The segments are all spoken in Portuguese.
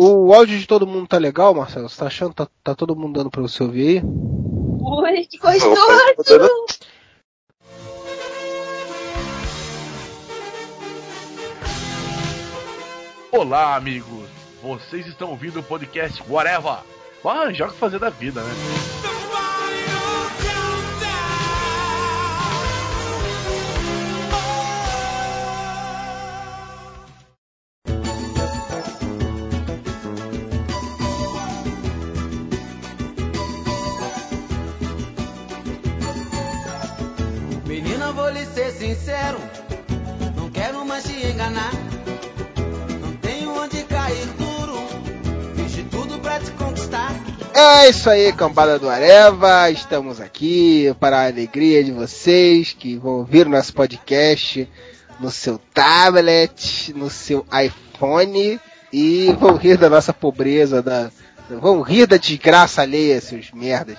O áudio de todo mundo tá legal, Marcelo? Você tá achando? Tá, tá todo mundo dando pra você ouvir aí? Ui, que gostoso! Olá, amigos! Vocês estão ouvindo o podcast Whatever. Vamos arranjar o que fazer da vida, né? É isso aí, cambada do Areva. Estamos aqui para a alegria de vocês que vão ouvir o nosso podcast no seu tablet, no seu iPhone e vão rir da nossa pobreza, da, vão rir da desgraça alheia, seus merdas.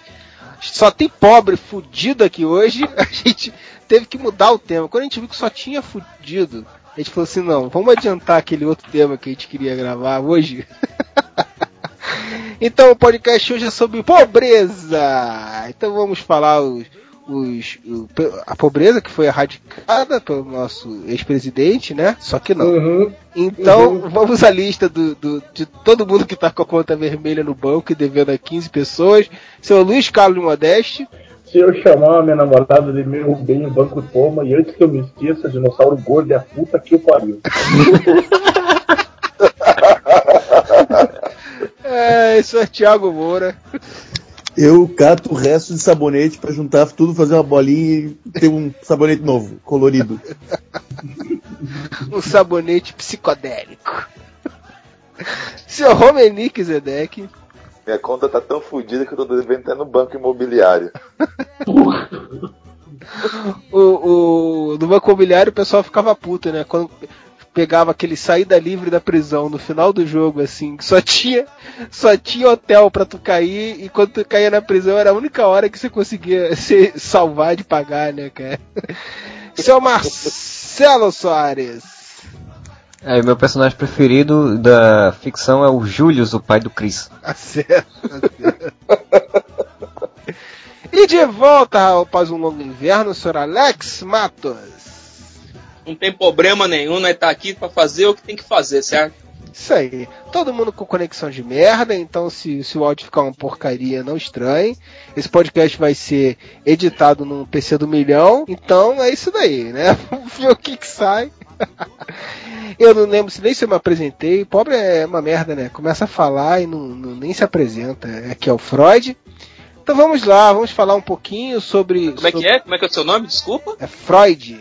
Só tem pobre fudido aqui hoje, a gente teve que mudar o tema. Quando a gente viu que só tinha fudido, a gente falou assim, não, vamos adiantar aquele outro tema que a gente queria gravar hoje. Então o podcast hoje é sobre pobreza. Então vamos falar os, os, a pobreza que foi erradicada pelo nosso ex-presidente, né? Só que não. Uhum. Então vamos à lista do, do- de todo mundo que tá com a conta vermelha no banco e devendo a 15 pessoas. Seu Luiz Carlos Modeste. Se eu chamar a minha namorada de meu bem, o banco toma, e antes que eu me esqueça, dinossauro gordo é a puta que o pariu. É, isso é Thiago Moura. Eu cato o resto de sabonete pra juntar tudo, fazer uma bolinha e ter um sabonete novo, colorido. Um sabonete psicodélico. Seu Romenick Zedek. Minha conta tá tão fodida que eu tô devendo até no banco imobiliário. o, o, no banco imobiliário o pessoal ficava puto, né? Quando pegava aquele saída livre da prisão no final do jogo, assim, que só tinha, só tinha hotel pra tu cair, e quando tu caía na prisão era a única hora que você conseguia se salvar de pagar, né, cara? Seu Marcelo Soares. É, meu personagem preferido da ficção é o Julius, o pai do Chris. Acerto, acerto. E de volta após um longo inverno, senhor Alex Matos. Não tem problema nenhum, nós tá aqui pra fazer o que tem que fazer, certo? Isso aí. Todo mundo com conexão de merda, então se, se o áudio ficar uma porcaria, não estranhe. Esse podcast vai ser editado num PC do milhão, então é isso daí, né? Vamos ver o que que sai. Eu não lembro se nem se eu me apresentei. Pobre é uma merda, né? Começa a falar e não, não- nem se apresenta. Aqui é o Freud. Então vamos lá, vamos falar um pouquinho sobre. Como é que é? Como é que é o seu nome? Desculpa. É Freud.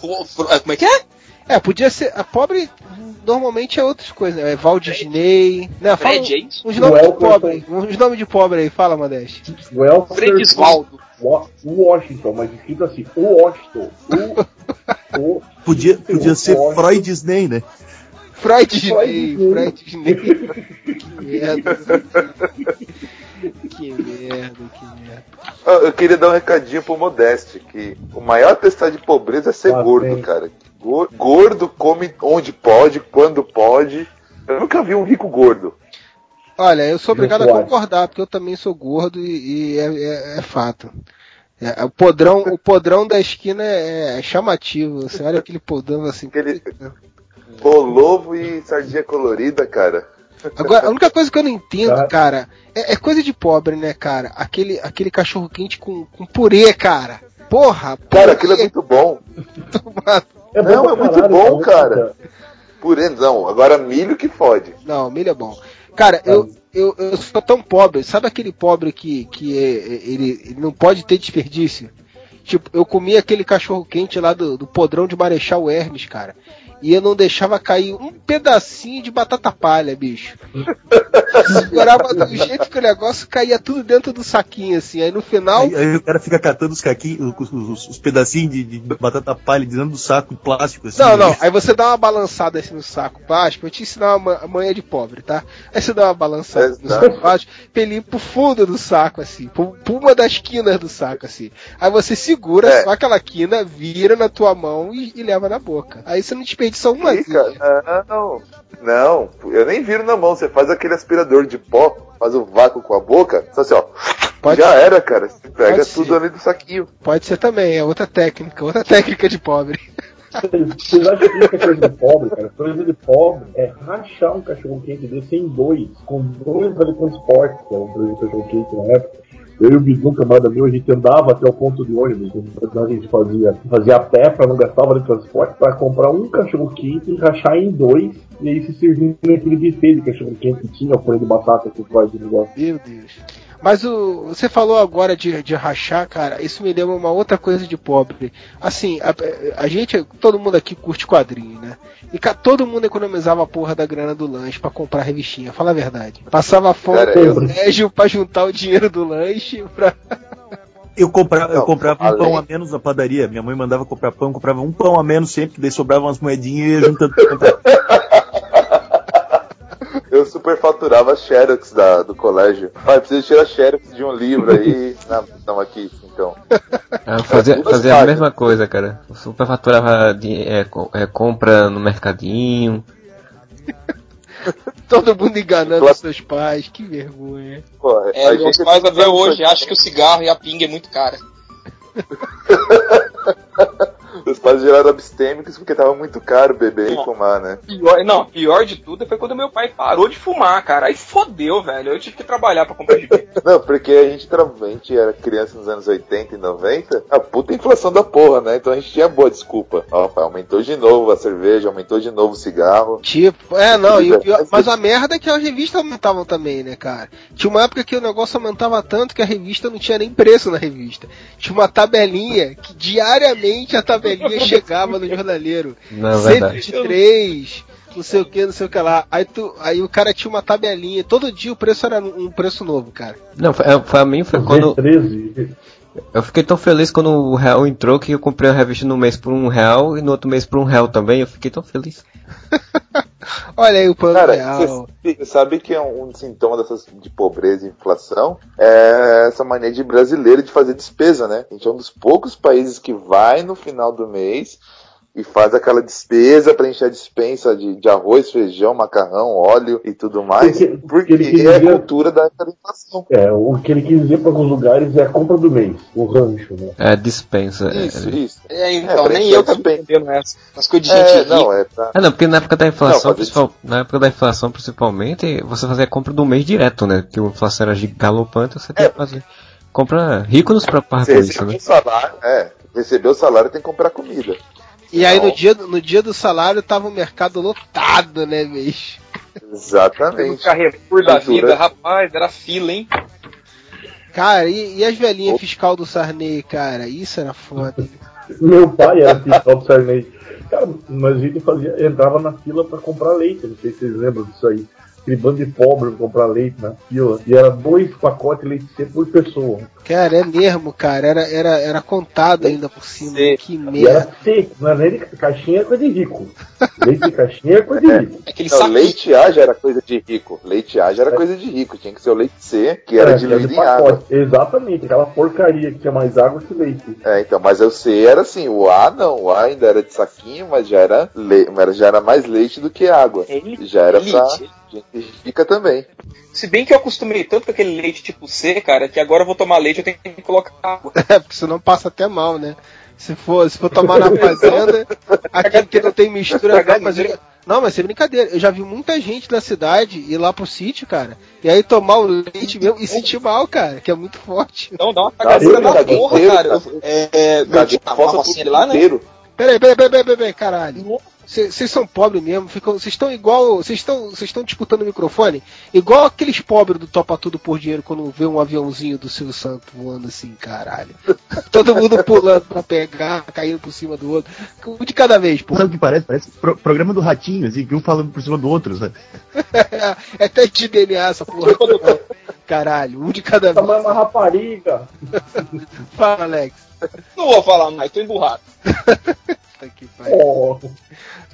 Fro- Como é que é? É, podia ser. A pobre normalmente é outras coisas, né? É Walt Disney. Né? Fala Fred, é isso? uns nomes de pobre. aí, Uns nomes de pobre aí, fala, Modeste. Fredisvaldo. Wa- Washington, mas escrito assim, o Washington. O, o, Podia, podia ser Freud. Freud Disney, né? Freud Disney, Disney. Freud Disney. que merda. Que merda, que merda. Ah, Eu queria dar um recadinho pro Modeste, que o maior testar de pobreza é ser Lá gordo, vem. cara. Gor- Gordo come onde pode, quando pode. Eu nunca vi um rico gordo. Olha, eu sou obrigado a Pode. concordar, porque eu também sou gordo e, e é, é- é fato. É, o podrão, o podrão da esquina é, é chamativo. Você olha aquele podrão assim. Aquele bolovo e sardinha colorida, cara. Agora, a única coisa que eu não entendo, Tá. cara, é, é coisa de pobre, né, cara? Aquele, aquele cachorro quente com, com purê, cara. Porra, Cara, aquilo é muito bom. é Não, pra é muito caralho, bom, cara. Purê não, agora milho que fode. Não, milho é bom. Cara, eu, eu, eu sou tão pobre. Sabe aquele pobre que, que é, é- ele, ele não pode ter desperdício? Tipo, eu comia aquele cachorro quente lá do, do podrão de Marechal Hermes, cara. E eu não deixava cair um pedacinho de batata palha, bicho. Segurava do jeito que o negócio caía tudo dentro do saquinho, assim. Aí no final. Aí, aí o cara fica catando os caquinhos, os, os- os pedacinhos de, de batata palha dentro do saco de plástico, assim. Não, não. Aí você dá uma balançada assim no saco plástico. Eu te ensinar uma ma- manha de pobre, tá? Aí você dá uma balançada no Exato. saco plástico ir pro fundo do saco, assim. Por, por uma das quinas do saco, assim. Aí você segura É. só aquela quina, vira na tua mão e, e leva na boca. Aí você não desperdiça Cara, não, não, eu nem viro na mão. Você faz aquele aspirador de pó, faz o vácuo com a boca, só assim, ó. Pode já ser. era, cara. Você pega Pode tudo ser. ali do saquinho. Pode ser também, é outra técnica, outra técnica de pobre. Vocês acham que isso é coisa de pobre, cara? Coisa de pobre é rachar um cachorro quente desse em dois, com dois vale transporte, que é um cachorro quente na época. Eu e o Bidu, camarada meu, a gente andava até o ponto de ônibus, então a gente fazia, fazia a pé pra não gastar o vale transporte, pra comprar um cachorro quente e rachar em dois, e aí se servir naquele buffet de cachorro quente que tinha, o purê de batata que faz de negócio. Meu Deus. Mas o, você falou agora de, de rachar, cara, isso me lembra uma outra coisa de pobre. Assim, a, a gente, todo mundo aqui curte quadrinho, né? E ca- todo mundo economizava a porra da grana do lanche pra comprar revistinha, fala a verdade. Passava fome Cara, no eu- colégio pra juntar o dinheiro do lanche pra. Eu comprava, eu comprava um pão a menos na padaria. Minha mãe mandava comprar pão, comprava um pão a menos sempre, daí sobrava umas moedinhas e ia juntando superfaturava Xerox da, do colégio. Pai, preciso tirar Xerox de um livro aí. Não, não aqui, então. Eu fazia, tudo fazia a mesma coisa, cara. Eu superfaturava de, é, é, compra no mercadinho. Todo mundo enganando Claro. seus pais, que vergonha. Pô, É, a meus gente- pais até hoje acham que o cigarro e a pinga é muito cara. Os pais geraram abstêmicos porque tava muito caro beber e fumar, né? Pior, não, pior de tudo foi quando meu pai parou de fumar, cara. Aí fodeu, velho. Eu tive que trabalhar pra comprar gibi. Não, porque a gente, a gente era criança nos anos 80 e 90, a puta inflação da porra, né? Então a gente tinha boa desculpa. Ó, pai, aumentou de novo a cerveja, aumentou de novo o cigarro. Tipo, é, não, e o pior- mas a merda é que as revistas aumentavam também, né, cara? Tinha uma época que o negócio aumentava tanto que a revista não tinha nem preço na revista. Tinha uma tabelinha que diariamente a tabelinha chegava no jornaleiro. Não, é verdade. 123, não sei o que, não sei o que lá. Aí, tu, aí o cara tinha uma tabelinha, todo dia o preço era um preço novo, cara. Não, foi, é, foi a mim foi quando. V13. Eu fiquei tão feliz quando o real entrou que eu comprei a revista no mês por um real e no outro mês por um real também. Eu fiquei tão feliz. Olha aí o plano Cara, real. você sabe que é um, um sintoma dessas, de pobreza e inflação? É essa mania de brasileiro de fazer despesa, né? A gente é um dos poucos países que vai no final do mês e faz aquela despesa para encher a dispensa de, de arroz, feijão, macarrão, óleo e tudo mais, Porque- porque, ele é a dizer- cultura da inflação. É, o que ele quis dizer para alguns lugares é a compra do mês, o rancho, né? É dispensa. é- Isso, isso. É, então, É, nem eu bem. entendendo essa. As coisas de gente É, rica. não, é pra... Ah, não, porque na época da inflação, Não, principal- na época da inflação principalmente, você fazia compra do mês direto, né? Porque a inflação era galopante, você tem que fazer compra rico nos recebeu né? o salário, é, recebeu o salário tem que comprar comida. E aí no dia, no dia do salário tava o mercado lotado, né, bicho? No Exatamente. Carrefour da Cultura. vida, rapaz, era fila, hein? Cara, e, e as velhinhas fiscal do Sarney, cara? Isso era foda. Meu pai era fiscal do Sarney. Cara, mas a gente fazia, entrava na fila pra comprar leite, não sei se vocês lembram disso aí. Aquele bando de pobre pra comprar leite na fila. E era dois pacotes de leite seco por pessoa. Cara, é mesmo, cara. Era, era, era contado ainda por cima. Sim. Que E era merda. seco, não era nem de caixinha é coisa de rico. Leite de caixinha é coisa de rico. Aquele Não, leite A já era coisa de rico. Leite A já era coisa de rico. Tinha que ser o leite C, que era É, diluído em água. pacote. Exatamente, aquela porcaria que tinha mais água que leite. É, então, mas o C era assim, o A não, o A ainda era de saquinho, mas já era, le... mas já era mais leite do que água. Elite. Já era pra Elite. gente rica também. Se bem que eu acostumei tanto com aquele leite tipo C, cara, que agora eu vou tomar leite eu tenho que colocar água. É, porque senão passa até mal, né? Se for, se for tomar na fazenda, aqui que não tem mistura na fazenda. Não, mas sem brincadeira. Eu já vi muita gente da cidade ir lá pro sítio, cara, e aí tomar o leite mesmo e sentir mal, cara, que é muito forte. Então dá uma eu da caguei porra, inteiro, cara. Eu- É, é, eu fossa rocinha tudo ali lá, né? inteiro. Peraí, peraí, peraí, peraí, peraí, caralho. Vocês são pobres mesmo, ficam, vocês estão igual, vocês estão, vocês estão disputando o microfone, igual aqueles pobres do Topa Tudo por Dinheiro quando vê um aviãozinho do Silvio Santos voando assim, caralho. Todo mundo pulando pra pegar, caindo por cima do outro. Um de cada vez, pô. Sabe o que parece? Parece pro- programa do Ratinho, assim, que um falando por cima do outro, sabe? é até de DNA essa porra. Caralho, um de cada Tá vez. mais uma rapariga. Fala, Alex. Não vou falar mais, tô emburrado. Puta que pariu. Oh,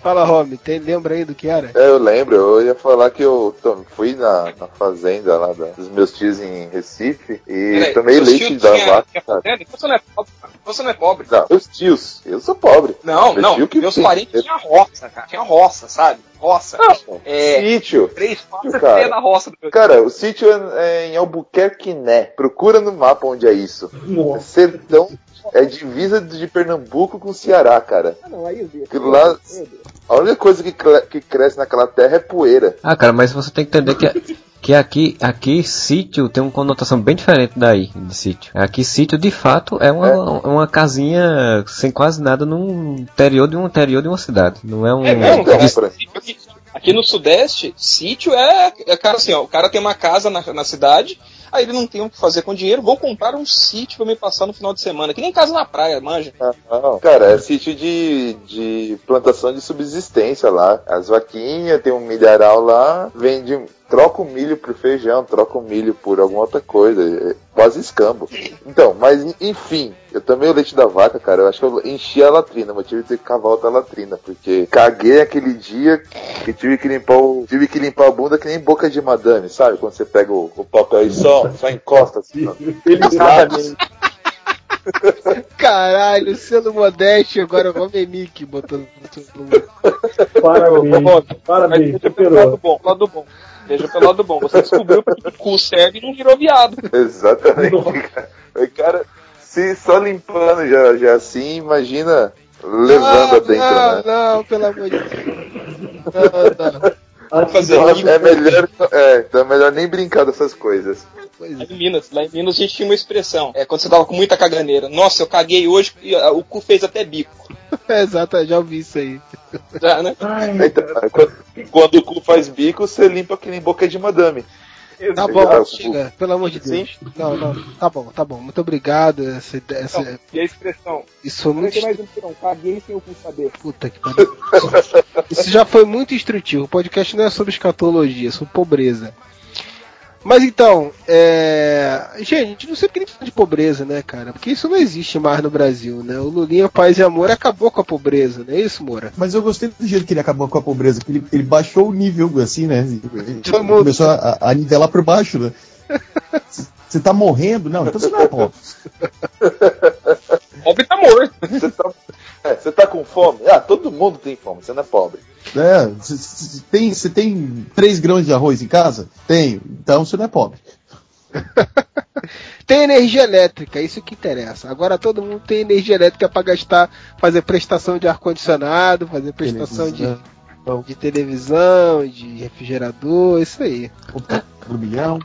Fala, Romy, tem, lembra aí do que era? É, eu lembro, eu ia falar que eu fui na, na fazenda lá da- dos meus tios em Recife e Peraí, tomei leite da vaca. Então você não é pobre, cara. Você não é pobre. Não, meus tios, eu sou pobre. Não, Meu não. tio que Meus parentes tinham roça, cara. Tinha roça, sabe? Roça. É, Sítio. três passos cara. é da roça do meu Cara, o sítio é, é em Albuquerque, né? Procura no mapa onde é isso. É sertão, é divisa de Pernambuco com Ceará, cara. Ah, não, aí eu vi. Aquilo lá, a única coisa que, que cresce naquela terra é poeira. Ah, cara, mas você tem que entender que, que aqui, aqui sítio tem uma conotação bem diferente daí, de sítio. Aqui sítio, de fato, é uma, uma casinha sem quase nada no interior de um interior de uma cidade. Não é um... É mesmo, cara? Aqui, aqui no Sudeste, sítio é, é cara assim, ó, o cara tem uma casa na, na cidade, aí ele não tem o que fazer com dinheiro, vou comprar um sítio pra me passar no final de semana, que nem casa na praia, manja. Não, cara, é sítio de, de plantação de subsistência lá. As vaquinhas, tem um milharal lá, vende, troca o milho por feijão, troca o milho por alguma outra coisa. é quase escambo. Então, mas en- enfim, eu tomei o leite da vaca, cara. Eu acho que eu enchi a latrina, mas tive que ter que cavar outra latrina, porque caguei aquele dia que tive que limpar o. Tive que limpar a bunda que nem boca de madame, sabe? Quando você pega o, o papel e só, só encosta assim, ó. Exatamente. Caralho, sendo modesto, agora o Homem Mickey botando Parabéns. Parabéns, Veja pelo lado superou. bom, lado bom. Veja pelo lado bom. Você descobriu que o cu serve e não virou viado. Exatamente, cara. O cara, se só limpando já, já assim, imagina levando não, dentro, não, né? não, pelo amor de Deus. Não, não. De- é melhor, é, então é melhor nem brincar dessas coisas. Pois Lá é. em Minas, lá em Minas a gente tinha uma expressão. É quando você tava com muita caganeira. Nossa, eu caguei hoje e ah, o cu fez até bico. É, exato, já ouvi isso aí. Já, né? Ai, Então, quando, quando o cu faz bico, você limpa que nem boca de madame. Tá Já, bom, o- chega, pelo amor de Sim. Deus. Não, não, tá bom, tá bom. Muito obrigado. Essa, essa, Então, e a expressão? isso foi muito. mais um. Caguei sem o cu saber. Puta que pariu. Isso já foi muito instrutivo. O podcast não é sobre escatologia, é sobre pobreza. Mas então, é... gente, não sei porque de pobreza, né, cara? Porque isso não existe mais no Brasil, né? O Lulinha Paz e Amor acabou com a pobreza, não é isso, Moura? Mas eu gostei do jeito que ele acabou com a pobreza, que ele, ele baixou o nível, assim, né? Ele começou a, a nivelar por baixo, né? Você tá morrendo? Não, então você não é pobre. Pobre tá morto. Você tá, é, você tá com fome? Ah, todo mundo tem fome, você não é pobre. É, você- tem, tem 3 grãos de arroz em casa? Tenho. Então você não é pobre. Tem energia elétrica, isso que interessa. Agora todo mundo tem energia elétrica para gastar, fazer prestação de ar-condicionado, fazer prestação de, Televisão, de televisão, de refrigerador, isso aí. do milhão.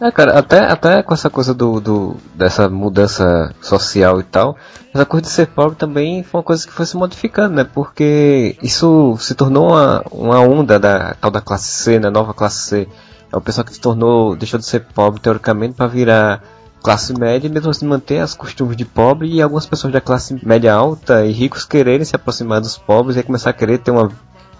É, cara, até, até com essa coisa do, do dessa mudança social e tal, essa coisa de ser pobre também foi uma coisa que foi se modificando, né? Porque isso se tornou uma, uma onda da tal da classe C, né? Nova classe C. É o pessoal que se tornou, deixou de ser pobre teoricamente para virar classe média e mesmo assim manter os costumes de pobre e algumas pessoas da classe média alta e ricos quererem se aproximar dos pobres e começar a querer ter uma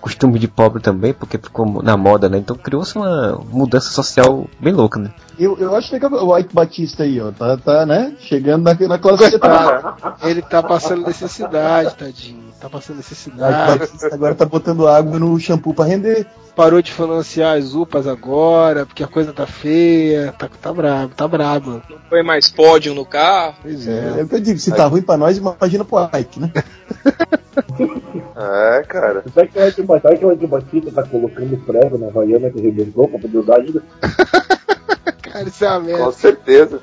costume de pobre também, porque ficou na moda, né? Então criou-se uma mudança social bem louca, né? Eu, eu acho legal o Ike Batista aí, ó. Tá, tá né? Chegando na, na classe. Coitado. Ele tá passando necessidade, tadinho. Tá passando Ike necessidade. Batista agora tá botando água no shampoo pra render. Parou de financiar as UPAs agora, porque a coisa tá feia. Tá, tá brabo, tá brabo. Não foi mais pódio no carro. Pois É, é. o que eu digo, se tá ruim pra nós, imagina pro Ike, né? É, cara. Será que o Ed Batista, será que o Ed Batista tá colocando prego na Havaiana que arrebentou pra poder usar ainda? Cara, isso é uma Com merda. certeza.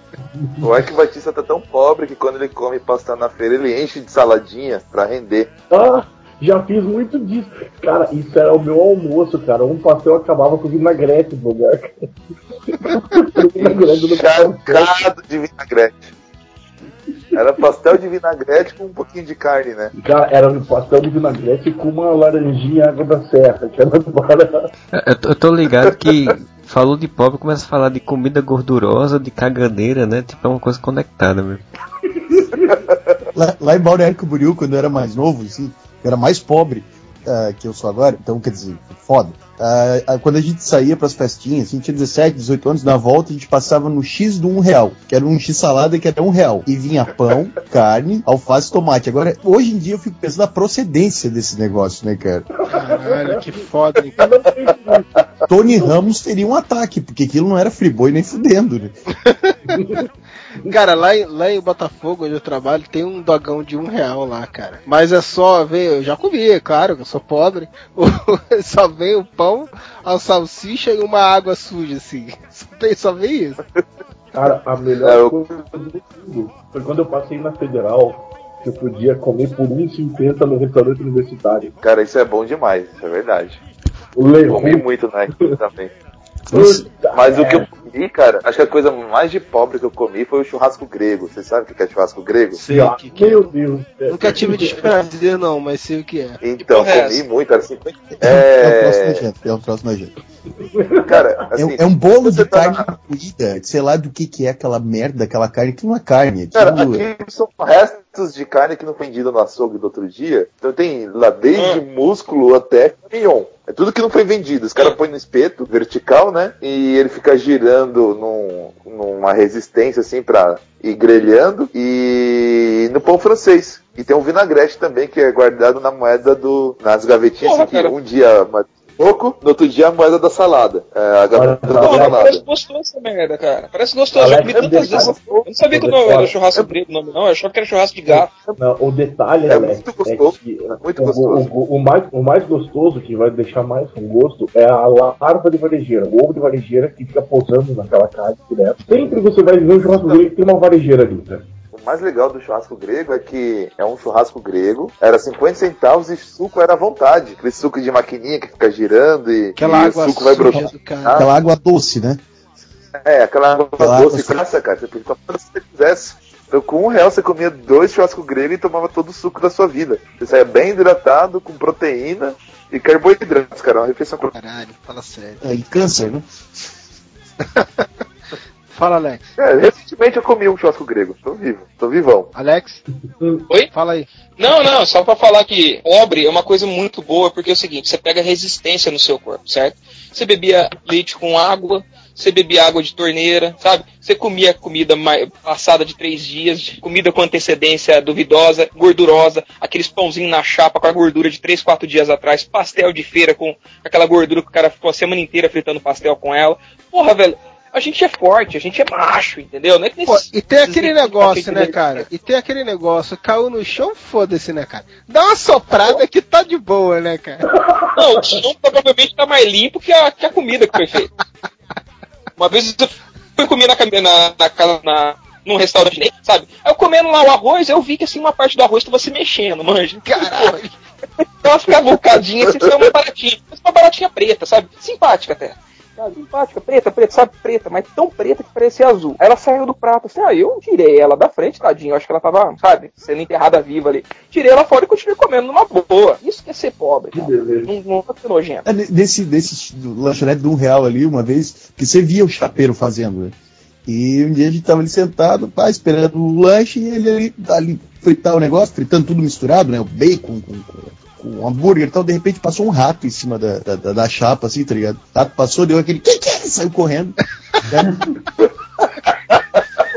O Ike Batista tá tão pobre que quando ele come pasta na feira, ele enche de saladinha pra render. Ah, já fiz muito disso. Cara, isso era o meu almoço, cara. Um pastel acabava com vinagrete no lugar. vinagrete no Carcado de vinagrete. Era pastel de vinagrete com um pouquinho de carne, né? Cara, era um pastel de vinagrete com uma laranjinha água da serra, que era para... Eu, tô- eu tô ligado que falou de pobre, começa a falar de comida gordurosa, de cagadeira, né? Tipo, é uma coisa conectada mesmo. Lá, lá em Balneário Camboriú, quando eu era mais novo, assim, eu era mais pobre ah, que eu sou agora, então quer dizer, foda. ah, quando a gente saía pras festinhas, assim, tinha 17, 18 anos, na volta a gente passava no X do um real, que era um X salada que era um real. E vinha pão, carne, alface, tomate. Agora, hoje em dia eu fico pensando na procedência desse negócio, né, cara? Caralho, que foda, hein? Tony Ramos teria um ataque, porque aquilo não era friboi nem fudendo, né? Cara, lá em, lá em Botafogo, onde eu trabalho, tem um dogão de um real lá, cara. Mas é só, vem, eu já comi, é claro, que eu sou pobre. só vem o pão, a salsicha e uma água suja, assim. Só, tem, só vem isso. Cara, a melhor É, eu- coisa do mundo foi quando eu passei na Federal, que eu podia comer por 1,50 no restaurante universitário. Cara, isso é bom demais, isso é verdade. Comi muito na também. Puta Mas o que eu merda. comi, cara, acho que a coisa mais de pobre que eu comi foi o churrasco grego. Vocês sabem o que é churrasco grego? Sei o que, que é. Meu Deus. Nunca tive desprazer, não, mas sei o que é. Então, porra é comi essa? muito, era 50. É um troço É. nojento, é um troço nojento. Cara, É, assim. é um bolo você de tá carne moída, sei lá do que que é aquela merda, aquela carne, que não é carne. Cara, aquilo- aqui são restos de carne que não foi vendido no açougue do outro dia. Então tem lá desde músculo até mignon. É tudo que não foi vendido. Os caras põem no espeto vertical, né? E ele fica girando num, numa resistência assim pra ir grelhando. E no pão francês. E tem um vinagrete também que é guardado na moeda do. nas gavetinhas Porra, assim, que cara. um dia pouco, no outro dia a moeda da salada. É, a gaveta da salada. parece gostoso essa merda, cara. Parece gostoso. Alex, Já comi tantas detalhe. vezes. Eu não sabia que o nome era churrasco grego o nome, não. Eu achava que era churrasco de gato. Não, o detalhe, É Alex, muito gostoso, é que muito o, gostoso. O, o- o mais, o mais gostoso, que vai deixar mais com gosto, é a larva de varejeira. O ovo de varejeira que fica posando naquela carne direto. Sempre você vai ver um churrasco grego que tem uma varejeira ali, né? O mais legal do churrasco grego é que é um churrasco grego, era 50 centavos e suco era à vontade. Aquele suco de maquininha que fica girando e, Aquela e água o suco vai suja brotar. do cara. Aquela água doce, né? É, aquela água Aquela doce água graça, cara. Você podia tomar se você quisesse. Então, com um real você comia dois churrascos grego e tomava todo o suco da sua vida. Você saia bem hidratado, com proteína e carboidratos, cara. Uma refeição. Caralho, fala sério. É, e câncer, né? Fala, Alex. é, Recentemente eu comi um churrasco grego. Tô vivo, tô vivão. Alex? Oi? Fala aí. Não, não, só pra falar que pobre é uma coisa muito boa, porque é o seguinte, você pega resistência no seu corpo, certo? Você bebia leite com água, você bebia água de torneira, sabe? Você comia comida mai- passada de três dias, comida com antecedência duvidosa, gordurosa, aqueles pãozinhos na chapa com a gordura de três, quatro dias atrás, pastel de feira com aquela gordura que o cara ficou a semana inteira fritando pastel com ela. Porra, velho, a gente é forte, a gente é macho, entendeu? Não é que Pô, nesses- e tem aquele negócio, né, cara? E tem aquele negócio, caiu no chão, foda-se, né, cara? Dá uma soprada que tá de boa, né, cara? Não, o chão provavelmente tá mais limpo que a, que a comida que foi feita. Uma vez eu fui comer na, na, na casa, na, num restaurante, né, sabe? Aí eu comendo lá o arroz, eu vi que assim uma parte do arroz tava se mexendo, manja. Caralho. Então ela ficava bocadinha, assim, uma baratinha. Uma baratinha preta, sabe? Simpática até. Sabe? Simpática, preta, preta, sabe? Preta, mas tão preta que parecia azul. Aí ela saiu do prato assim, ah, eu tirei ela da frente, tadinho. Acho que ela tava, sabe, sendo enterrada viva ali. Tirei ela fora e continuei comendo numa boa. Isso que é ser pobre, Que. Não, não pode ser nojento. É, Desse, lanchonete de um real ali, uma vez, que você via o chapeiro fazendo, né? E um dia a gente tava ali sentado, pá, esperando o lanche, e ele ali, ali fritar o negócio, fritando tudo misturado, né? O bacon com, com, com o hambúrguer e tal, de repente passou um rato em cima da, da, da- da chapa, assim, tá ligado? O rato passou, deu aquele. Que que é? Saiu correndo. né?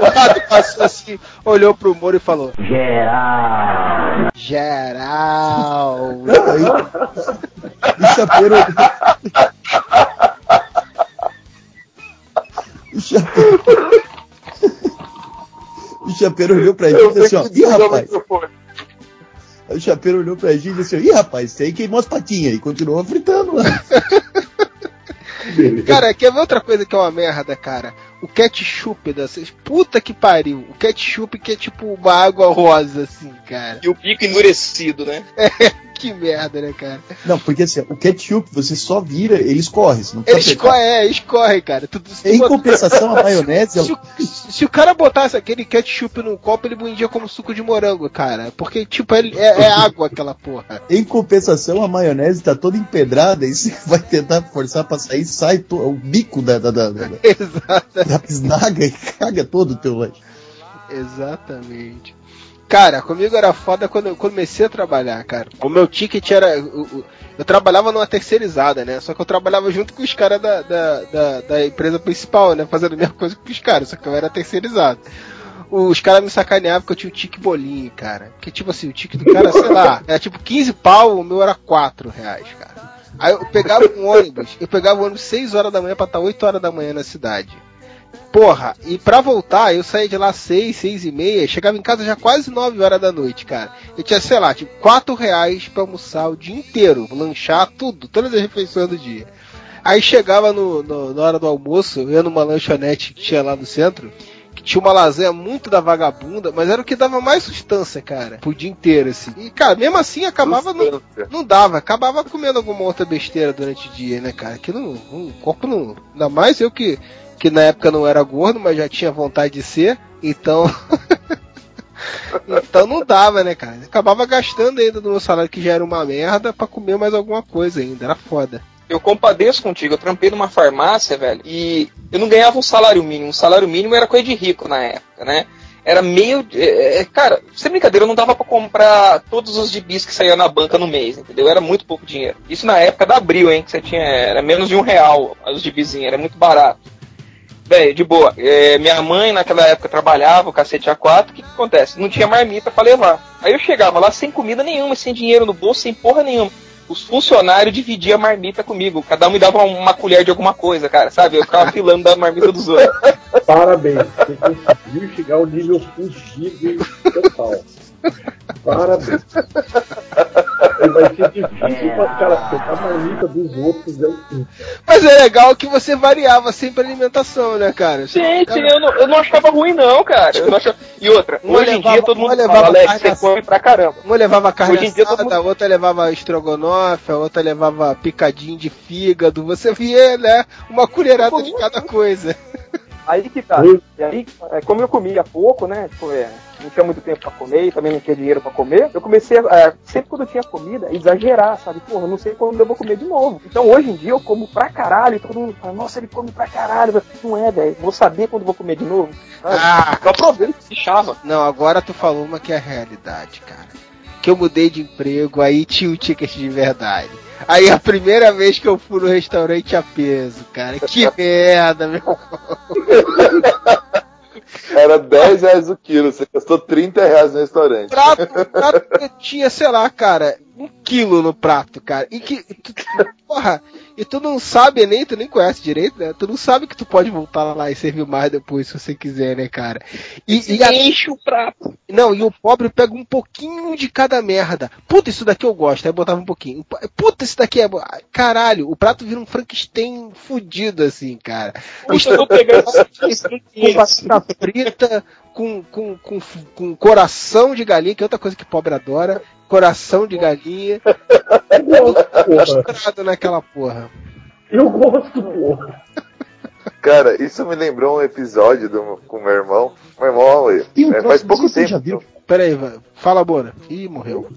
O rato passou assim, olhou pro Moro e falou: Geral. Geral. Aí, o chapeiro. o chapeiro. O chapeiro olhou pra gente e disse assim, ó, ih rapaz, Aí o chapeiro olhou pra gente e disse assim, ih rapaz, você aí queimou as patinhas e continuou fritando lá. Cara, quer ver outra coisa que é uma merda, cara? O ketchup dessas. Puta que pariu. O ketchup que é tipo uma água rosa, assim, cara. E o bico endurecido, né? Que merda, né, cara? Não, porque assim, o ketchup você só vira, ele escorre, você não precisa Ele apertar. escorre, é, escorre, cara. Tudo, se, Em compensação, a maionese é se, se o cara botasse aquele ketchup num copo, ele vendia como suco de morango, cara. Porque, tipo, ele- é, é água aquela porra. Em compensação, a maionese tá toda empedrada e você vai tentar forçar pra sair, sai to- o bico da, da, da, da, da bisnaga e caga todo o teu lanche. exatamente. Cara, comigo era foda quando eu comecei a trabalhar, cara. O meu ticket era. o- Eu trabalhava numa terceirizada, né? Só que eu trabalhava junto com os caras da, da, da, da empresa principal, né? Fazendo a mesma coisa que os caras, só que eu era terceirizado. Os caras me sacaneavam porque eu tinha o tique bolinho, cara. Que tipo assim, o tique do cara, sei lá, era tipo 15 pau, o meu era 4 reais, cara. Aí eu pegava um ônibus, eu pegava o ônibus 6 horas da manhã pra estar 8 horas da manhã na cidade. Porra, e pra voltar, eu saía de lá 6, 6 e meia, chegava em casa já quase 9 horas da noite, cara. Eu tinha, sei lá, tipo, 4 reais pra almoçar o dia inteiro, lanchar tudo, todas as refeições do dia. Aí chegava no, no- na hora do almoço, eu ia numa lanchonete que tinha lá no centro, que tinha uma lasanha muito da vagabunda, mas era o que dava mais sustância, cara, pro dia inteiro, assim. E, cara, mesmo assim acabava não, não dava, acabava comendo alguma outra besteira durante o dia, né, cara? Que não, não- o corpo não. Ainda mais eu que, que na época não era gordo, mas já tinha vontade de ser, então. então não dava, né, cara? Acabava gastando ainda do meu salário, que já era uma merda, pra comer mais alguma coisa ainda, era foda. Eu compadeço contigo, eu trampei numa farmácia, velho, e eu não ganhava um salário mínimo. O salário mínimo era coisa de rico na época, né? Era meio. é, é, cara, sem brincadeira, eu não dava pra comprar todos os gibis que saíam na banca no mês, entendeu? Era muito pouco dinheiro. Isso na época da Abril, hein? Que você tinha. Era menos de um real os gibizinhos, era muito barato. Velho, de boa. É, minha mãe naquela época trabalhava, o cacete A4, o que, que acontece? Não tinha marmita pra levar. Aí eu chegava lá sem comida nenhuma, sem dinheiro no bolso, sem porra nenhuma. Os funcionários dividiam a marmita comigo. Cada um me dava uma colher de alguma coisa, cara, sabe? Eu ficava filando da marmita dos outros. Parabéns, você conseguiu chegar ao nível fugido total. Parabéns. E vai ser difícil pra cara pegar a marmita dos outros. É fim. Mas é legal que você variava sempre a alimentação, né, cara? Você Sim, sim, eu não, eu não achava ruim, não, cara. Eu não achava... E outra, Uma hoje em levava- dia todo mundo uma fala, levava Alex, carne você come pra caramba. Uma levava carne Hoje em dia assada, mundo- a outra levava estrogonofe, a outra levava picadinho de fígado. Você via, né, uma colherada de cada coisa. Aí que tá. E aí, é, como eu comia pouco, né? Tipo, é, não tinha muito tempo pra comer e também não tinha dinheiro pra comer, eu comecei a, é, sempre quando eu tinha comida, exagerar, sabe? Porra, eu não sei quando eu vou comer de novo. Então hoje em dia eu como pra caralho, e todo mundo fala, nossa, ele come pra caralho. Não é, velho. Vou saber quando vou comer de novo. sabe? Ah, Eu aproveito e chava. não, agora tu falou uma que é a realidade, cara. Que eu mudei de emprego, aí tinha o ticket de verdade. Aí a primeira vez que eu fui no restaurante a peso, cara. Que merda, meu. Era 10 reais o quilo, você gastou 30 reais no restaurante. prato, prato tinha, sei lá, cara, um quilo no prato, cara. E que, porra, e tu não sabe nem, tu nem conhece direito, né? Tu não sabe que tu pode voltar lá e servir mais depois, se você quiser, né, cara? E, e a- Enche o prato. não, e o pobre pega um pouquinho de cada merda. Puta, isso daqui eu gosto. Aí botava um pouquinho. Puta, isso daqui é Caralho, o prato vira um Frankenstein fudido, assim, cara. Puxa, eu vou pegar Com batata frita, com, com, com, com coração de galinha, que é outra coisa que pobre adora. Coração de galinha. Eu gosto, porra. Misturado naquela porra. Eu gosto, porra. Cara, isso me lembrou um episódio do, com meu irmão. Meu irmão, um é, faz pouco tempo. já viu. Pera aí, vai. fala, Bora. Ih, morreu.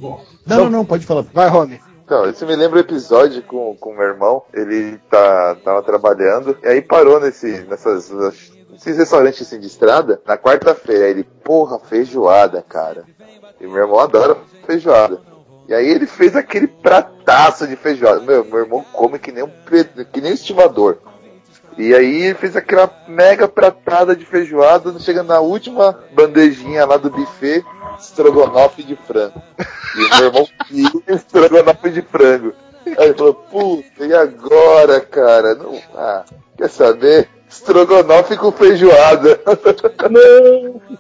Não, não, não, pode falar. Vai, Home. Então, isso me lembra o episódio com com meu irmão. Ele tá, tava trabalhando e aí parou nesse, nessas, nesses restaurantes assim de estrada. Na quarta-feira, ele, porra, feijoada, cara. E meu irmão adora feijoada. E aí ele fez aquele prataço de feijoada. Meu, meu irmão come que nem um que nem um estimador. E aí ele fez aquela mega pratada de feijoada, chega na última bandejinha lá do buffet, estrogonofe de frango. E meu irmão estrogonofe de frango. Aí ele falou, puta, e agora, cara? Não, ah, quer saber? Estrogonofe com feijoada. Não.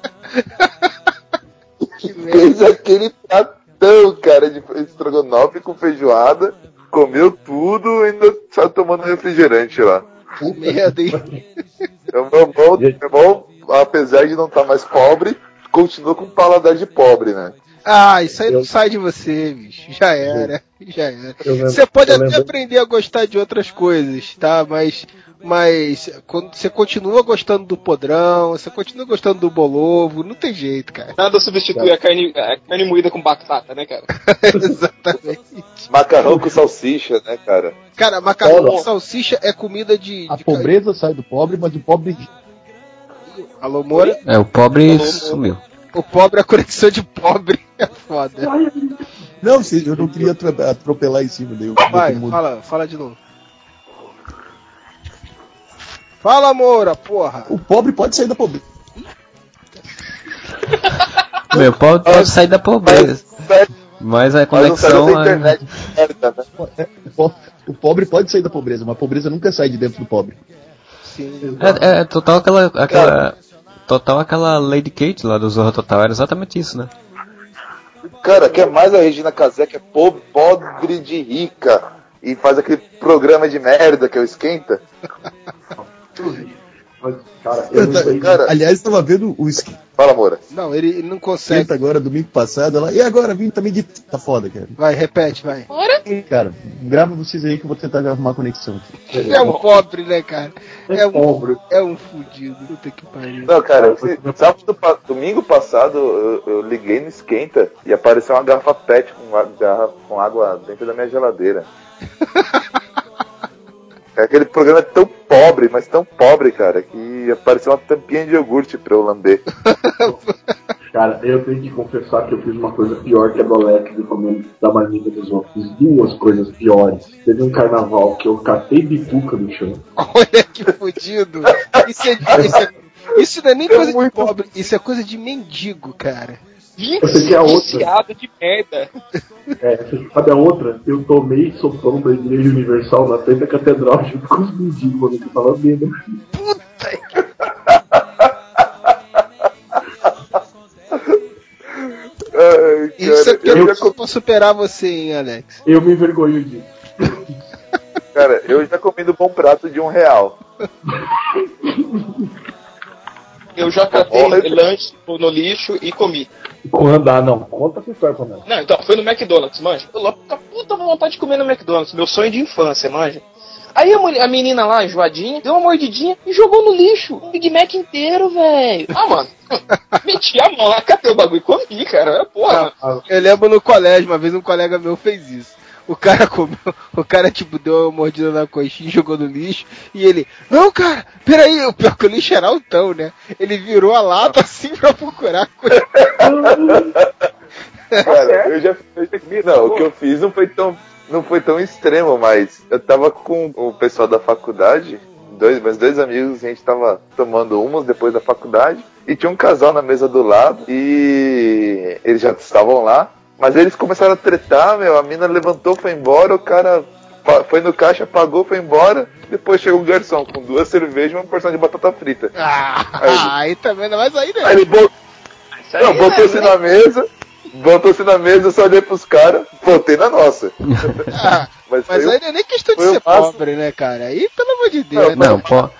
Fez aquele pratão, cara, de estrogonofe com feijoada. Comeu tudo e ainda só tomando refrigerante lá. Que merda, hein? Então, meu irmão, meu irmão, apesar de não estar mais pobre, continua com paladar de pobre, né? Ah, isso aí não Eu- sai de você, bicho. Já era. Já era. Lembro- Você pode eu até lembro- aprender a gostar de outras coisas, tá? Mas, mas quando você continua gostando do podrão, você continua gostando do bolovo, não tem jeito, cara. Nada substitui a carne, a carne moída com batata, né, cara? Exatamente. Macarrão com salsicha, né, cara? Cara, macarrão com salsicha é comida de. A de pobreza sai do pobre, mas o pobre. Alô, Moura? É, o pobre Falou, sumiu. O pobre, a conexão de pobre é foda. Não, se- eu não queria atropelar em cima daí. eu- Vai, fala, fala de novo. Fala, Moura, porra. O pobre pode sair da pobreza. Meu, pode, pode sair da pobreza. Mas a Mas conexão. da é- internet. né? O po- O pobre pode sair da pobreza, mas a pobreza nunca sai de dentro do pobre. Sim. É, é total aquela. aquela total aquela Lady Kate lá do Zorra Total. Era exatamente isso, né? Cara, quer mais a Regina Casé, que é po- pobre de rica. E faz aquele programa de merda que é o Esquenta. Mas, cara, eu não sei. Cara, Aliás, estava vendo o esquenta fala, Moura. Não, ele, ele não consegue. agora, domingo passado. Ela, e agora, vim também de. Tá foda, cara. Vai, repete, vai. Cara, grava vocês aí que eu vou tentar arrumar a conexão. É um pobre, né, cara? É É um, pobre. é um fudido. Puta que pariu. Não, cara, esse- sábado, domingo passado eu, eu liguei no Esquenta e apareceu uma garrafa PET com, a- garrafa, com água dentro da minha geladeira. Aquele programa é tão pobre, mas tão pobre, cara, que apareceu uma tampinha de iogurte pra eu lamber. Cara, eu tenho que confessar que eu fiz uma coisa pior que a do Alex de comer da marmita dos outros. Fiz duas coisas piores. Teve um carnaval que eu catei bicuca no chão. Olha que fudido. Isso, é, isso, é- isso não é nem coisa de pobre, isso é coisa de mendigo, cara. Você quer a outra? De merda. É, você sabe a outra? Eu tomei sopão da Igreja Universal na frente da catedral junto com os mendigos quando eu tava vendo. Ai, Isso é cara, porque eu eu já, superar você, hein, Alex. Eu me envergonho disso. cara, eu já comi do bom prato de um real. Eu já catei lanche no lixo e comi. Quando ah, não, conta essa história pra nós. Não, então, foi no McDonald's, manja. Eu lá, com a puta vontade de comer no McDonald's, meu sonho de infância, manja. Aí a, mulher- a menina lá, enjoadinha, deu uma mordidinha e jogou no lixo. Um Big Mac inteiro, velho. Ah, mano. Meti a mão lá, catei o bagulho e comi, cara. Porra. Eu lembro no colégio, uma vez um colega meu fez isso. O cara comeu, o cara tipo deu uma mordida na coxinha, jogou no lixo, e ele, não cara, peraí, o pior que o lixo era altão, né? Ele virou a lata assim pra procurar coisa. Cara, eu já, já- Não, o que eu fiz não foi tão. Não foi tão extremo, mas eu tava com o pessoal da faculdade, dois, meus dois amigos, a gente tava tomando umas depois da faculdade, e tinha um casal na mesa do lado, e eles já estavam lá, mas eles começaram a tretar, meu, a mina levantou, foi embora, o cara foi no caixa, pagou, foi embora, depois chegou um garçom com duas cervejas e uma porção de batata frita. Ah, aí também, mas aí Aí ele né? bo- não, botou-se na mesa, botou-se na mesa, eu só olhei pros caras, botei na nossa. Ah, Mas, mas aí não é nem questão de ser pobre, né, cara? Aí, pelo amor de Deus, Não, po-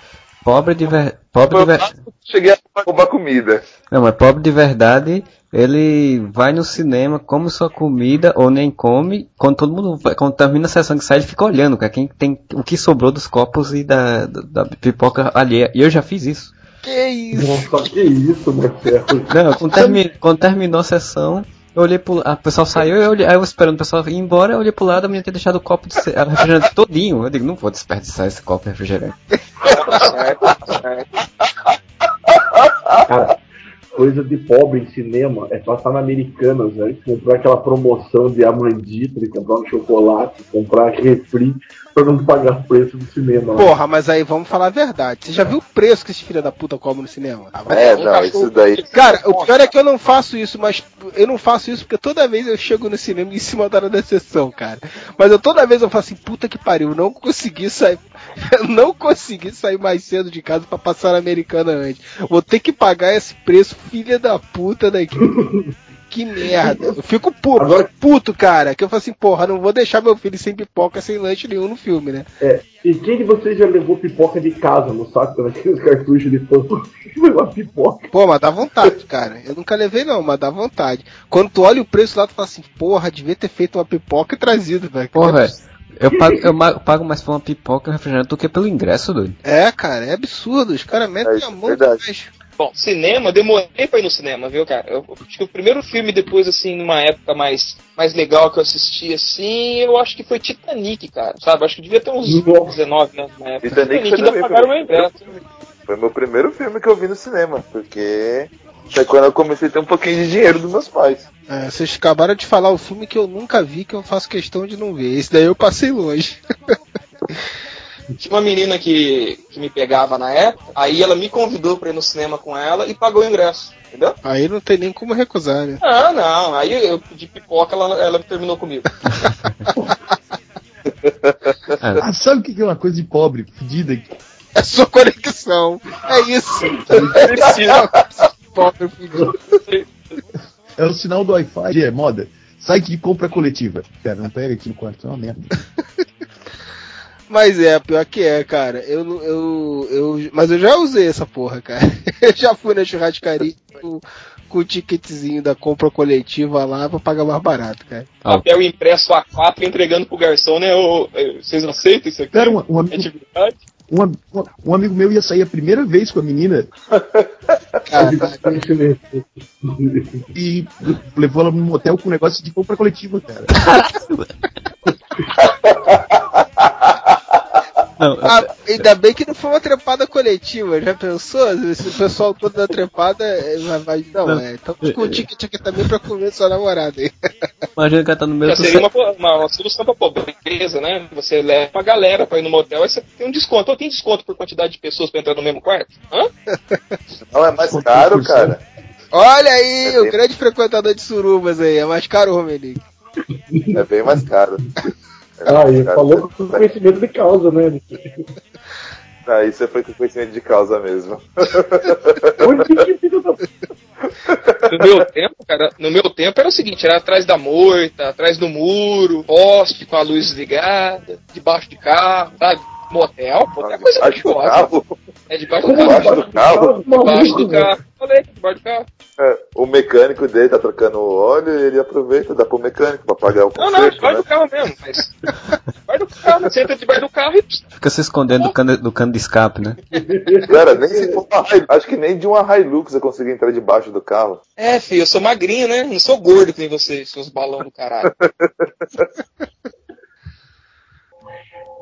pobre de ver... pobre de ver... cheguei a roubar comida. Não, mas pobre de verdade, ele vai no cinema, come sua comida ou nem come. Quando todo mundo vai, quando termina a sessão que sai, ele fica olhando, cara, quem tem o que sobrou dos copos e da, da, da pipoca alheia. E eu já fiz isso. que isso? Nossa, que isso, Marcelo? Não, quando, termi- quando terminou a sessão, eu olhei pro a pessoal saiu, eu olhei, aí eu esperando o pessoal ir embora, eu olhei pro lado, a menina tinha deixado o copo de refrigerante todinho. Eu digo, não vou desperdiçar esse copo de refrigerante. Cara, coisa de pobre em cinema é passar na Americanas, né? Comprar aquela promoção de amandita, comprar um chocolate, comprar refri, pra não pagar o preço do cinema. né? Porra, mas aí vamos falar a verdade. Você já viu o preço que esse filho da puta come no cinema? Ah, É, um não, cachorro- isso daí. Cara, o pior é que eu não faço isso, mas eu não faço isso porque toda vez eu chego no cinema em cima da hora da sessão, cara. Mas eu toda vez eu falo assim, puta que pariu, não consegui sair. Eu não consegui sair mais cedo de casa pra passar na americana antes. Vou ter que pagar esse preço, filha da puta daqui. Que merda. Eu fico puto, Agora- puto, cara. Que eu falo assim, porra, não vou deixar meu filho sem pipoca, sem lanche nenhum no filme, né? É, e quem de vocês já levou pipoca de casa no saco naqueles cartuchos de pão? uma pipoca. Pô, mas dá vontade, cara. Eu nunca levei não, mas dá vontade. Quando tu olha o preço lá, tu fala assim, porra, devia ter feito uma pipoca e trazido, velho. Pô, velho, eu pago, eu pago mais por uma pipoca e um refrigerante do que pelo ingresso, doido. É, cara, é absurdo. Os caras metem É, a mão verdade. demais. Bom, cinema, demorei pra ir no cinema, viu, cara? Eu, acho que o primeiro filme depois, assim, numa época mais, mais legal que eu assisti, assim, eu acho que foi Titanic, cara, sabe? Acho que devia ter uns Nossa. 19, né, na época. Titanic foi ainda pagaram foi. meu ingresso. Foi meu primeiro filme que eu vi no cinema, porque Foi quando eu comecei a ter um pouquinho de dinheiro dos meus pais. É, vocês acabaram de falar o filme que eu nunca vi, que eu faço questão de não ver. Esse daí eu passei longe. Tinha uma menina que, que me pegava na época, aí ela me convidou pra ir no cinema com ela e pagou o ingresso, entendeu? Aí não tem nem como recusar, né? Ah, não, aí eu pedi pipoca, ela, ela terminou comigo. Ah, sabe o que que é uma coisa de pobre, fedida? É sua conexão. É isso. Pobre filho. É o sinal do Wi-Fi, é moda. Site de compra coletiva. Pera, não pega aqui no quarto, é uma merda. Mas é, pior que é, cara. Eu, não- eu, eu, mas eu já usei essa porra, cara. Eu já fui na churrascaria com, com o ticketzinho da compra coletiva lá pra pagar mais barato, cara. Ah, Papel impresso A4 entregando pro garçom, né? Ô, ô, vocês aceitam isso aqui? Cara, um, um É amigo, de verdade? Um, um- um amigo meu ia sair a primeira vez com a menina e levou ela num motel com um negócio de compra coletiva, cara. não, Ah, ainda bem que não foi uma trepada coletiva, já pensou? Se o pessoal todo da trepada eh, vai, vai não, Não. é. Então com o ticket aqui também pra comer sua namorada aí. imagina que ela tá no do seria uma, uma, uma solução pra pobreza, né? Você leva pra galera pra ir no motel, aí você tem um desconto. Ou tem desconto por quantidade de pessoas pra entrar no mesmo quarto? Hã? Não é mais caro, cara. Olha aí, É o bem- grande frequentador de surubas aí, é mais caro, Romelic. É bem mais caro. É Ah, ele falou com conhecimento de causa, né? Aí você foi com conhecimento de causa mesmo. No meu tempo, cara, no meu tempo era o seguinte, era atrás da moita, atrás do muro, poste com a luz ligada, debaixo de carro, sabe? Motel, motel é coisa pior. carro. É debaixo do Debaixo carro. do carro. Debaixo do carro. Debaixo do carro. É, o mecânico dele tá trocando o óleo e ele aproveita, dá pro mecânico pra pagar o Não, não, conserto, debaixo né? do carro mesmo, mas. Debaixo do carro, você entra debaixo do carro e. Fica se escondendo do cano, do cano de escape, né? Cara, nem se for uma Hilux, acho que nem de uma Hilux eu consegui entrar debaixo do carro. É, filho, eu sou magrinho, né? Não sou gordo que nem vocês, seus balão do caralho.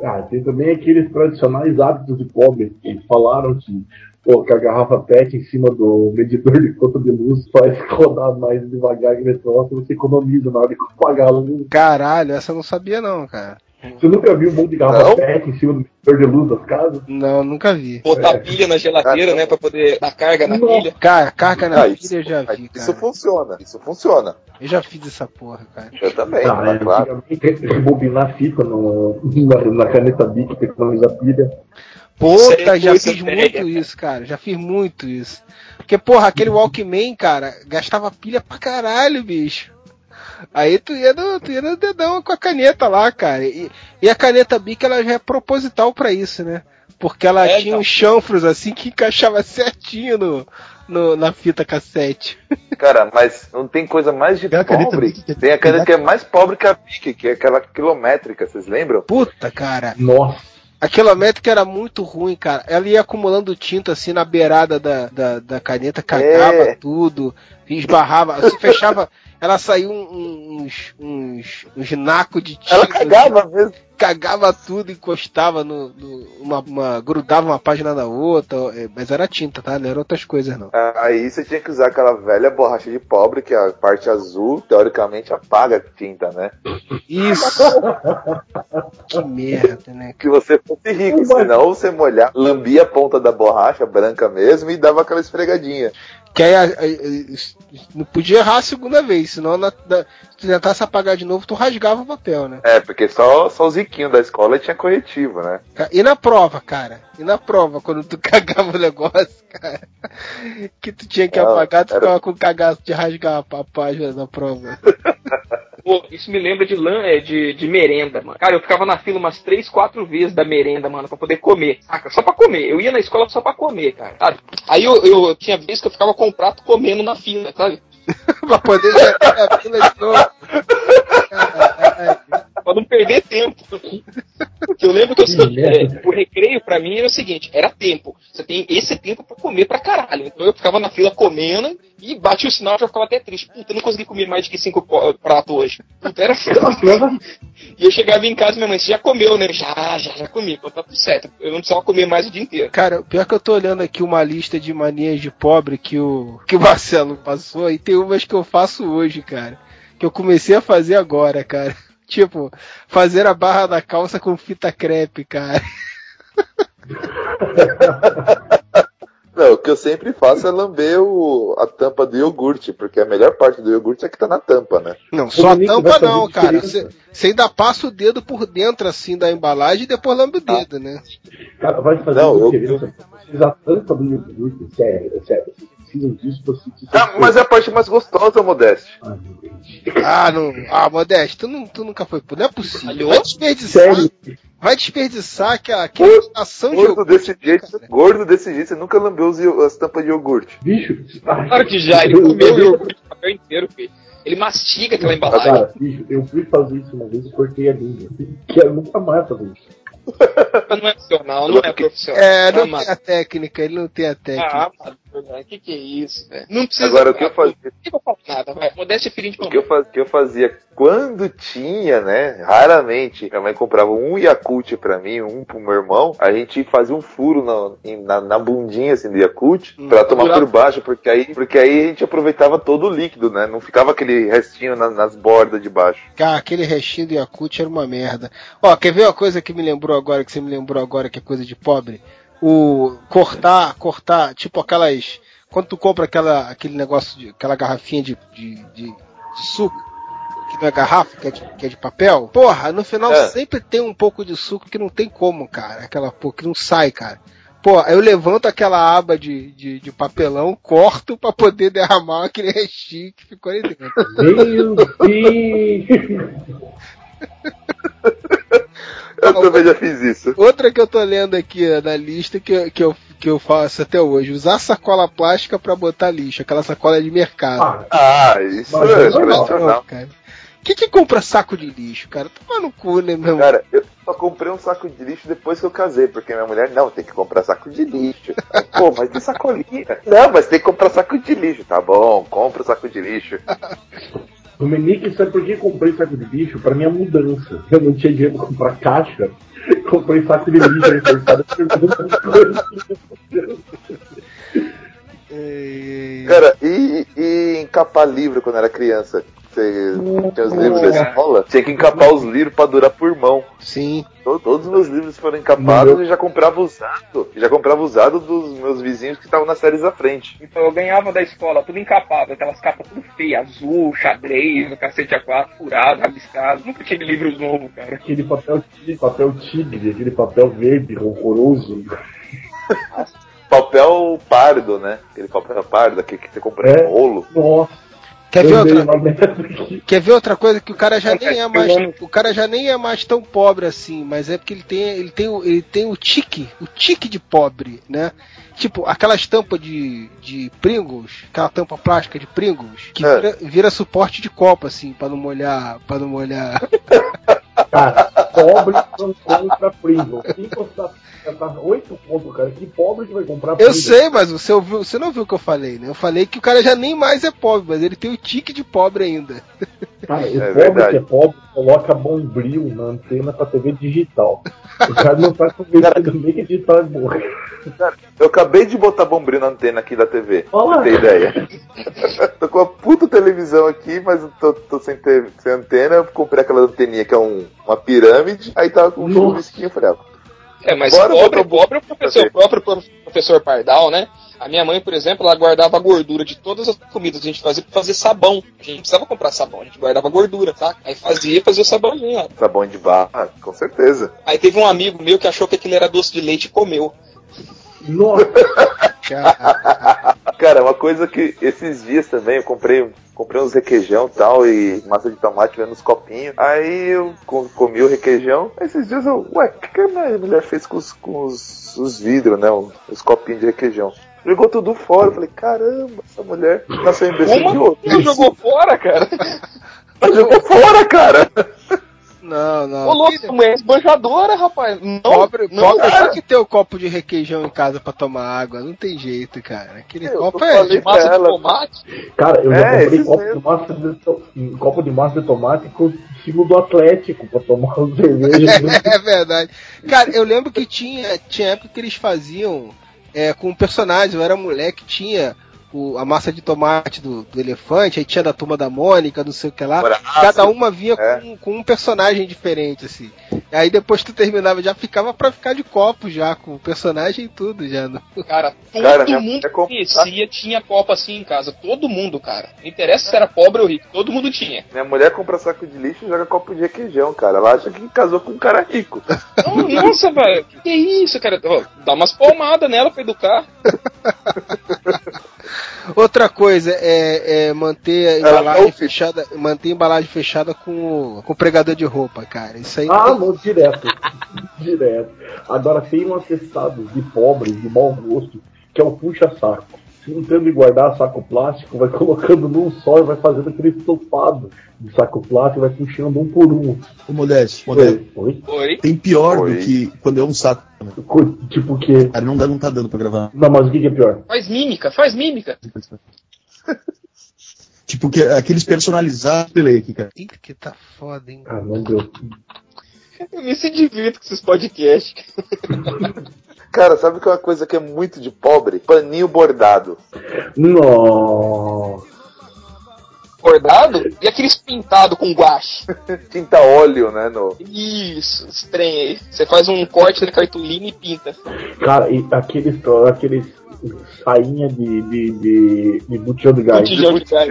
Ah, tem também aqueles tradicionais hábitos de pobre que falaram que, pô, que a garrafa PET em cima do medidor de conta de luz faz rodar mais devagar que eletrônico, você economiza na hora de pagar a luz. Caralho, essa eu não sabia não, cara. Você nunca viu um monte de garrafa Não? PET em cima do medidor de luz das casas? Não, nunca vi. Botar pilha na geladeira, né? Pra poder dar carga na Não. pilha. Cara, carga na Ah, pilha isso, eu já vi, isso cara. funciona, isso funciona. Eu já fiz essa porra, cara. Eu também, Ah, é, claro. antigamente, rebobinar a fita no, na, na caneta Bic pra economizar pilha. Puta, já fiz muito cara. isso, cara. Já fiz muito isso. Porque, porra, aquele Walkman, cara, gastava pilha pra caralho, bicho. Aí tu ia no, tu ia no dedão com a caneta lá, cara. E, e a caneta Bic, ela já é proposital pra isso, né? Porque ela É, tinha então. uns chanfros assim que encaixava certinho no, no- na fita cassete. Cara, mas não tem coisa mais de Tem a caneta pobre. Bic que é- Tem a caneta que é mais pobre que a Bic, que é aquela quilométrica, vocês lembram? Puta, cara. Nossa, A quilométrica era muito ruim, cara. Ela ia acumulando tinta assim na beirada da, da, da caneta, cagava É. tudo, esbarrava, se fechava, ela saiu um- uns, uns, uns nacos de tinta. Ela cagava mesmo. Cagava tudo, encostava no. no- uma, uma- grudava uma página na outra, é, mas era tinta, tá? Não eram outras coisas, não. Aí você tinha que usar aquela velha borracha de pobre, que a parte azul, teoricamente, apaga a tinta, né? Isso! que merda, né? Que você fosse rico, senão você molhar, lambia a ponta da borracha branca mesmo e dava aquela esfregadinha. Que aí a- a- a- não podia errar a segunda vez, senão na, na- se tu tentasse apagar de novo, tu rasgava o papel, né? É, porque só, só os riquinhos da escola tinha corretivo, né? E na prova, cara? E na prova, quando tu cagava o negócio, cara? Que tu tinha que Não, apagar, tu era- ficava com cagaço de rasgar a, a página da prova. Pô, isso me lembra de, é, de, de merenda, mano. Cara, eu ficava na fila umas três, quatro vezes da merenda, mano, pra poder comer. Saca? Só pra comer. Eu ia na escola só pra comer, cara. Sabe? Aí eu, eu tinha vezes que eu ficava com o prato comendo na fila, sabe? pra poder a fila de novo. Pra não perder tempo. Porque eu lembro que eu, é, o recreio pra mim era o seguinte, era tempo. Você tem esse tempo pra comer pra caralho. Então eu ficava na fila comendo e batia o sinal e já ficava até triste. Puta, eu não consegui comer mais de que cinco pratos hoje. Puta, era foda. E eu chegava em casa e minha mãe, você já comeu, né? Já, já, já comi. Então tá tudo certo. Eu não precisava comer mais o dia inteiro. Cara, pior que eu tô olhando aqui uma lista de manias de pobre que o, que o Marcelo passou e tem umas que eu faço hoje, cara. Que eu comecei a fazer agora, cara. Tipo, fazer a barra da calça com fita crepe, cara. Não, o que eu sempre faço é lamber o, a tampa do iogurte, porque a melhor parte do iogurte é que tá na tampa, né? Não, só a tampa não, cara. Você você ainda passa o dedo por dentro, assim, da embalagem e depois lambe o dedo, né? Cara, vai fazer Não, eu-. Vocês a tampa do iogurte, sério, sério. Precisam disso pra sentir. Ah, mas é a parte mais gostosa, Modeste. Ai, meu Deus. Ah, não. Ah, Modesto, tu, não, tu nunca foi. Não é possível. Vai desperdiçar. Sério. Vai desperdiçar aquela, aquela ação de Gordo iogurte, desse jeito, cara. gordo desse jeito, você nunca lambeu as tampas de iogurte. Bicho, Claro que já, ele comeu o iogurte de papel inteiro, filho. Ele mastiga aquela embalagem. Cara, bicho, eu fui fazer isso uma vez e cortei a língua. Quero nunca mais fazer isso. Não é profissional, não é profissional. É, não Amado. tem a técnica, ele não tem a técnica. Ah, amado, velho, que que é isso, velho? Não precisa. Agora, o que eu fazia? Não vou falar nada, vai. Modéstia é filhinho de O que eu, faz- que eu fazia quando tinha, né? Raramente, minha mãe comprava um Yakult pra mim, um pro meu irmão. A gente fazia um furo na, na, na bundinha assim, do Yakult Hum. pra tomar por baixo, porque aí, porque aí a gente aproveitava todo o líquido, né? Não ficava aquele restinho na- nas bordas de baixo. Cara, aquele restinho do Yakult era uma merda. Ó, quer ver uma coisa que me lembrou agora, que você me lembrou agora, que é coisa de pobre? O cortar, cortar, tipo aquelas. Quando tu compra aquela, aquele negócio, de, aquela garrafinha de, de, de, de suco, que não é garrafa, que é, de, que é de papel, porra, no final É. sempre tem um pouco de suco que não tem como, cara. Aquela porra que não sai, cara. Pô, aí eu levanto aquela aba de, de, de papelão, corto pra poder derramar aquele restinho que ficou ali dentro. Meu Deus! Eu também já fiz isso. Outra que eu tô lendo aqui ó, na lista que, eu- que, eu, que eu faço até hoje, usar sacola plástica pra botar lixo, aquela sacola de mercado. Ah, Ah, isso Mas é é cara. Quem que compra saco de lixo, cara? Toma no cu, né, meu? Cara, eu só comprei um saco de lixo depois que eu casei, porque minha mulher, não, tem que comprar saco de lixo. Pô, mas tem sacolinha. Não, mas tem que comprar saco de lixo. Tá bom, compra o saco de lixo. Dominique, sabe por que comprei saco de lixo? Pra minha mudança. Eu não tinha dinheiro pra comprar caixa. Comprei saco de lixo reforçado. Cara, e, e encapar livro quando era criança? Você tinha os livros da escola? Tinha que encapar os livros pra durar por mão. Sim. To- Todos os meus livros foram encapados e já comprava usado. Já comprava usado dos meus vizinhos que estavam nas séries à frente. Então eu ganhava da escola tudo encapado, aquelas capas tudo feias, azul, xadrez, no cacete A4, furado, rabiscado. Nunca tive livros novos, cara. Aquele papel tigre, papel tigre, aquele papel verde, horroroso. Papel pardo, né? Aquele papel pardo, aquele que você compra É. em rolo. Nossa, Quer ver outra? Quer ver outra coisa que o cara já nem é mais, o cara já nem é mais tão pobre assim, mas é porque ele tem, ele tem, o- ele tem o tique, o tique de pobre, né? Tipo, aquelas tampas de, de Pringles, aquela tampa plástica de Pringles, que É. vira, vira suporte de copo assim, para não molhar, para não molhar. Cara, pobre não compra Pringles. Quem custar tá 8 pontos, cara? Que pobre que vai comprar Eu Pringles? sei, mas você ouviu, você não viu o que eu falei, né? Eu falei que o cara já nem mais é pobre, mas ele tem o tique de pobre ainda. Cara, o É pobre verdade. que é pobre coloca bombril na antena pra TV digital. O cara não tá convencido nem que digital é bom. Eu acabei de botar bombril na antena aqui da TV. Olha Pra ter ideia. tô com uma puta televisão aqui, mas eu tô, tô sem, ter, sem antena. Eu comprei aquela anteninha que é um- uma pirâmide. Aí tava com um chuvisquinho. Eu falei, ah, É, mas Bora pobre, pobre é o professor, o próprio prof- professor Pardal, né? A minha mãe, por exemplo, ela guardava a gordura de todas as comidas que a gente fazia pra fazer sabão. A gente não precisava comprar sabão, a gente guardava gordura, tá? Aí fazia, fazia o sabãozinho lá. sabão de barra, com certeza. Aí teve um amigo meu que achou que aquilo era doce de leite e comeu. Nossa, Cara, uma coisa que esses dias também eu comprei, comprei uns requeijão e tal, e massa de tomate vendo nos copinhos. Aí eu co- comi o requeijão. Aí esses dias eu, ué, o que, que a mulher fez com os, com os, os vidros, né? Os, os copinhos de requeijão. Jogou tudo fora. Eu falei, caramba, essa mulher nasceu imbecil de outro. não jogou fora, cara. Jogou fora, cara! Não, não. Ô, louco, mulher é esbanjadora, rapaz. Não, Pobre, não, pobre cara. tem que ter o copo de requeijão em casa pra tomar água. Não tem jeito, cara. Aquele Eu copo é. falando- Massa de tomate. Cara, eu já É, comprei esses copo mesmo. de, massa de, to- um copo de massa de tomate com o símbolo do Atlético pra tomar um cerveja. é verdade. Cara, eu lembro que tinha, tinha época que eles faziam é, com um personagem, eu era moleque, tinha o- a massa de tomate do, do elefante, aí tinha da turma da Mônica, não sei o que lá. Moraço, Cada uma vinha é. com, com um personagem diferente, assim. Aí depois que tu terminava, já ficava pra ficar de copo já, com o personagem e tudo já. no- Cara, todo Cara, minha mundo compra- conhecia tinha copa assim em casa. Todo mundo, cara. Não interessa se era pobre ou rico, todo mundo tinha. Minha mulher compra saco de lixo e joga copo de requeijão, cara. Ela acha que casou com um cara rico. Não, nossa, velho. Que isso, cara? Ó, Dá umas palmadas nela pra educar. Outra coisa é, é manter a Ela embalagem não- fechada, manter a embalagem fechada com, o- com pregador de roupa, cara. Isso aí Ah, não, direto. direto. Agora tem um atestado de pobres, de mau gosto, que é o puxa-saco. Não tem onde guardar saco plástico, vai colocando num só e vai fazendo aquele estofado de saco plástico e vai puxando um por um. Ô, Modeste, Modeste, Oi? Oi. tem pior Oi. do que quando é um saco. Co- Tipo o quê? Cara, não, dá, não tá dando pra gravar. Não, mas o que que é pior? Faz mímica, faz mímica. Tipo, que, aqueles personalizados delay aqui, cara. Ih, que tá foda, hein? Ah, meu Deus. Eu me se divirto com esses podcasts. Cara, sabe que é uma coisa que é muito de pobre? Paninho bordado. Nossa. Bordado e aqueles pintados com guache. Tinta óleo, né? No... Isso, estranho aí. Você faz um corte na cartolina e pinta. Cara, e aqueles, aqueles sainha de, de, de, de botijão de gás. Botijão de gás.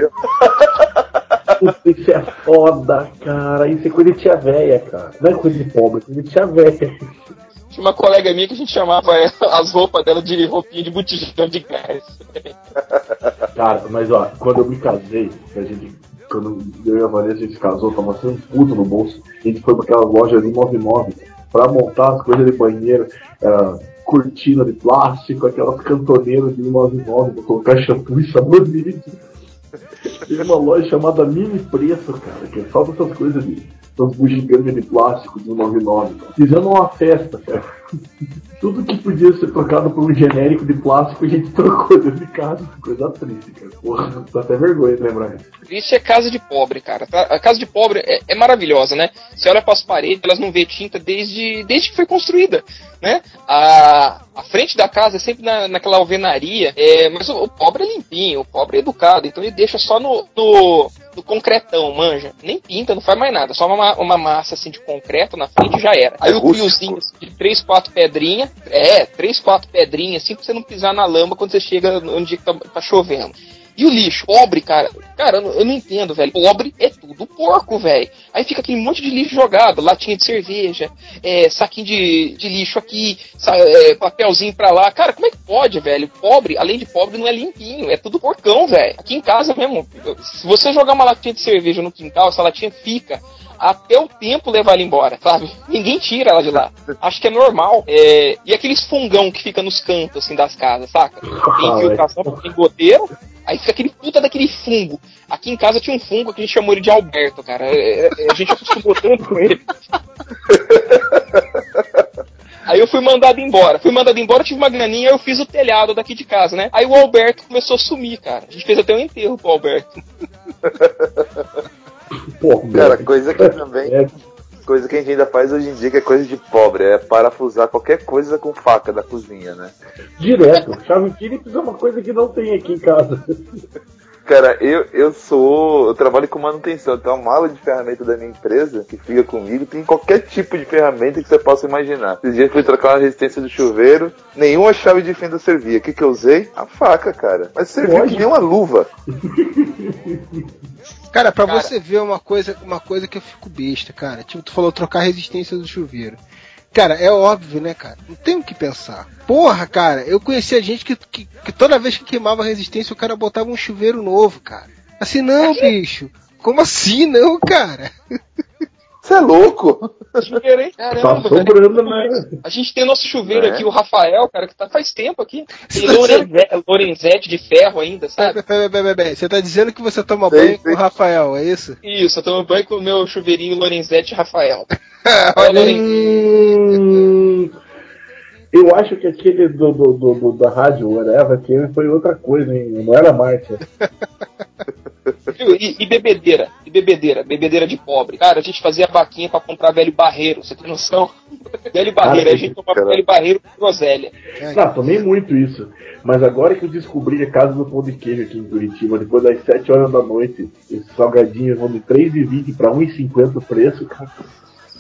Isso é foda, cara. Isso é coisa de tia véia, cara. Não é coisa de pobre, é coisa de tia véia. Tinha uma colega minha que a gente chamava ela- as roupas dela de roupinha de botijão de gás. Cara, mas ó, quando eu me casei, a gente, quando eu e a Vanessa a gente casou, tava um puto no bolso. A gente foi pra aquela loja de 99 pra montar as coisas de banheiro, era cortina de plástico, aquelas cantoneiras de 199 pra colocar shampoo e sabonete. Tem uma loja chamada Mini Preço, cara, que é só dessas coisas de essas bugigangas de plástico de 199. Fizemos uma festa, cara. Tudo que podia ser trocado por um genérico de plástico a gente trocou dentro de casa. Coisa triste, cara. Porra, até vergonha de lembrar isso. Isso é casa de pobre, cara. tá? A casa de pobre é, é maravilhosa, né? Você olha para as paredes, elas não vê tinta desde, desde que foi construída, né? A, a frente da casa é sempre na, naquela alvenaria, é, mas o, o pobre é limpinho, o pobre é educado, então ele deixa só no, no, no concretão, manja. Nem pinta, não faz mais nada, só uma, uma massa assim de concreto na frente e já era. Aí É o assim, de três, quatro pedrinhas, é, três, quatro pedrinhas, assim pra você não pisar na lama quando você chega onde tá, tá chovendo. E o lixo, pobre, cara. Cara, eu não, eu não entendo, velho. Pobre é tudo porco, velho. Aí fica aquele monte de lixo jogado, latinha de cerveja, é, saquinho de, de lixo aqui, sa- é, papelzinho pra lá. Cara, como é que pode, velho? Pobre, além de pobre, não é limpinho, é tudo porcão, velho. Aqui em casa mesmo, se você jogar uma latinha de cerveja no quintal, essa latinha fica até o tempo levar ela embora, sabe? Ninguém tira ela de lá. Acho que é normal. É, E aqueles fungão que fica nos cantos, assim, das casas, saca? Tem infiltração, tem goteiro, aí fica aquele puta daquele fungo. Aqui em casa tinha um fungo que a gente chamou ele de Alberto, cara. É, é, a gente acostumou tanto com ele. Aí eu fui mandado embora. Fui mandado embora, tive uma graninha, eu fiz o telhado daqui de casa, né? Aí o Alberto começou a sumir, cara. A gente fez até um enterro pro Alberto. Pô, Cara, coisa que também. É, Coisa que a gente ainda faz hoje em dia, que é coisa de pobre, é parafusar qualquer coisa com faca da cozinha, né? direto. Chave Phillips é uma coisa que não tem aqui em casa. Cara, eu, eu sou. Eu trabalho com manutenção, então a mala de ferramenta da minha empresa, que fica comigo, tem qualquer tipo de ferramenta que você possa imaginar. Esses dias eu fui trocar uma resistência do chuveiro, nenhuma chave de fenda servia. O que, que eu usei? A faca, cara. Mas serviu Pode? que nem uma luva. Cara, pra Cara. você ver uma coisa, uma coisa que eu fico besta, cara. Tipo, tu falou trocar a resistência do chuveiro. Cara, é óbvio, né, cara? Não tem o que pensar. Porra, cara, eu conhecia gente que, que, que toda vez que queimava a resistência, o cara botava um chuveiro novo, cara. Assim, não, bicho. Como assim, não, cara? Você é louco? Chuveiro, hein? Tá Caramba, velho. sobrando, né? A gente tem nosso chuveiro É. aqui, o Rafael, cara, que tá faz tempo aqui. Tem tá Lorenze- Lorenzetti de ferro ainda, sabe? Peraí, peraí, peraí, peraí. Você tá dizendo que você toma Sei, banho com sei. o Rafael, é isso? Isso, eu tomo banho com o meu chuveirinho Lorenzetti Rafael. Olha aí. Hum, eu acho que aquele do, do, do- do- da rádio, whatever, aquele foi outra coisa, hein? Não era Márcia. E, e bebedeira, e bebedeira, bebedeira de pobre. Cara, a gente fazia vaquinha pra comprar velho barreiro, você tem noção? velho barreiro, Cara, a gente tomava velho barreiro com groselha. Não, tomei muito isso. Mas agora que eu descobri a casa do pão de queijo aqui em Curitiba, depois das 7 horas da noite, esses salgadinhos vão de 3,20 para 1,50 o preço, cara.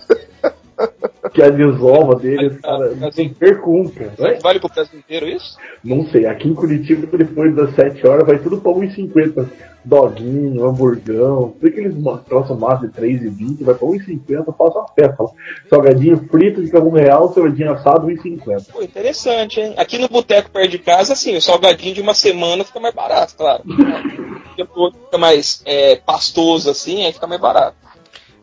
Que a desova deles, cara, não tem perco um, cara. Vai? Vale pro Brasil inteiro isso? Não sei, aqui em Curitiba, depois das 7 horas, vai tudo pra 1,50. Doguinho, hamburgão, tudo aqueles ma- troços massa de 3,20, vai pra 1,50, passa uma festa. Salgadinho frito fica 1 real, salgadinho assado 1,50. Pô, interessante, hein? Aqui no boteco perto de casa, assim, o salgadinho de uma semana fica mais barato, claro. Depois fica mais é, pastoso, assim, aí fica mais barato.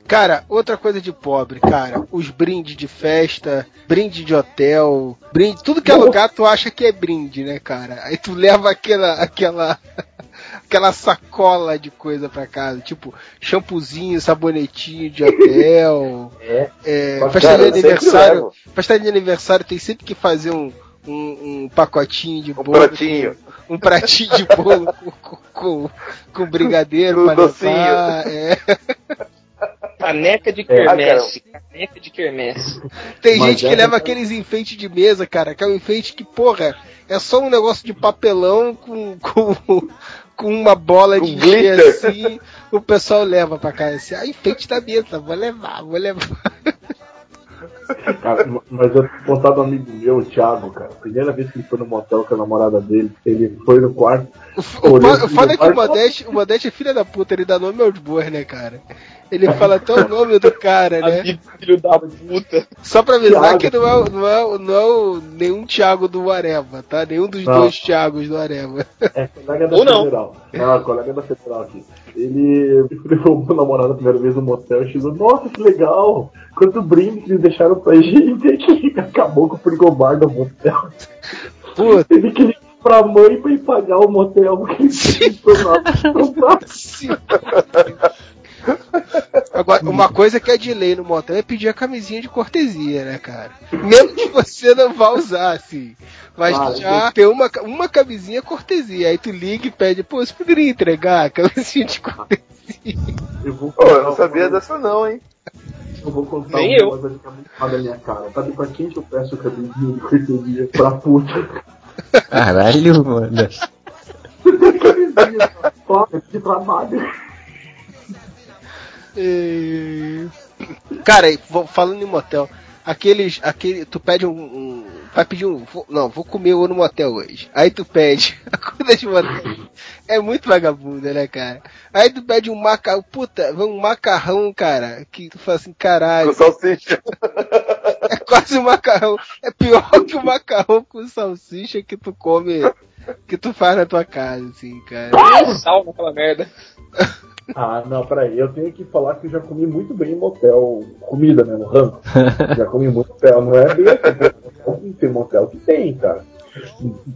Cara, outra coisa de pobre, cara. Os brindes de festa, brinde de hotel, brinde. Tudo que é lugar tu acha que é brinde, né, cara? Aí tu leva aquela. aquela. aquela sacola de coisa pra casa. Tipo, shampoozinho, sabonetinho de hotel. É. É, Mas, festa cara, de aniversário. Festa de aniversário tem sempre que fazer um. Um, um pacotinho de Um bolo. pratinho. com- Um pratinho de bolo com, com, com, com brigadeiro docinho. levar. É. Caneca de É, quermesse. Caneca de quermesse. Tem Mas gente que essa- leva aqueles enfeites de mesa, cara, que é um enfeite que, porra, é só um negócio de papelão com, com, com uma bola Com de glitter. assim, o pessoal leva pra casa assim, ah, enfeite da mesa, vou levar, vou levar. Cara, mas eu tô contado do amigo meu, o Thiago, cara. Primeira vez que ele foi no motel com a namorada dele, ele foi no quarto. O, o assim foda é que o Modeste, o Modeste é filho da puta, ele dá nome aos bois, né, cara? Ele fala até o nome do cara, né? Amigo filho da puta. Só pra avisar Thiago. que não é, o- não é, não é nenhum Thiago do Areva, tá? Nenhum dos Não. dois Thiagos do Areva. É, colega da Ou não. Federal. Não, colega da Federal aqui. Ele levou o namorado a primeira vez no motel e chegou, nossa, que legal! Quanto brinde que eles deixaram pra gente aqui. Acabou com o frigobar do motel. Puta. Ele queria ir pra mãe pra ir pagar o motel porque ele tinha comprado. Agora, uma coisa que é de lei no motel é pedir a camisinha de cortesia, né, cara? Mesmo que você não vá usar, assim. Mas Ah, já tem uma, uma camisinha cortesia. Aí tu liga e pede, pô, você poderia entregar a camisinha de cortesia? Eu vou Pô, eu não uma sabia coisa- dessa não, hein? Eu vou contar Nem uma eu. coisa que tá muito da minha cara. Sabe pra quem que eu peço camisinha de cortesia? Pra puta. Caralho, mano. Camisinha pra foda de trabalho. Cara, vou- falando em motel, aqueles. Aquele, tu pede um. um- vai pedir um. vou- não, vou comer no motel hoje. Aí tu pede a comida de motel. É muito vagabunda, né, cara? Aí tu pede um macarrão. Puta, um macarrão, cara. Que tu fala assim, caralho. Com salsicha. É quase um macarrão. É pior que o macarrão com salsicha que tu come. Que tu faz na tua casa, assim, cara. Sal naquela merda. Ah, não, peraí. Eu tenho que falar que eu já comi muito bem em motel. Comida, né? No rango. já comi muito motel. Não é bem assim. Tem motel que tem, cara.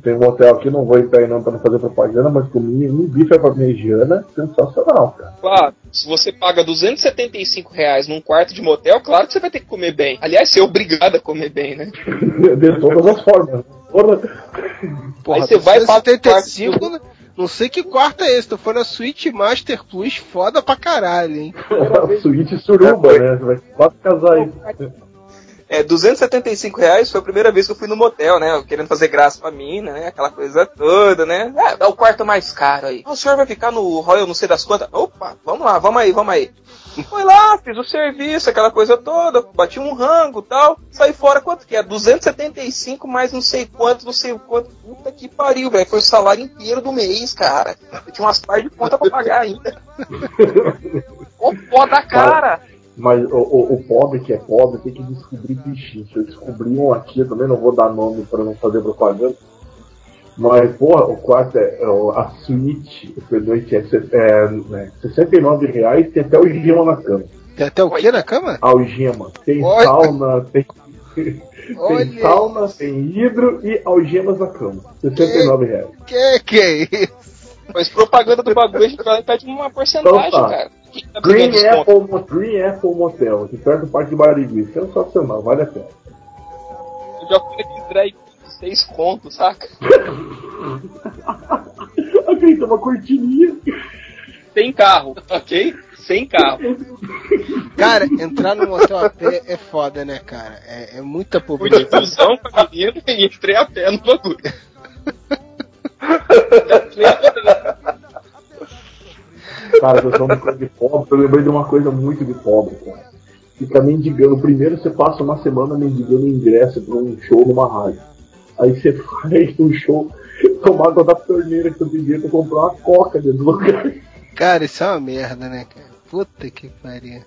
Tem motel aqui, não vou entrar aí não pra não fazer propaganda, mas comi um bife à parmegiana sensacional, cara. Claro, se você paga 275 reais num quarto de motel, claro que você vai ter que comer bem. Aliás, você é obrigado a comer bem, né? De todas as formas. Porra. Porra, Aí você vai pra 75, né? Não sei que quarto é esse, tu foi na Suite Master Plus, foda pra caralho, hein? Suíte suruba, né? Você vai quase casar aí. É, 275 reais foi a primeira vez que eu fui no motel, né? Querendo fazer graça pra mim, né? Aquela coisa toda, né? É, é o quarto mais caro aí. O senhor vai ficar no Royal não sei das quantas? Opa, vamos lá, vamos aí, vamos aí. Foi lá, fiz o serviço, aquela coisa toda, bati um rango tal, saí fora, quanto que é? 275 mais não sei quanto, não sei quanto. Puta que pariu, velho. Foi o salário inteiro do mês, cara. Eu tinha umas par de conta pra pagar ainda. Ô, pó da cara! Mas o, o, o pobre que é pobre tem que descobrir bichinho. Se eu descobrir um aqui, eu também não vou dar nome pra não fazer propaganda. Mas, porra, o quarto é, é o- a suíte por noite é, se- é, né, 69 reais tem até algema na cama. Tem até o que na cama? Algema. Tem Olha. sauna, tem, tem sauna, tem hidro e algemas na cama. 69 reais. Que que é isso? Mas propaganda do bagulho a gente pede uma porcentagem, Então tá. cara. Quem tá Green? Apple, Mo- Green Apple Motel, aqui perto do Parque de Barigui. Sensacional, vale a pena. Eu já fui de seis contos, saca? Tem uma cortininha. Sem carro, ok? Sem carro. Cara, entrar num hotel a pé é foda, né, cara? É, é muita Fui de pobreza. busão com a menina e entrei a pé no bagulho. Cara, vocês estão coisa de pobre. Eu lembrei de uma coisa muito de pobre, cara. Fica mendigando. Primeiro você passa uma semana mendigando ingresso pra um show numa rádio. Aí você faz um show, tomar água da torneira que eu pedi pra comprar uma coca dentro do lugar. Cara, isso é uma merda, né, cara? Puta que pariu.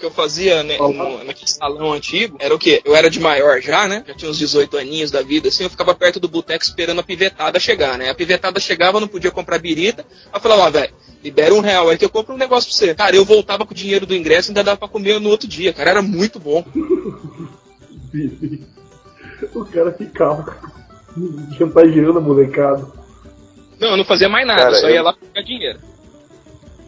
O que eu fazia né, no- naquele salão antigo era o quê? Eu era de maior já, né? Já tinha uns 18 aninhos da vida, assim, eu ficava perto do boteco esperando a pivetada chegar, né? A pivetada chegava, eu não podia comprar birita. Aí eu falava, ó, velho, libera um real aí que eu compro um negócio pra você. Cara, eu voltava com o dinheiro do ingresso e ainda dava pra comer no outro dia, cara. Era muito bom. O cara ficava chantageando a molecada. Não, eu não fazia mais nada, Cara, só eu- ia lá pra pegar dinheiro.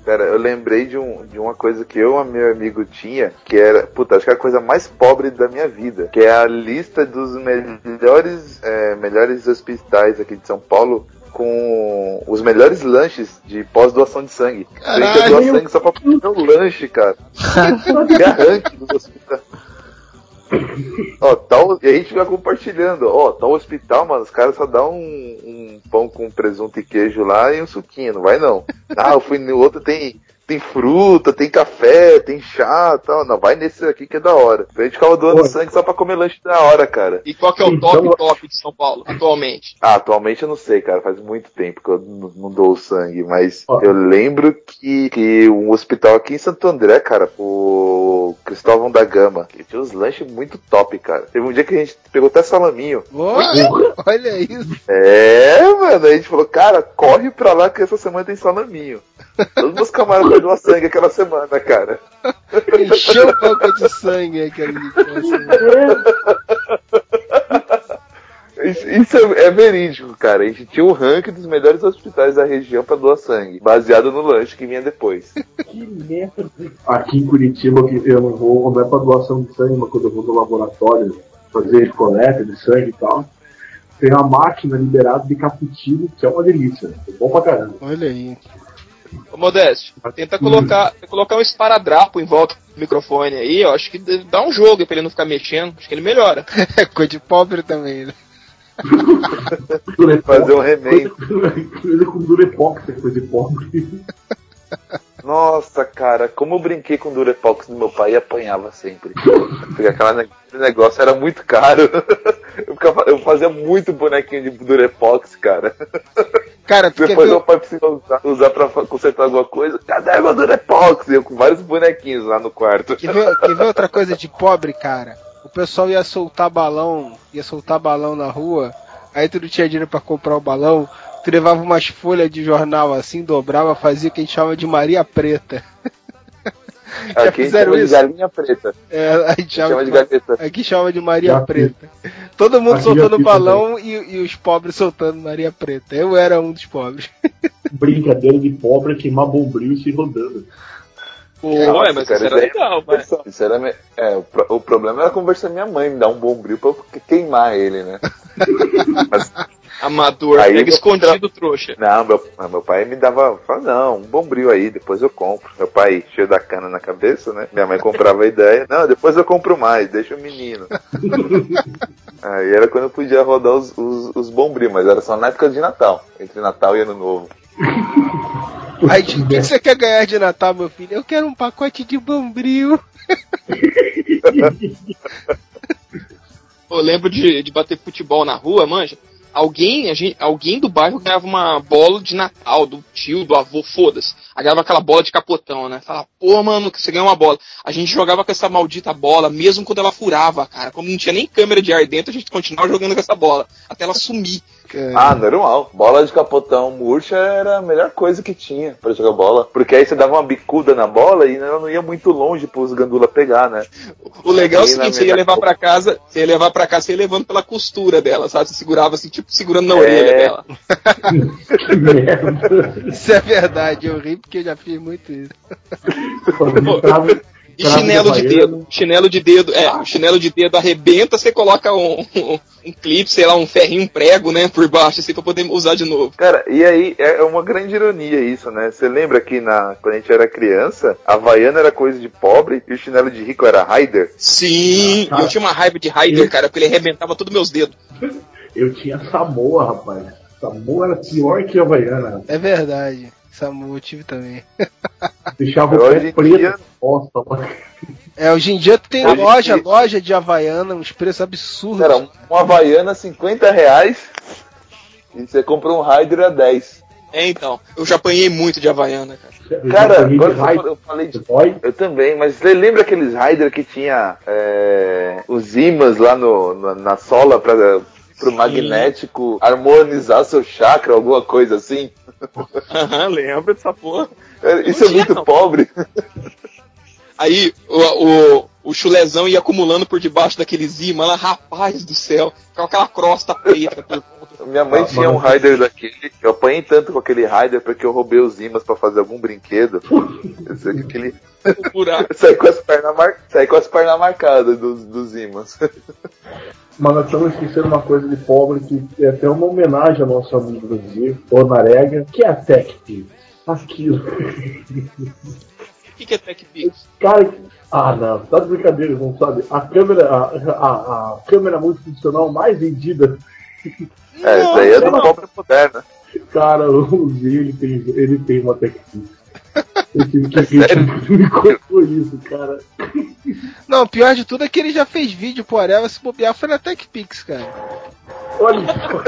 Cara, eu lembrei de, um, de uma coisa que eu e meu amigo tinha, que era, puta, acho que é a coisa mais pobre da minha vida, que é a lista dos melhores, é, melhores hospitais aqui de São Paulo com os melhores lanches de pós-doação de sangue. Gente ia doar Caralho! sangue só pra comer o lanche, cara. Arranque dos hospitais. Ó, tal, e a gente fica compartilhando. Ó, tal hospital, mano, os caras só dão um, um pão com presunto e queijo lá e um suquinho, não vai não. Ah, eu fui no outro, tem, tem fruta, tem café, tem chá tal. Não, vai nesse aqui que é da hora. A gente ficava doando Pô. sangue só pra comer lanche da hora, cara. E qual que é o Então- top top de São Paulo, atualmente? Ah, atualmente eu não sei, cara. Faz muito tempo que eu não, não dou sangue, mas Ó. eu lembro que, que um hospital aqui em Santo André, cara, o Cristóvão da Gama, que tinha uns lanches muito top, cara. Teve um dia que a gente pegou até salaminho. Olha, olha isso. É, mano, a gente falou, cara, corre pra lá que essa semana tem salaminho. Todos meus camaradas doam sangue aquela semana, cara. Encheu a boca de sangue aquele. Isso, isso é, é verídico, cara. A gente tinha um ranking dos melhores hospitais da região pra doar sangue, baseado no lanche que vinha depois. Que merda. Aqui em Curitiba, que eu não vou, não é pra doação de sangue, mas quando eu vou no laboratório fazer coleta de sangue e tal, tem uma máquina liberada de cappuccino, que é uma delícia. É bom pra caramba. Olha aí. Ô Modesto, tenta colocar, colocar um esparadrapo em volta do microfone aí, ó. Acho que dá um jogo pra ele não ficar mexendo. Acho que ele melhora. É coisa de pobre também, né? Fazer um remake. Coisa com Durepox, é coisa de pobre. Nossa, cara, como eu brinquei com Durepox do meu pai e apanhava sempre. Porque aquele negócio era muito caro. Eu, ficava- eu fazia muito bonequinho de Durepox, cara. Cara, Depois meu pai precisa usar, usar pra consertar alguma coisa. Cadê meu Durepox? Eu com vários bonequinhos lá no quarto. quer, ver, quer ver outra coisa de pobre, cara? O pessoal ia soltar balão, ia soltar balão na rua, aí tu não tinha dinheiro pra comprar o balão, tu levava umas folhas de jornal assim, dobrava, fazia o que a gente chama de Maria Preta. Já Aqui a gente fizeram chama de isso? galinha preta. É, a gente chama, chama de de, aqui chama de Maria Já Preta. Todo mundo Aqui já soltando balão e, e os pobres soltando Maria Preta. Eu era um dos pobres. Brincadeira de pobre é queimar bombril e se rodando. Ué, Nossa, mas cara, isso era isso legal. Isso era me- é, o, pro- o problema era conversar com minha mãe, me dar um bombril pra eu que- queimar ele, né? Mas, Amador, Aí pega escondido, trouxa. não, meu, meu pai me dava, falava, não, um bombril aí, depois eu compro. Meu pai cheio da cana na cabeça, né? Minha mãe comprava a ideia, não, depois eu compro mais, deixa o menino. aí era quando eu podia rodar os, os, os bombril, mas era só na época de Natal, entre Natal e Ano Novo. Aí, o que que você quer ganhar de Natal, meu filho? Eu quero um pacote de bombril. Eu lembro de, de bater futebol na rua, manja. Alguém, gente, alguém do bairro ganhava uma bola de Natal, do tio, do avô, foda-se. Ganhava aquela bola de capotão, né? Falava, pô, mano, você ganhou uma bola. A gente jogava com essa maldita bola, mesmo quando ela furava, cara. Como não tinha nem câmera de ar dentro, a gente continuava jogando com essa bola. Até ela sumir. Cara, Ah, normal. Bola de capotão murcha era a melhor coisa que tinha pra jogar bola. Porque aí você dava uma bicuda na bola e ela não ia muito longe pros gandula pegar, né? O legal é o seguinte, você ia levar pra casa, você ia levar pra casa, você ia levando pela costura dela, sabe? Você segurava assim, tipo, segurando na É. orelha dela. Que merda. Isso é verdade, eu ri porque eu já fiz muito isso. E chinelo de havaiana. dedo. Chinelo de dedo, é, o chinelo de dedo arrebenta, você coloca um, um, um clipe, sei lá, um ferrinho, um prego, né, por baixo, assim, pra poder usar de novo. Cara, e aí é uma grande ironia isso, né? Você lembra que na, quando a gente era criança, a Havaiana era coisa de pobre e o chinelo de rico era Raider? Sim, Cara, eu tinha uma raiva de Raider, cara, porque ele arrebentava todos meus dedos. Eu tinha Samoa, rapaz. Samoa era pior que a Havaiana. É verdade. Samu eu tive também. Deixava o hoje pé em preto. dia- Nossa, mano. É, hoje em dia tem Hoje loja, dia- loja de Havaiana, uns preços absurdos. Era um- uma Havaiana 50 reais e você comprou um Raider a 10. É, então, eu já apanhei muito de Havaiana, cara. Eu Cara, agora eu falei de. Eu também, mas você lembra aqueles Raider que tinha é, os ímãs lá no, na, na sola para pro magnético harmonizar seu chakra, alguma coisa assim? Aham, lembra dessa porra. É, Isso é muito não. pobre. Aí o, o, o chulezão ia acumulando por debaixo daqueles imãs lá, rapaz do céu, com aquela crosta preta por volta. Minha mãe Ah, tinha um mas- Raider daquele. Eu apanhei tanto com aquele Raider porque eu roubei os ímãs pra fazer algum brinquedo. Eu sei que aquele. Saí com as pernas mar... saí com as pernas marcadas dos, dos ímãs. Mas nós estamos esquecendo uma coisa de pobre que é até uma homenagem ao nosso amigo Brasil, o Narega, que é a TechPix. Aquilo. O que, que é TechPix? Cara, ah não, tá de brincadeira, não sabe? A câmera, a, a, a câmera multifuncional mais vendida, É, isso aí é do não. pobre moderno. cara, o Zio, ele tem, ele tem uma TechPix. Eu tive que Sério? me isso, cara. Não, pior de tudo é que ele já fez vídeo pro Areva se bobear foi na TechPix, cara. Olha só.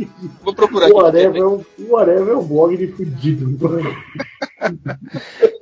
Vou procurar O aqui. Areva é um, o Areva é um blog de fudido.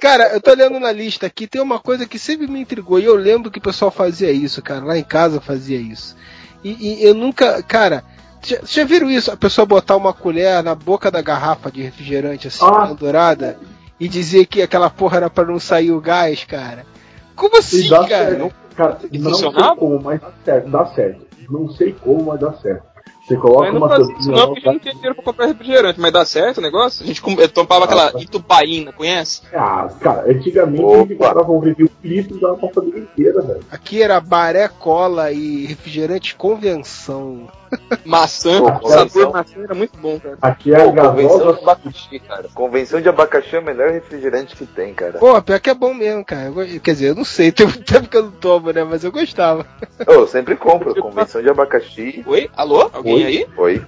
Cara, eu tô olhando na lista aqui, tem uma coisa que sempre me intrigou, e eu lembro que o pessoal fazia isso, cara. Lá em casa fazia isso. E, e eu nunca. Cara, já, já viram isso? A pessoa botar uma colher na boca da garrafa de refrigerante assim, Ah. pendurada, e dizer que aquela porra era pra não sair o gás, cara? Como assim, E dá cara? certo. Cara, E não sei como, mas dá certo, dá certo. Não sei como, mas dá certo. Você coloca Mas não uma fazia isso tampinha não, porque a gente não tinha dinheiro pra comprar refrigerante, mas dá certo o negócio? A gente com- eu tompava aquela tá. itubaína, conhece? Ah, cara, antigamente Opa. a gente comprava um review litro da nossa família inteira, velho. Aqui era baré, cola e refrigerante convenção. Maçã, Pô, o sabor maçã era muito bom, cara. Aqui é a Pô, convenção de abacaxi, cara. Convenção de abacaxi é o melhor refrigerante que tem, cara. Pô, pior que é bom mesmo, cara. Quer dizer, eu não sei, tem muito tempo que eu não tomo, né? Mas eu gostava. Eu sempre compro. Convenção de abacaxi. Oi? Alô? Alguém Oi? aí? Oi.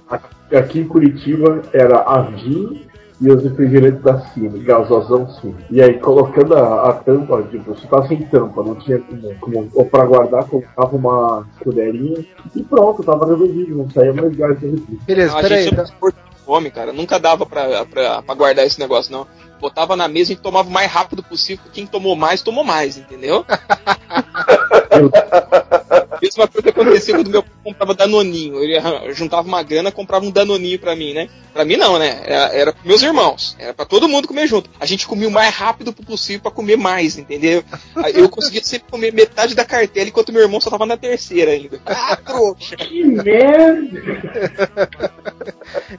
Aqui em Curitiba era a Vim e os refrigerantes da Cine, gasosão Cine. E aí, colocando a, a tampa, tipo, você tá sem tampa, não tinha como, como ou pra guardar, colocava uma colherinha e pronto, tava resolvido, não saía mais gás do refri. Beleza, peraí. tá- de fome, cara. Nunca dava pra, pra, pra guardar esse negócio, não. Botava na mesa e tomava o mais rápido possível. Quem tomou mais, tomou mais, entendeu? Mesma coisa acontecia quando meu pai comprava danoninho. Ele juntava uma grana, comprava um danoninho pra mim, né? Pra mim não, né? Era, era pros meus irmãos. Era pra todo mundo comer junto. A gente comia o mais rápido possível pra comer mais, entendeu? Eu conseguia sempre comer metade da cartela, enquanto meu irmão só tava na terceira ainda. Ah, trouxa! Que merda!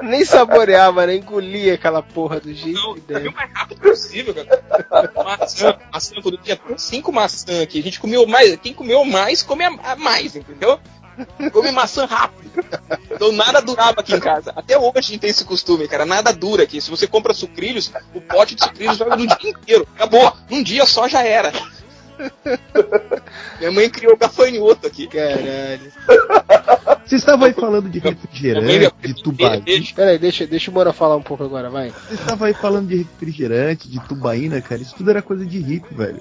Nem saboreava, né? Engolia aquela porra do jeito Não, rápido possível, cara. Maçã, maçã, quando tinha cinco maçãs aqui, a gente comeu mais. Quem comeu mais, come a, mais, entendeu? Come maçã rápido. Então nada durava aqui em casa. Até hoje a gente tem esse costume, cara. Nada dura aqui. Se você compra sucrilhos, o pote de sucrilhos joga no dia inteiro. Acabou. Num dia só já era. Minha mãe criou gafanhoto aqui. Caralho. Vocês estavam aí falando de refrigerante, de tubaína. Peraí, deixa, deixa o Mora falar um pouco agora, vai. Vocês estavam aí falando de refrigerante, de tubaína, cara. Isso tudo era coisa de rico, velho.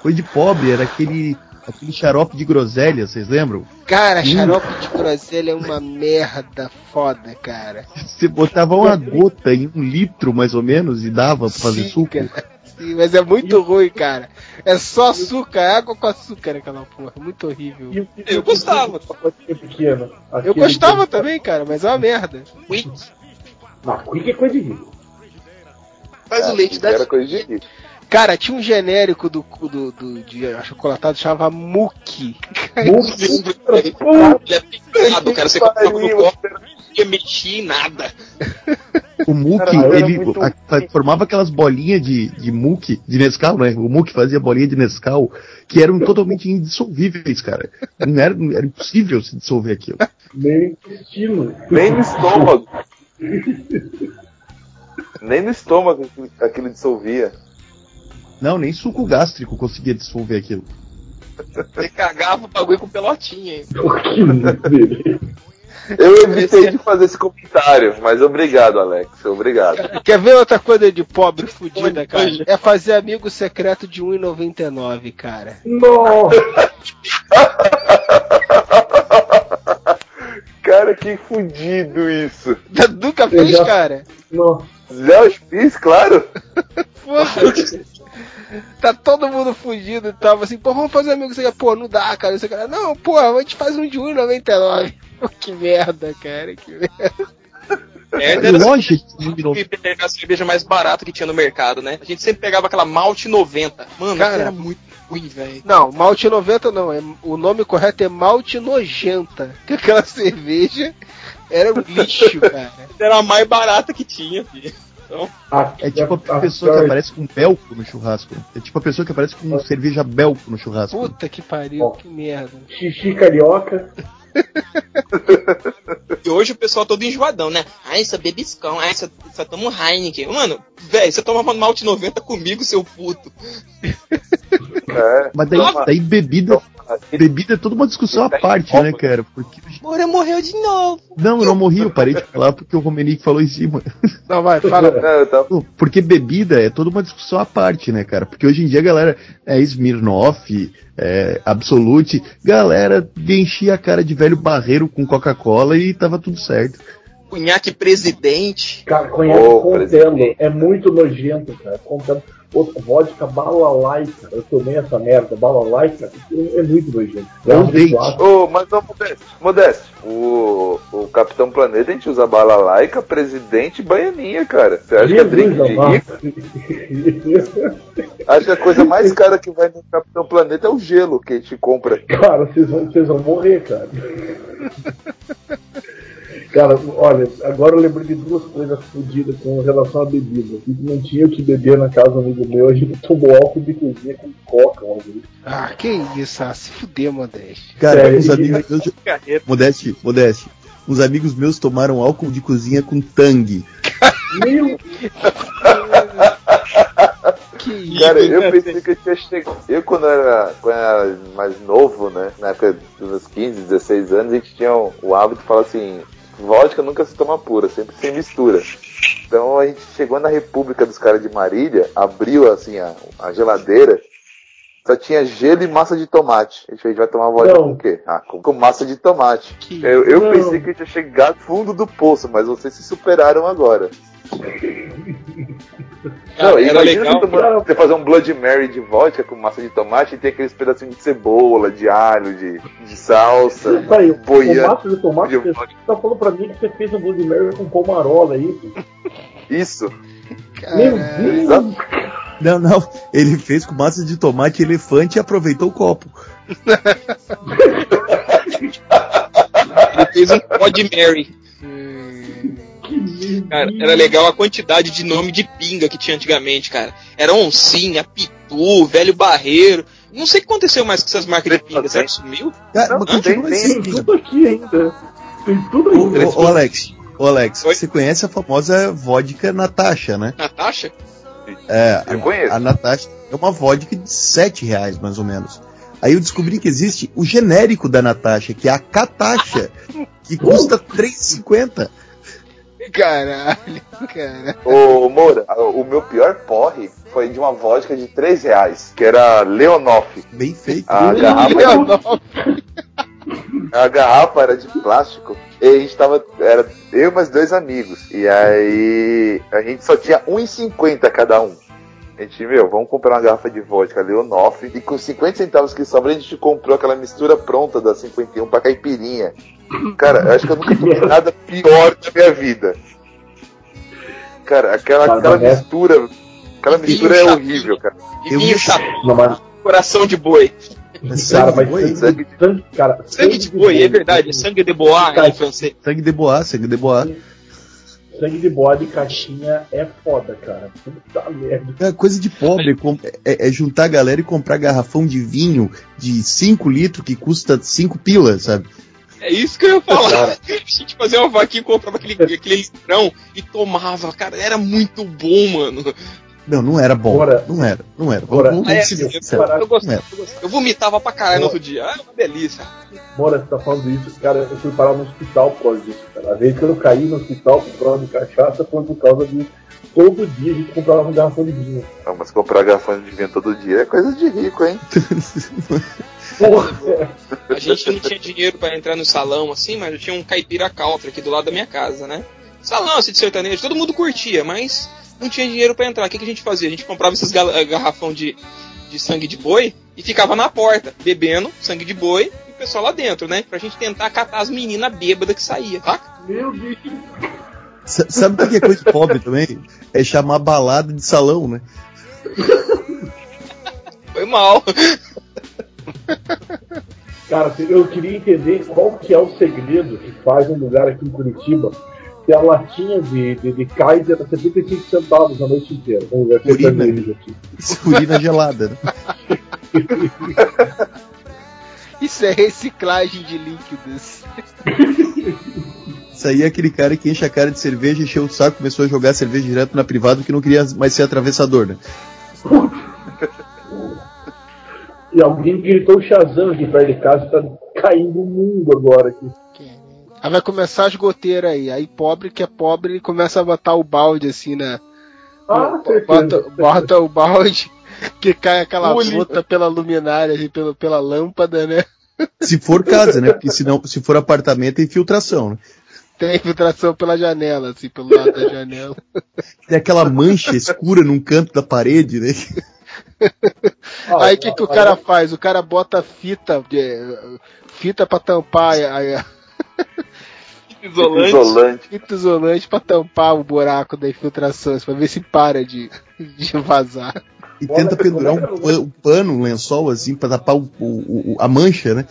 Coisa de pobre, era aquele aquele xarope de groselha, vocês lembram? Cara, Hum. xarope de groselha é uma merda foda, cara. Você botava uma gota em um litro, mais ou menos, e dava pra fazer Sim, suco. cara. Sim, mas é muito ruim, cara. É só açúcar, água com açúcar aquela porra. Muito horrível. E Eu gostava. pequeno. Eu gostava que- também, cara, mas é uma merda. Quick. Não, Quick é coisa de rico. Faz o leite da Era coisa de rico. Cara, tinha um genérico do, do, do de achocolatado chamava Muki. Puta, Ele é picado, cara. Você colocava no copo, não ia mexer em nada. O era ele muito a- formava aquelas bolinhas de, de muque, de Nescau, né? O muque fazia bolinha de Nescau, que eram totalmente indissolvíveis, cara. Não era, era impossível se dissolver aquilo. meio intestino. Nem no estômago. Nem no estômago aquilo dissolvia. Não, nem suco gástrico conseguia dissolver aquilo. Você cagava o bagulho com pelotinha, hein? Que beleza. Eu evitei de fazer esse comentário, mas obrigado, Alex. Obrigado. Quer ver outra coisa de pobre fudida, cara? É fazer amigo secreto de 1,99, cara. Nossa, Cara, que fudido isso. Nunca fez, já- cara? nossa. Já fiz, claro. Foda-se. Tá todo mundo fugido e tal, assim, pô, vamos fazer amigo secreto. Pô, não dá, cara. Você, cara não, pô, a gente faz um de 1,99. que merda, cara, que merda. Era Loja de virou- sempre pegar a cerveja mais barata que tinha no mercado, né? A gente sempre pegava aquela Malte 90. Mano, Cara. era muito ruim, velho. Não, malte 90 não. É, o nome correto é malte nojenta. Que aquela cerveja era um lixo, cara. Era a mais barata que tinha, filho. Aqui, É tipo a pessoa a- que aparece com belco no churrasco. É tipo a pessoa que aparece com cerveja belco no churrasco. Puta que pariu, que merda. Xixi carioca. E hoje o pessoal todo enjoadão, né? Ai, só bebiscão, ai, só, só toma um Heineken. Mano, velho, você tomava Malte 90 comigo, seu puto. É. Mas daí, daí bebida, bebida é toda uma discussão à parte, né, cara? Porque. Moura morreu de novo. Não, eu não morri, eu parei de falar porque o Romenick falou em cima. Não, vai, fala. Não, tava- Pô, Porque bebida é toda uma discussão à parte, né, cara? Porque hoje em dia a galera é Smirnoff, é Absolute, galera enchia a cara de velho barreiro com Coca-Cola e tava tudo certo. Cunhaque presidente. Cara, conhece Ô, Contelo. presidente. É muito nojento, cara. Contelo. Outra vodka balalaica. Eu tomei essa merda. Balalaica é muito nojento. É um ritual. Ô, mas não, Modesto, Modesto, o, o Capitão Planeta a gente usa bala laica, presidente e baianinha, cara. Você acha que é drink Jesus de rico? Acho que a coisa mais cara que vai no Capitão Planeta é o gelo que a gente compra. Cara, vocês vão, vocês vão morrer, cara. Cara, olha, agora eu lembrei de duas coisas fodidas com relação à bebida. Não tinha o que beber na casa do amigo meu, a gente tomou álcool de cozinha com coca, vez. Ah, que isso, ah, se fuder, Modeste. Cara, Sério, uns e- amigos meus. Modeste, Modeste. Uns amigos meus tomaram álcool de cozinha com tangue. Meu Que isso. Cara, eu pensei que eu tinha chegado. Eu, quando era, quando era mais novo, né? Na época dos meus 15, 16 anos, a gente tinha o, o hábito de falar assim: vodka nunca se toma pura, sempre sem mistura. Então a gente chegou na República dos caras de Marília, abriu assim a, a geladeira, só tinha gelo e massa de tomate. A gente falou, a gente vai tomar vodka Não. com o quê? Ah, com, com massa de tomate. Que- Eu, eu pensei que eu tinha chegado fundo do poço, mas vocês se superaram agora. Não, era imagina legal. você, tomar- você fazer um Blood Mary de vodka com massa de tomate e ter aqueles pedacinhos de cebola, de alho, de, de salsa. Peraí, o boiando massa de tomate, de você vodka. tá falando pra mim que você fez um Bloody Mary com pomarola aí. Isso. Meu. Deus! Não, não. Ele fez com massa de tomate elefante e aproveitou o copo. Ele fez um Pod Mary. Cara, era legal a quantidade de nome de pinga que tinha antigamente, cara. Era oncinha, pitu, velho barreiro. Não sei o que aconteceu mais com essas marcas de pinga. Será que sumiu? Cara, Não, mas tem- assim. Tem tudo aqui ainda. Tem tudo Ô, ainda. ô, ô, Alex, ô, Alex, Oi? você conhece a famosa vodka Natasha, né? Natasha? É, Eu a, conheço. a Natasha é uma vodka de 7 reais, mais ou menos. Aí eu descobri que existe o genérico da Natasha, que é a Catasha, que custa 3,50. Caralho, cara. Ô, Moura, o meu pior porre foi de uma vodka de 3 reais, que era Leonoff. Bem feito. A garrafa, a garrafa era de plástico. E a gente tava. Era eu e mais dois amigos. E aí. A gente só tinha 1,50 cada um. A gente, meu, vamos comprar uma garrafa de vodka Leonoff. E com 50 centavos que sobra, a gente comprou aquela mistura pronta da 51 pra caipirinha. Cara, eu acho que eu nunca fiz nada pior na minha vida. Cara, aquela, aquela é- mistura. Aquela mistura é horrível, cara. E coração de boi. Sangue cara, de mas boi? sangue, sangue, cara, Sangue de boi, é verdade. Sangue de bois em francês. Sangue de boa, sangue de boa. Sangue de bode caixinha é foda, cara. Puta merda. É coisa de pobre, é, é juntar a galera e comprar garrafão de vinho de 5 litros que custa 5 pilas, sabe? É isso que eu ia falar. Cara. A gente fazia uma vaquinha, comprava aquele, aquele litrão e tomava. Cara, era muito bom, mano. Não, não era bom. Bora. Não era, não era. Bora. Vamos, é, vamos ser eu, eu, É. eu gostei. Eu vomitava pra caralho no outro dia. Ah, uma delícia. Mora, você tá falando isso, cara, eu fui parar no hospital por causa disso, cara. A vez que eu caí no hospital por causa de cachaça foi por causa de todo dia a gente comprava um garrafão de vinho. Ah, mas comprar garrafão de vinho todo dia é coisa de rico, hein? Porra, A gente não tinha dinheiro pra entrar no salão assim, mas eu tinha um caipira country aqui do lado da minha casa, né? Salão assim de sertanejo, todo mundo curtia, mas não tinha dinheiro pra entrar. O que, que a gente fazia? A gente comprava esses eh, garrafão de, de sangue de boi e ficava na porta, bebendo sangue de boi e o pessoal lá dentro, né? Pra gente tentar catar as meninas bêbadas que saía, tá? meu Deus. Sa- Sabe o que é coisa pobre também? É chamar balada de salão, né? Foi mal. Cara, eu queria entender qual que é o segredo que faz um lugar aqui em Curitiba a latinha de, de, de Kaiser a 75 centavos a noite inteira. Um lugar Urina. sertanejo aqui. Urina gelada, né? Isso é reciclagem de líquidos. Isso aí é aquele cara que enche a cara de cerveja, encheu o saco, começou a jogar cerveja direto na privada que não queria mais ser atravessador, né? E alguém gritou Shazam aqui perto de casa e tá caindo o mundo agora aqui. Aí vai começar as goteiras aí. Aí pobre que é pobre, ele começa a botar o balde assim na. Ah, bota, bota o balde que cai aquela gota pela luminária, assim, pela, pela lâmpada, né? Se for casa, né? Porque senão, se for apartamento, é infiltração, né? Tem infiltração pela janela, assim, pelo lado da janela. Tem aquela mancha escura num canto da parede, né? Ah, Aí o que, que o cara faz? O cara bota fita, fita pra tampar, a- a- Isolante. Isolante. fita isolante pra tampar o buraco da infiltração, pra ver se para de, de vazar. E tenta pendurar um, pa- um pano, um lençol, assim, pra tapar o- o- o- a mancha, né?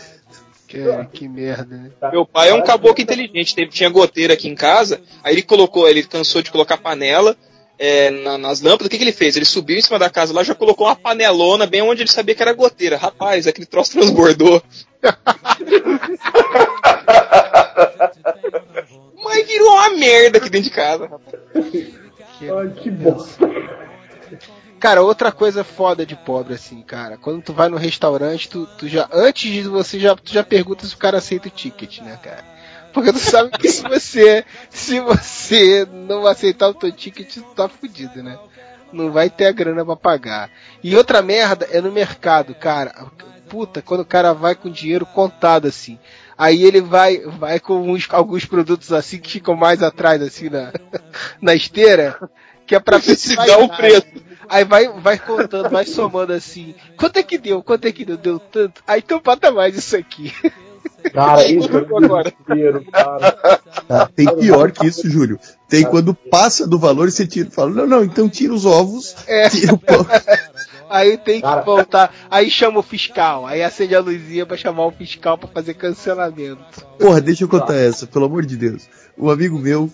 Que, que merda, né? Meu pai é um caboclo inteligente, teve, tinha goteira aqui em casa, aí ele colocou, ele cansou de colocar panela é, na- nas lâmpadas, o que, que ele fez? Ele subiu em cima da casa lá, já colocou uma panelona bem onde ele sabia que era goteira. Rapaz, aquele troço transbordou. Mas virou uma merda aqui dentro de casa. Ai, que bosta. Cara, outra coisa foda de pobre, assim, cara. Quando tu vai no restaurante, tu, tu já. Antes de você já, tu já pergunta se o cara aceita o ticket, né, cara? Porque tu sabe que se você. Se você não aceitar o teu ticket, tu tá fudido, né? Não vai ter a grana pra pagar. E outra merda é no mercado, cara. Puta, quando o cara vai com dinheiro contado, assim. Aí ele vai, vai com uns, alguns produtos assim que ficam mais atrás, assim, na, na esteira. Que é pra o preço. Aí vai, vai contando, vai somando assim. Quanto é que deu? Quanto é que deu? Deu tanto. Aí então bota mais isso aqui. Cara, isso é Agora. cara. Tá? Tem pior que isso, Júlio. Tem quando passa do valor e você tira. Fala, não, não, então tira os ovos, É. tira o pão. Aí tem que Cara. voltar. Aí chama o fiscal. Aí acende a luzinha pra chamar o fiscal pra fazer cancelamento. Porra, deixa eu contar essa, pelo amor de Deus. Um amigo meu,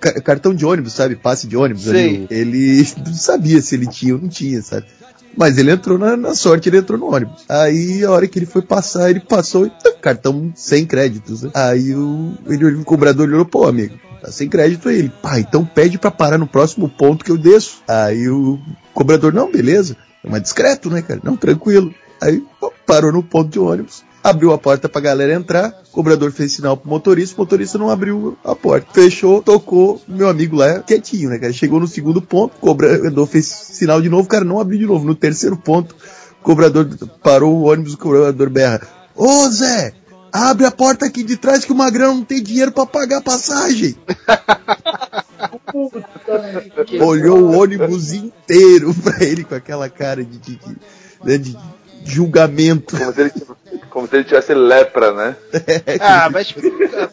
ca- cartão de ônibus, sabe? Passe de ônibus ali. Ele não sabia se ele tinha ou não tinha, sabe? Mas ele entrou na, na sorte, ele entrou no ônibus. Aí a hora que ele foi passar, ele passou e tá, cartão sem créditos, né? Aí o, ele, o cobrador olhou, pô, amigo, tá sem crédito aí. Ele, pá, então pede pra parar no próximo ponto que eu desço. Aí o cobrador, não, beleza. É mais discreto, né, cara? Não, tranquilo. Aí parou no ponto de ônibus. abriu a porta pra galera entrar, o cobrador fez sinal pro motorista, o motorista não abriu a porta. Fechou, tocou, meu amigo lá quietinho, né, cara? Chegou no segundo ponto, o cobrador fez sinal de novo, o cara não abriu de novo. No terceiro ponto, o cobrador parou o ônibus, o cobrador berra: Ô Zé, abre a porta aqui de trás que o Magrão não tem dinheiro pra pagar a passagem. Olhou o ônibus inteiro pra ele com aquela cara de, de, de, né, de julgamento. Como se ele, como se ele tivesse lepra, né? Ah, mas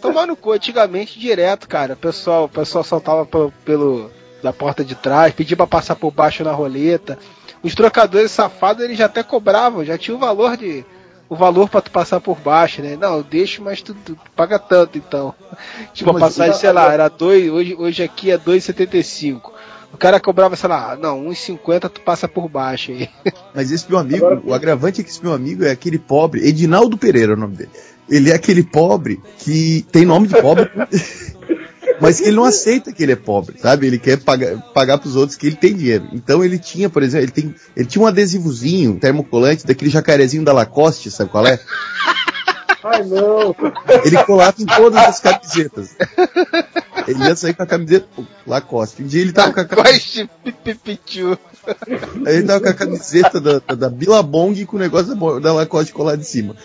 tomar no cu antigamente direto, cara. O pessoal, o pessoal saltava pelo, pelo da porta de trás, pedia pra passar por baixo na roleta. Os trocadores safados eles já até cobravam, já tinha o valor de o valor pra tu passar por baixo, né? Não, eu deixo, mas tu, tu paga tanto então. Tipo, a Mas passagem, isso- sei lá, era dois, hoje, hoje aqui é 2,75. O cara cobrava, sei lá, não, 1,50 tu passa por baixo aí. Mas esse meu amigo, o agravante é que esse meu amigo é aquele pobre, Edinaldo Pereira é o nome dele. Ele é aquele pobre que tem nome de pobre, mas que ele não aceita que ele é pobre, sabe? Ele quer pagar, pagar pros outros que ele tem dinheiro. Então ele tinha, por exemplo, ele, tem, ele tinha um adesivozinho, um termocolante, daquele jacarezinho da Lacoste, sabe qual é? Ai, não. Ele colava em todas as camisetas. Ele ia sair com a camiseta Lacoste. Um dia ele tava com a camiseta. Ele tava com a camiseta da, da, da Billabong com o negócio da, da Lacoste colado em cima.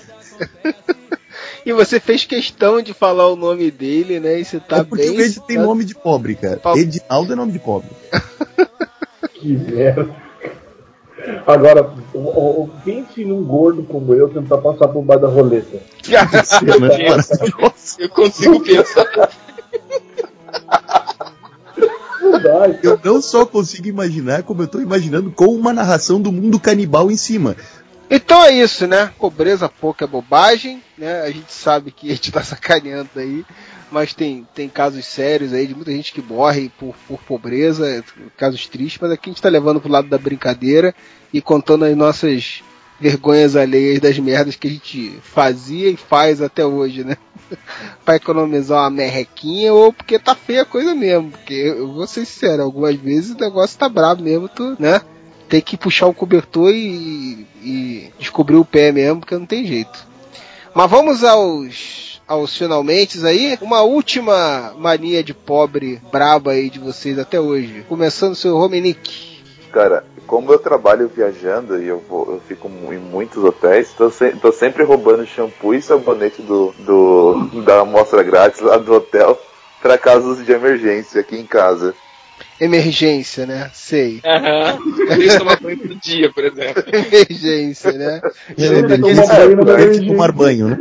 E você fez questão de falar o nome dele, né? E você tá é porque bem. ele tem nome de pobre, cara. Pau- Edinaldo é nome de pobre. Que merda. Agora, o, o, pense num gordo como eu tentar passar por baixo da roleta. Eu consigo pensar. Não dá, Eu não só consigo imaginar, como eu tô imaginando com uma narração do mundo canibal em cima. Então é isso, né? Pobreza pouca é bobagem, né? A gente sabe que a gente tá sacaneando aí, mas tem, tem casos sérios aí de muita gente que morre por, por pobreza, casos tristes, mas aqui a gente tá levando pro lado da brincadeira e contando as nossas vergonhas alheias das merdas que a gente fazia e faz até hoje, né? pra economizar uma merrequinha ou porque tá feia a coisa mesmo. Porque eu vou ser sincero, algumas vezes o negócio tá brabo mesmo, tu, né? Tem que puxar o cobertor e, e descobrir o pé mesmo, porque não tem jeito. Mas vamos aos, aos finalmente aí. Uma última mania de pobre braba aí de vocês até hoje. Começando seu Romenick. Cara, como eu trabalho viajando e eu, vou, eu fico em muitos hotéis, tô, se- tô sempre roubando shampoo e sabonete do, do, da amostra grátis lá do hotel para casos de emergência aqui em casa. Emergência, né? Sei. Aham. Por isso tomar banho todo dia, por exemplo. Emergência, né? É, Ele ele toma banho no sabe banheiro. tomar banho, né?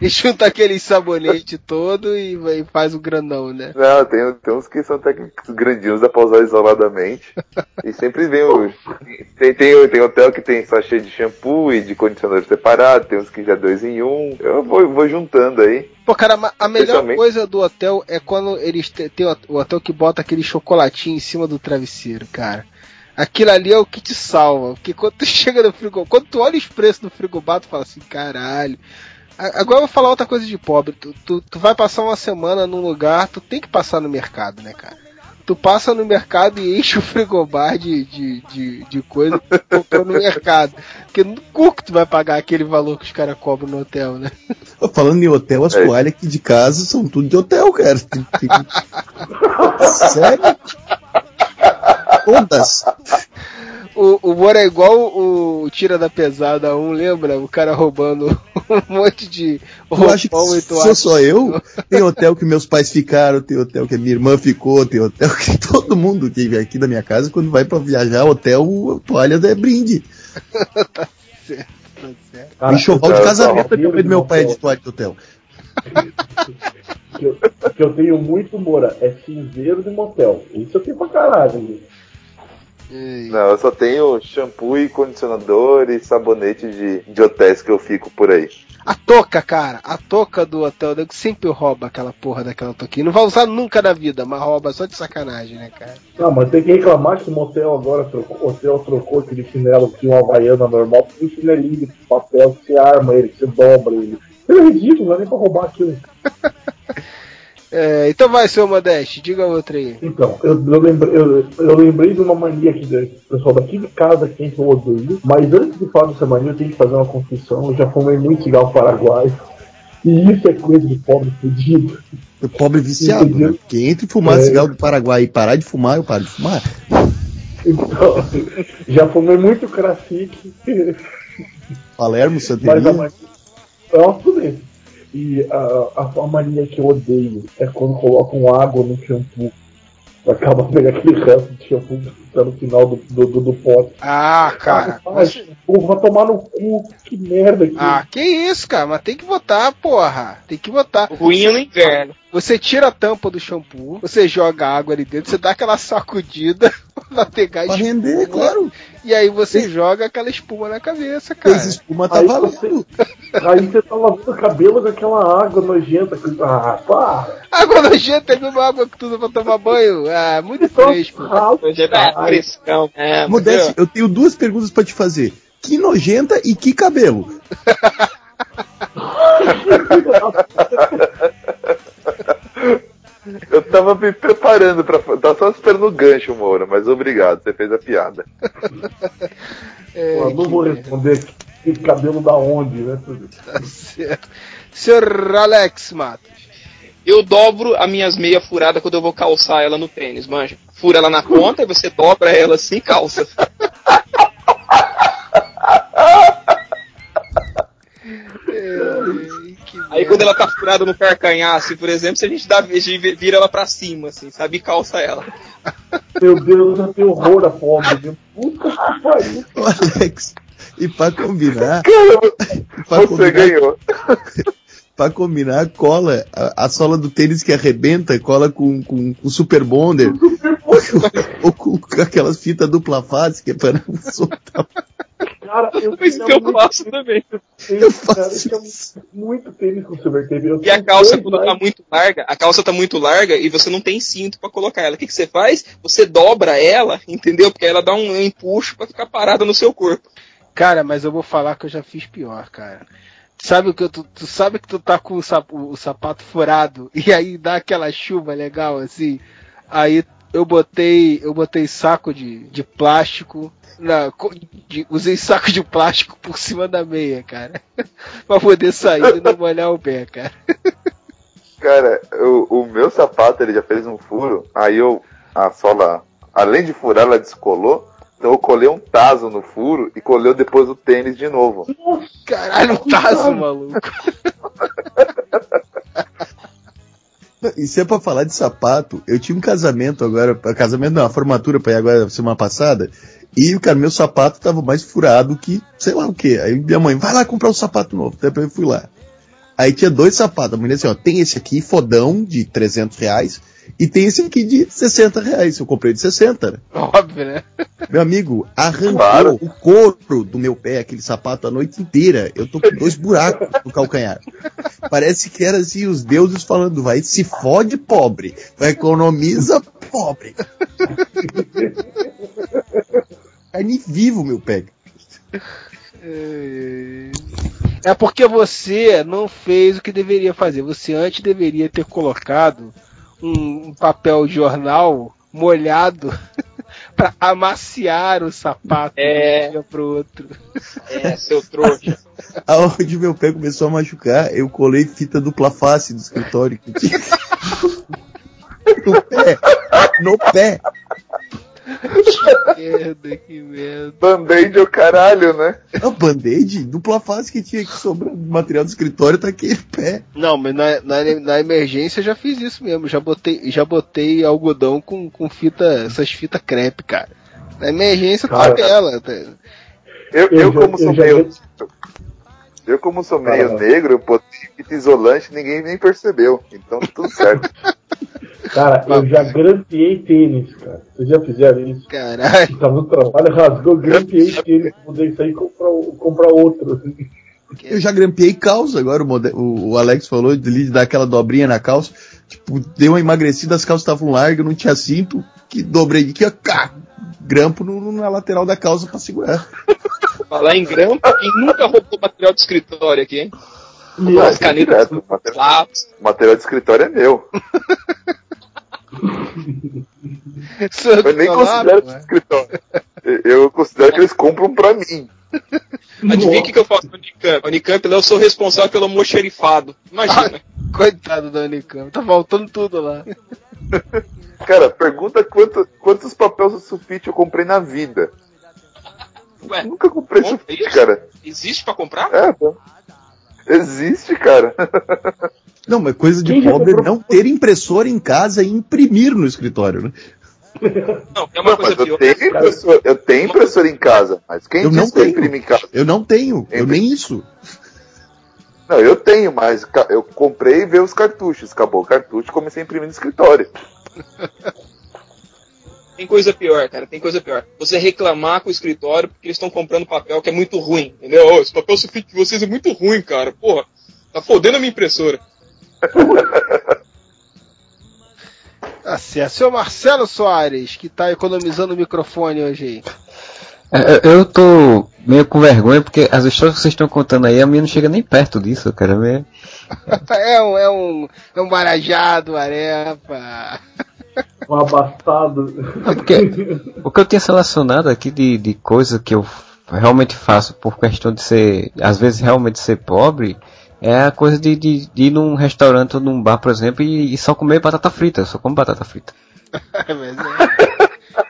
E junta aquele sabonete todo e vai- faz o grandão, né? Não, tem, tem uns que são até que grandinhos, dá pra usar isoladamente. e sempre vem o. Tem, tem, tem hotel que tem sachê de shampoo e de condicionador separado, tem uns que já dois em um. Eu vou, vou juntando aí. Pô, cara, a melhor coisa do hotel é quando eles o o hotel que bota aquele chocolatinho em cima do travesseiro, cara. Aquilo ali é o que te salva. Porque quando tu chega no frigobar, quando tu olha os preços do frigobar, tu fala assim, caralho. Agora eu vou falar outra coisa de pobre. Tu, tu, tu vai passar uma semana num lugar, tu tem que passar no mercado, né, cara? Tu passa no mercado e enche o frigobar de, de, de, de coisa que tu comprou no mercado. Porque no cu que tu vai pagar aquele valor que os caras cobram no hotel, né? Falando em hotel, as É. toalhas aqui de casa são tudo de hotel, cara. Tem- tem- Sério? Todas. O, o Bora é igual o, Tira da Pesada 1, lembra? O cara roubando um monte de Eu acho que roupão sou só eu. Tem hotel que meus pais ficaram, tem hotel que a minha irmã ficou, tem hotel que todo mundo que vem aqui da minha casa, quando vai pra viajar, hotel, toalha é brinde. Tá certo. O enxoval de casamento eu- também do meu pai é de toalha de hotel. que eu, que eu tenho muito, Moura, é cinzeiro de motel. Isso eu tenho pra caralho. Né? Não, eu só tenho shampoo e condicionador e sabonete de, de hotéis que eu fico por aí. A touca, cara, a touca do hotel nego sempre rouba aquela porra daquela touquinha. Não vai usar nunca na vida, mas rouba só de sacanagem, né, cara? Não, mas tem que reclamar que o motel agora trocou, o hotel trocou aquele chinelo que tinha uma havaiana normal por um chinelinho de papel que você arma ele, que você dobra ele. É ridículo, não é nem pra roubar aquilo. É, então vai, seu Modeste, diga outra aí. Então, eu, eu, lembrei, eu, eu lembrei de uma mania aqui do pessoal daqui de casa que eu odeio, mas antes de falar dessa mania, eu tenho que fazer uma confissão. Eu já fumei muito cigarro paraguaio. E isso é coisa de pobre fudido. O pobre viciado, Entendeu? né? Porque entre fumar É. cigarro do Paraguai e parar de fumar, eu paro de fumar. Então, já fumei muito crafique. Palermo, Mas a Santeria. mania. É tudo isso. E a, a, a mania que eu odeio é quando colocam água no shampoo. Acaba pegando aquele resto de shampoo que tá no final do, do, do, do pote. Ah, cara. Ai, pô, vai tomar no cu. Que merda que Ah, que isso, cara, mas tem que botar, porra. Tem que botar. Ruim é no inverno. Você tira a tampa do shampoo, você joga água ali dentro, você dá aquela sacudida pra pegar Pra render, claro. E aí você joga aquela espuma na cabeça, cara. Fez espuma, tá Aí valendo. você, aí você tá lavando o cabelo com aquela água nojenta. que- Ah, para! Água nojenta é a mesma água que tudo pra tomar banho. Ah, muito Então, fresco. ah, Hoje é frescão. É, Modeste, eu tenho duas perguntas pra te fazer. Que nojenta e que cabelo? Eu tava me preparando pra. Tava só esperando o gancho, Moura, mas obrigado, você fez a piada. É, Pô, não vou responder que cabelo da onde, né? tá certo. Senhor Alex Matos. Eu dobro as minhas meias furadas quando eu vou calçar ela no tênis, manja. Fura ela na ponta e você dobra ela assim e calça. Aí quando ela tá furada no carcanhar, assim, por exemplo, se a gente dá a de vira ela pra cima, assim, sabe? E calça ela. Meu Deus, eu tenho horror a pobre. viu? Puta que pariu. Ô, Alex, e pra combinar, Caramba, pra você combinar, ganhou. pra combinar, cola a, a sola do tênis que arrebenta, cola com, com, com super bonder, ou com, com aquelas fitas dupla face, que é pra não soltar. Cara, eu Mas tinha que eu muito faço também. tênis, Eu cara, faço eu tinha muito tênis com silver tape. Eu E a calça, quando tá muito larga, a calça tá muito larga e você não tem cinto pra colocar ela. O que, que você faz? Você dobra ela, entendeu? Porque ela dá um empuxo pra ficar parada no seu corpo. Cara, mas eu vou falar que eu já fiz pior, cara. Sabe o que eu, tu, tu sabe que tu tá com o, sap- o sapato furado e aí dá aquela chuva legal assim. Aí eu botei, eu botei saco de, de plástico, na, de- usei saco de plástico por cima da meia, cara, pra poder sair e não molhar o pé, cara. Cara, o, o meu sapato ele já fez um furo, aí eu. A sola, além de furar, ela descolou. Então eu colei um taso no furo e colei depois o tênis de novo. Caralho, um taço, maluco. E se é pra falar de sapato, eu tinha um casamento agora, casamento não, uma formatura pra ir agora semana passada, e, cara, meu sapato tava mais furado que sei lá o que. Aí minha mãe, vai lá comprar um sapato novo. Depois eu fui lá. Aí tinha dois sapatos. A mulher assim, ó, tem esse aqui, fodão, de 300 reais, e tem esse aqui de 60 reais. Eu comprei de 60, né? Óbvio, né? Meu amigo, arrancou Claro. o couro do meu pé, aquele sapato, a noite inteira. Eu tô com dois buracos no calcanhar. Parece que era assim, os deuses falando, vai, se fode pobre, vai economiza pobre. Carne vivo, meu pé. É porque você não fez o que deveria fazer. Você antes deveria ter colocado um, papel jornal molhado para amaciar o sapato É. de um dia pro outro. É, seu trouxa. Aonde meu pé começou a machucar, eu colei fita dupla face do escritório que tinha. no pé. No pé. Que merda, que merda. Band-aid é o caralho, né? Não, band-aid, dupla face que tinha que sobrar material do escritório, tá aqui no pé. Não, mas na, na, na emergência eu já fiz isso mesmo. Já botei, já botei algodão com, com fita, essas fitas crepe, cara. Na emergência Cara. tá ela. tá- Eu, Eu eu como eu sou já meio. Eu, como sou meio Fala. negro, eu botei fita isolante e ninguém nem percebeu. Então tudo certo. Cara, eu já grampeei tênis, cara. Vocês já fizeram isso? Caralho. Tava no trabalho, rasgou, grampeei tênis, poder sair e comprar, comprar outro. Eu já grampeei calça, agora o, mode- o- Alex falou de dar aquela dobrinha na calça. Tipo, deu uma emagrecida, as calças estavam largas, não tinha cinto, que dobrei aqui, ó, cá, grampo no- na lateral da calça pra segurar. Falar em grampo, quem nunca roubou material de escritório aqui, hein? Meu, As canetas direto, o material, material de escritório é meu. Eu nem considero de escritório. Eu considero que eles compram pra mim. Adivinha o que, que eu faço no Unicamp? Unicamp, eu sou responsável pelo almoxerifado. Imagina. Coitado da Unicamp, tá faltando tudo lá. Cara, pergunta quanto- quantos papéis sulfite eu comprei na vida. Ué, Nunca comprei sulfite, isso? cara. existe pra comprar? É, pô. Existe, cara. Não, mas coisa de Quem pobre é não ter impressora em casa e imprimir no escritório, né? Não, é uma Não, coisa mas eu tenho, impressora, eu tenho impressora em casa. Mas quem Eu não disse que eu tenho. imprimo em casa? Eu não tenho, eu nem isso. Não, eu tenho, mas eu comprei e veio os cartuchos. Acabou o cartucho e comecei a imprimir no escritório. Tem coisa pior, cara, tem coisa pior. Você reclamar com o escritório porque eles estão comprando papel que é muito ruim, entendeu? Ô, esse papel sulfite de vocês é muito ruim, cara. Porra, tá fodendo a minha impressora. Tá certo. Seu Marcelo Soares, que tá economizando o microfone hoje aí. É, Eu eu tô meio com vergonha porque as histórias que vocês estão contando aí, a minha não chega nem perto disso, cara. Minha- É um, é um, é um marajado, arepa. Um abastado. É porque o que eu tinha selecionado aqui de, de coisa que eu realmente faço por questão de ser, às vezes realmente ser pobre, é a coisa de, de, de ir num restaurante ou num bar, por exemplo, e, e só comer batata frita. Eu só como batata frita. Mas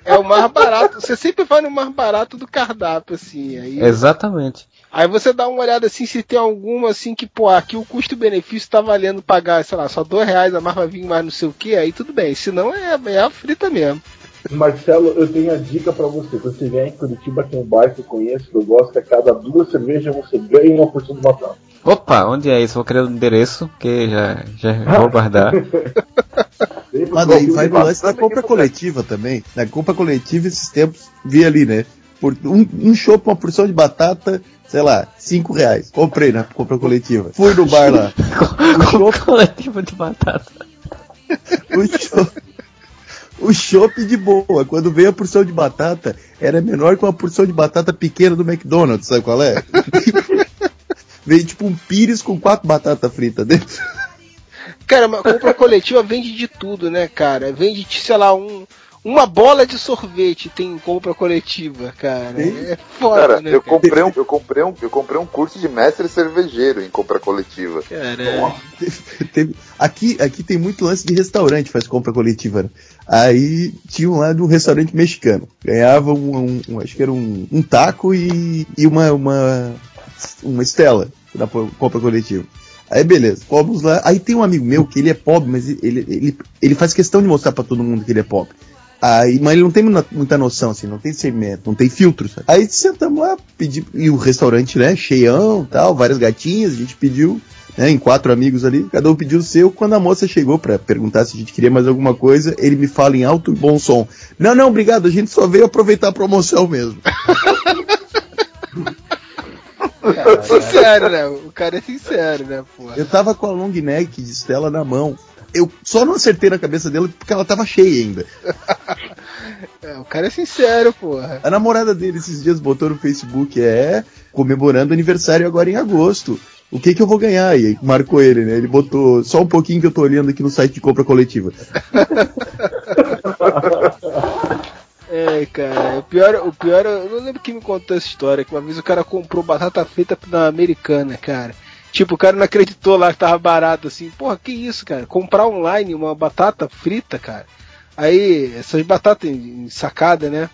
é, é o mais barato. Você sempre vai no mais barato do cardápio, assim. Aí, Exatamente. Aí você dá uma olhada assim se tem alguma assim que, pô, aqui o custo-benefício tá valendo pagar, sei lá, só dois reais, a mais vai vir mais não sei o que, aí tudo bem. Se não, é, é a frita mesmo. Marcelo, eu tenho a dica pra você. Quando você vier em Curitiba, tem um bar que eu conheço, que eu gosto, que a cada duas cervejas você ganha uma porção de batata. Opa, onde é isso? Vou querer o endereço, que já, já vou guardar. Mas daí vai no lance da compra coletiva também. Na compra coletiva, esses tempos, vi ali, né? Por um, um chopp, uma porção de batata, sei lá, cinco reais. Comprei na compra coletiva. Fui no bar lá. O chopp, Coletivo de batata. o chopp, o chopp de boa. Quando veio a porção de batata, era menor que uma porção de batata pequena do McDonald's, sabe qual é? veio tipo um pires com quatro batatas fritas dentro. Cara, mas compra coletiva vende de tudo, né, cara? Vende, sei lá, um, uma bola de sorvete tem compra coletiva, cara. É foda, Cara, né? eu cara? comprei, um, eu, comprei um, eu comprei um curso de mestre cervejeiro em compra coletiva. Caralho. Teve- aqui, aqui tem muito lance de restaurante, faz compra coletiva. Né? Aí tinha um lá de um restaurante mexicano. Ganhava um, um- um- acho que era um, um taco e, e uma, uma, uma estela na compra coletiva. Aí beleza, fomos lá. Aí tem um amigo meu que ele é pobre, mas ele, ele, ele faz questão de mostrar pra todo mundo que ele é pobre. Aí, mas ele não tem muita, noção, assim, não tem segmento, não tem filtro. Sabe? Aí sentamos lá, pedi, e o restaurante, né, cheião tal, várias gatinhas, a gente pediu, né, em quatro amigos ali, cada um pediu o seu. Quando a moça chegou pra perguntar se a gente queria mais alguma coisa, ele me fala em alto e bom som: Não, não, obrigado, a gente só veio aproveitar a promoção mesmo. Cara, sincero, né? O cara é sincero, né? Eu tava com a long neck de Stella na mão. Eu só não acertei na cabeça dela porque ela tava cheia ainda. É, o cara é sincero, porra. A namorada dele esses dias botou no Facebook, é, comemorando aniversário agora em agosto. O que que eu vou ganhar? E aí marcou ele, né? Ele botou só um pouquinho que eu tô olhando aqui no site de compra coletiva. É, cara, o pior, o pior, eu não lembro quem me contou essa história, que uma vez o cara comprou batata frita na americana, cara. Tipo, o cara não acreditou lá que tava barato, assim, porra, que isso, cara? Comprar online uma batata frita, cara. Aí, essas batatas em sacada, né?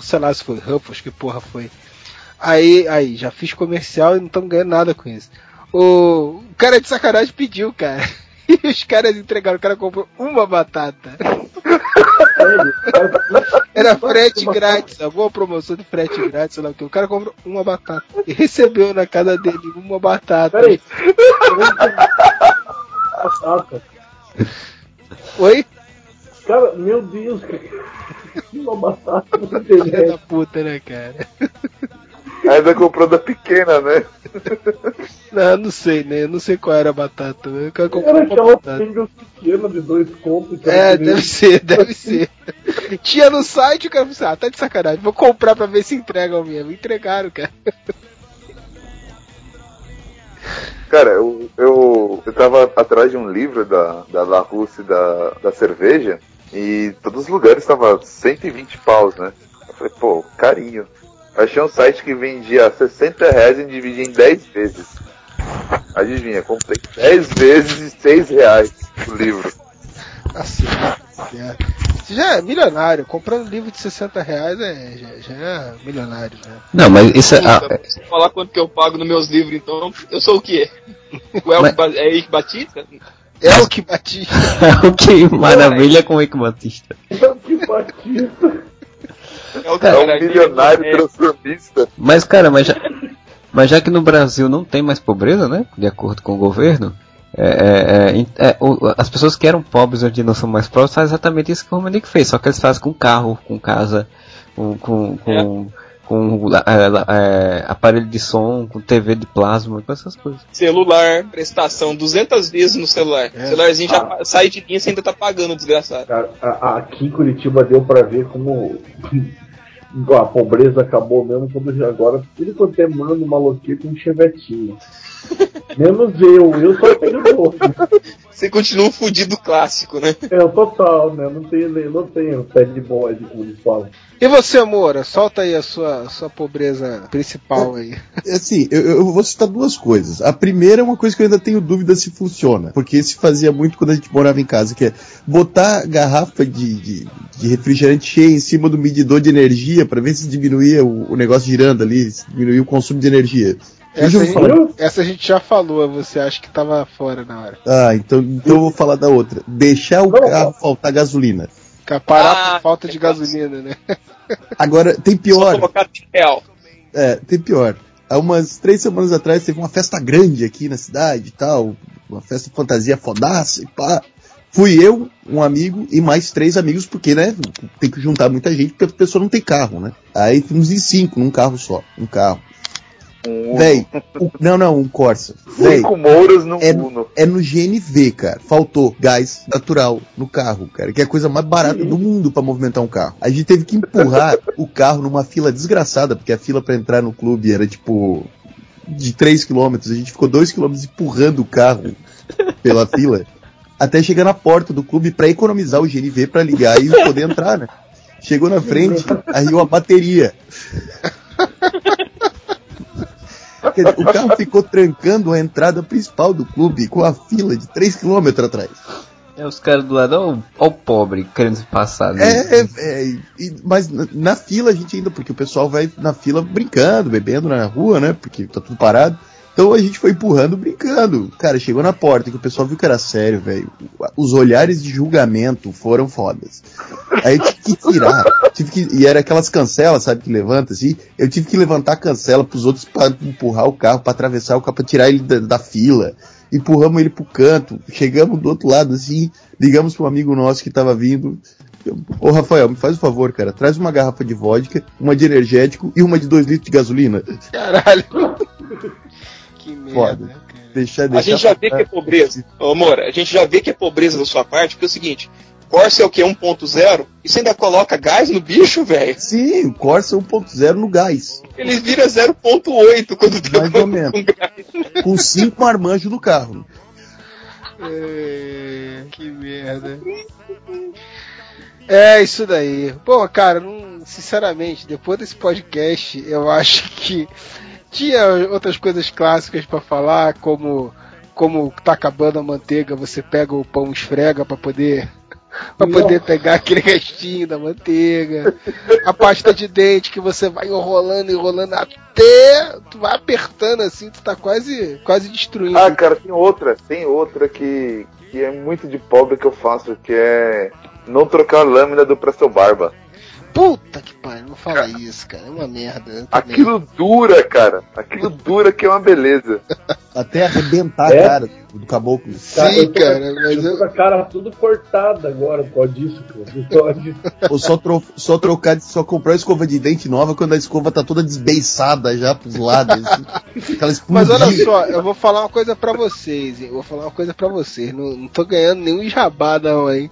Sei lá se foi Ruffles, que porra foi. Aí, aí, já fiz comercial e não estamos ganhando nada com isso. O, cara de sacanagem pediu, cara. E os caras entregaram, o cara comprou uma batata. Era frete grátis, alguma promoção de frete grátis, sei lá o que. O cara comprou uma batata. E recebeu na casa dele uma batata. Peraí. Batata. Oi? Cara, meu Deus, cara. Uma batata Filha da puta, né, cara? Ainda comprou da pequena, né? Não, não sei, né? Eu não sei qual era a batata. né? Comprou Era uma aquela batata. pega pequena de dois contos. que É, deve ser, deve ser. Tinha no site, o cara falou assim, ah, tá de sacanagem, vou comprar pra ver se entregam mesmo. Entregaram, cara. Cara, eu, eu, eu tava atrás de um livro da, da La Russe da, da cerveja e todos os lugares estavam 120 paus, né? Eu falei, pô, carinho. Achei um site que vendia 60 reais e dividia em 10 vezes. Adivinha, comprei 10 vezes e 6 reais o livro. Assim, é. Você já é milionário. Comprando livro de 60 reais é, já, já é milionário. Né? Não, mas isso é. ah, Puta, se eu falar quanto que eu pago nos meus livros, então, eu sou o quê? O Elke Mas- é Ike Batista? É o que Batista. o que maravilha com o Eike Batista. que batista. É o É um milionário é, transformista. Mas, cara, mas já, mas já que no Brasil não tem mais pobreza, né? De acordo com o governo, é, é, é, é, o- as pessoas que eram pobres hoje não são mais pobres fazem exatamente isso que o Romanic fez, só que eles fazem com carro, com casa, com, com, com, com, é, é, aparelho de som, com TV de plasma, com essas coisas. celular, prestação 200 vezes no celular. É. O celularzinho já Ah. sai de linha, você ainda tá pagando, desgraçado. Cara, a- a- aqui em Curitiba deu pra ver como a pobreza acabou mesmo quando já agora tudo quanto é mano maloqueiro com um chevetinho. Menos eu, eu só tenho doce. Você continua um fudido clássico, né? É o total, né? Não tenho, não tenho pé de bode, como eles falam. E você, Moura? Solta aí a sua, a sua pobreza principal aí. Assim, eu, eu vou citar duas coisas. A primeira é uma coisa que eu ainda tenho dúvida se funciona, porque se fazia muito quando a gente morava em casa, que é botar garrafa de, de, de refrigerante cheia em cima do medidor de energia para ver se diminuía o, o negócio girando ali, se diminuía o consumo de energia. Essa gente, essa a gente já falou, você acha que tava fora na hora. Ah, então, então eu vou falar da outra. Deixar o carro faltar gasolina. Ficar Parar Ah, por falta de gasolina, né? Agora, tem Só pior. colocar real. É, tem pior. Há umas três semanas atrás teve uma festa grande aqui na cidade e tal. Uma festa fantasia fodaça e pá. Fui eu, um amigo e mais três amigos, porque, né, tem que juntar muita gente porque a pessoa não tem carro, né? Aí fomos em cinco, num carro só. Um carro. Um Véi, o- não, não, um Corsa. Véi, Cinco mouros no é, Uno. é no GNV, cara. Faltou gás natural no carro, cara. Que é a coisa mais barata do mundo pra movimentar um carro. A gente teve que empurrar o carro numa fila desgraçada, porque a fila pra entrar no clube era tipo de 3 km. A gente ficou 2 km empurrando o carro pela fila até chegar na porta do clube pra economizar o GNV pra ligar e poder entrar, né? Chegou na frente, arriou a bateria. Dizer, o carro ficou trancando a entrada principal do clube com a fila de 3 km atrás. É os caras do lado, ó, o- ó o pobre querendo se passar. né? É, é, é, e- mas na, na fila a gente ainda, porque o pessoal vai na fila brincando, bebendo na rua, né? Porque tá tudo parado. Então a gente foi empurrando, brincando. Cara, chegou na porta que o pessoal viu que era sério, velho. Os olhares de julgamento foram fodas. Aí eu tive que tirar. Tive que, e era aquelas cancelas, sabe, que levanta assim. Eu tive que levantar a cancela pros outros pra empurrar o carro, pra atravessar o carro, pra tirar ele da, da fila. Empurramos ele pro canto. Chegamos do outro lado assim. Ligamos pro amigo nosso que tava vindo. Ô Rafael, me faz um favor, cara. Traz uma garrafa de vodka, uma de energético e uma de 2 litros de gasolina. Caralho. Que merda. Foda. cara. Deixa, A deixa gente já vê que é pobreza. Ô, amor, a gente já vê que é pobreza da sua parte, porque é o seguinte, Corsa é o que? 1.0? E você ainda coloca gás no bicho, velho? Sim, o Corsa 1.0 no gás. Ele vira 0.8 quando tá Mais ou com, menos. com gás. Com cinco marmanjos no carro. É, que merda. É isso daí. Bom, cara, não- sinceramente, depois desse podcast, eu acho que tinha outras coisas clássicas pra falar, como como tá acabando a manteiga, você pega o pão esfrega pra poder para poder pegar aquele restinho da manteiga. A pasta de dente que você vai enrolando, enrolando até tu vai apertando assim, tu tá quase quase destruindo. Ah, cara, tem outra, tem outra que, que é muito de pobre que eu faço, que é não trocar a lâmina do Presto Barba. Puta que pariu, não fala isso, cara. É uma merda. Aquilo dura, cara. Aquilo dura que é uma beleza. Até arrebentar É? a cara do caboclo. Sim, eu tô, cara, mas eu eu, tô com a cara tudo cortada agora por causa disso, cara. Ou só, tro só trocar, de- só comprar uma escova de dente nova quando a escova tá toda desbeiçada já pros lados. Assim, mas olha só, eu vou falar uma coisa pra vocês, hein? Eu vou falar uma coisa pra vocês. Não, não tô ganhando nenhum jabá, não, hein?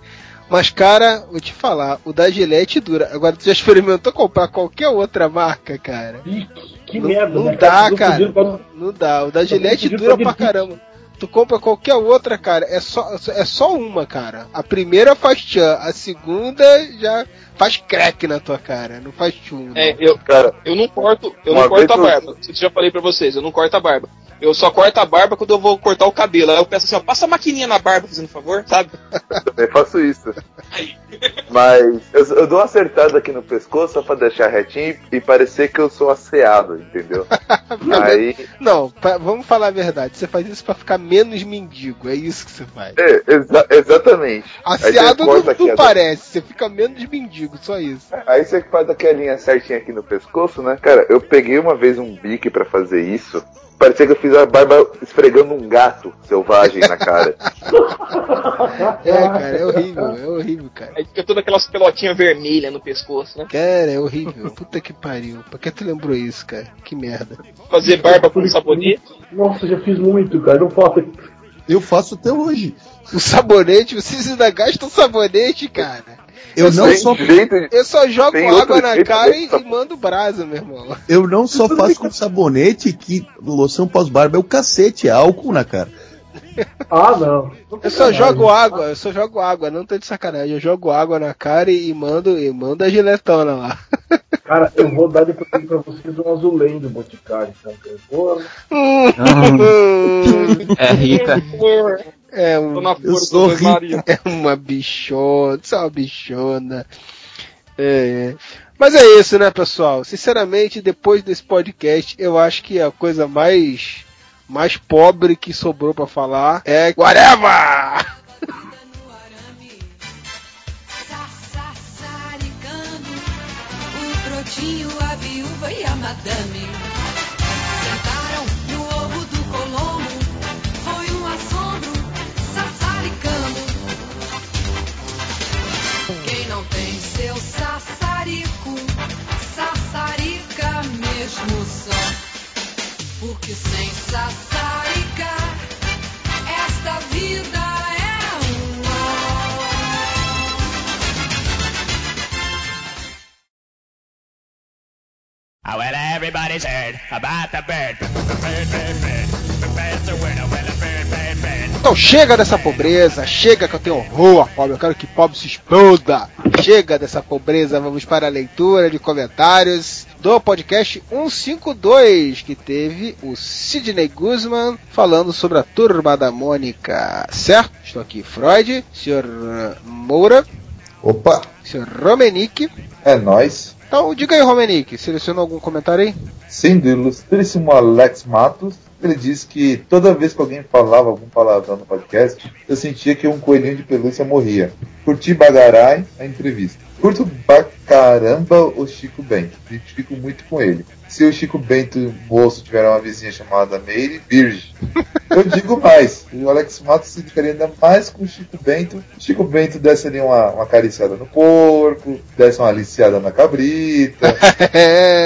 Mas, cara, vou te falar, o da Gillette dura. Agora, tu já experimentou comprar qualquer outra marca, cara? Ih, que não, merda, não né? dá, cara. pedindo pra- Não, dá. O da Gillette dura pra pra caramba. Tu compra qualquer outra, cara, é só, é só uma, cara. A primeira faz tchan, a segunda já faz crack na tua cara, não faz tchum. não. É, eu, Cara, eu não corto, eu não corto a barba. Eu já falei pra vocês, eu não corto a barba. Eu só corto a barba quando eu vou cortar o cabelo. Aí eu peço assim, ó, passa a maquininha na barba, fazendo favor, sabe? eu também faço isso. Mas eu, eu dou uma acertada aqui no pescoço só pra deixar retinho e parecer que eu sou asseado, entendeu? Aí, Não, pra- vamos falar a verdade. Você faz isso pra ficar menos mendigo. É isso que você faz. é, exa- exatamente. Asseado não, não parece. Você fica menos mendigo, só isso. Aí você faz aquela linha certinha aqui no pescoço, né? Cara, eu peguei uma vez um bique pra fazer isso. Parecia que eu fiz a barba esfregando um gato selvagem na cara. É, cara, é horrível. É horrível, cara. Aí fica todas aquelas pelotinhas vermelhas no pescoço, né? Cara, é horrível. Puta que pariu. Por que tu lembrou isso, cara? Que merda. Fazer barba com sabonete. Nossa, já fiz muito, cara. Não faço. Eu faço até hoje. O sabonete, vocês ainda gastam sabonete, cara. Eu não Tem só jeito de- Eu só jogo Tem água na cara e, e mando brasa, meu irmão. Eu não só faço com sabonete que loção pós-barba é o cacete, é álcool na cara. Ah, não. Eu só jogo água, eu só jogo água, não tô de sacanagem. Eu jogo água na cara e, mando e mando a giletona lá. Cara, eu vou dar depois pra vocês um azulém do Boticário, então. cara. Pô, É rica. É, um, Eu sou é uma bichona, só uma bichona. É, é. Mas é isso, né, pessoal? Sinceramente, depois desse podcast, eu acho que a coisa mais mais pobre que sobrou pra falar é whatever. Brotinho, a viúva e a madame Porque sem esta vida é um well, everybody's heard about the bird. Bird, bird, bird. The bird's a a bird, bird, bird. Então chega dessa pobreza, chega que eu tenho horror a pobre, eu quero que pobre se exploda. Chega dessa pobreza, vamos para a leitura de comentários do podcast 152, que teve o Sidney Guzman falando sobre a turma da Mônica, certo? Estou aqui, Freud, Sr. Moura, Opa! Sr. Romenick. É nóis. Então diga aí, Romenick, selecionou algum comentário aí? Sim, do ilustríssimo Alex Matos. Ele disse que toda vez que alguém falava algum palavrão no podcast, eu sentia que um coelhinho de pelúcia morria. Curti bagarai a entrevista. Curto pra caramba o Chico Bento. Me identifico muito com ele. Se o Chico Bento moço tiver uma vizinha chamada Meire, virgem. Eu digo mais, o Alex Matos se identificaria ainda mais com o Chico Bento. O Chico Bento desse ali uma, uma acariciada no porco, desse uma aliciada na cabrita.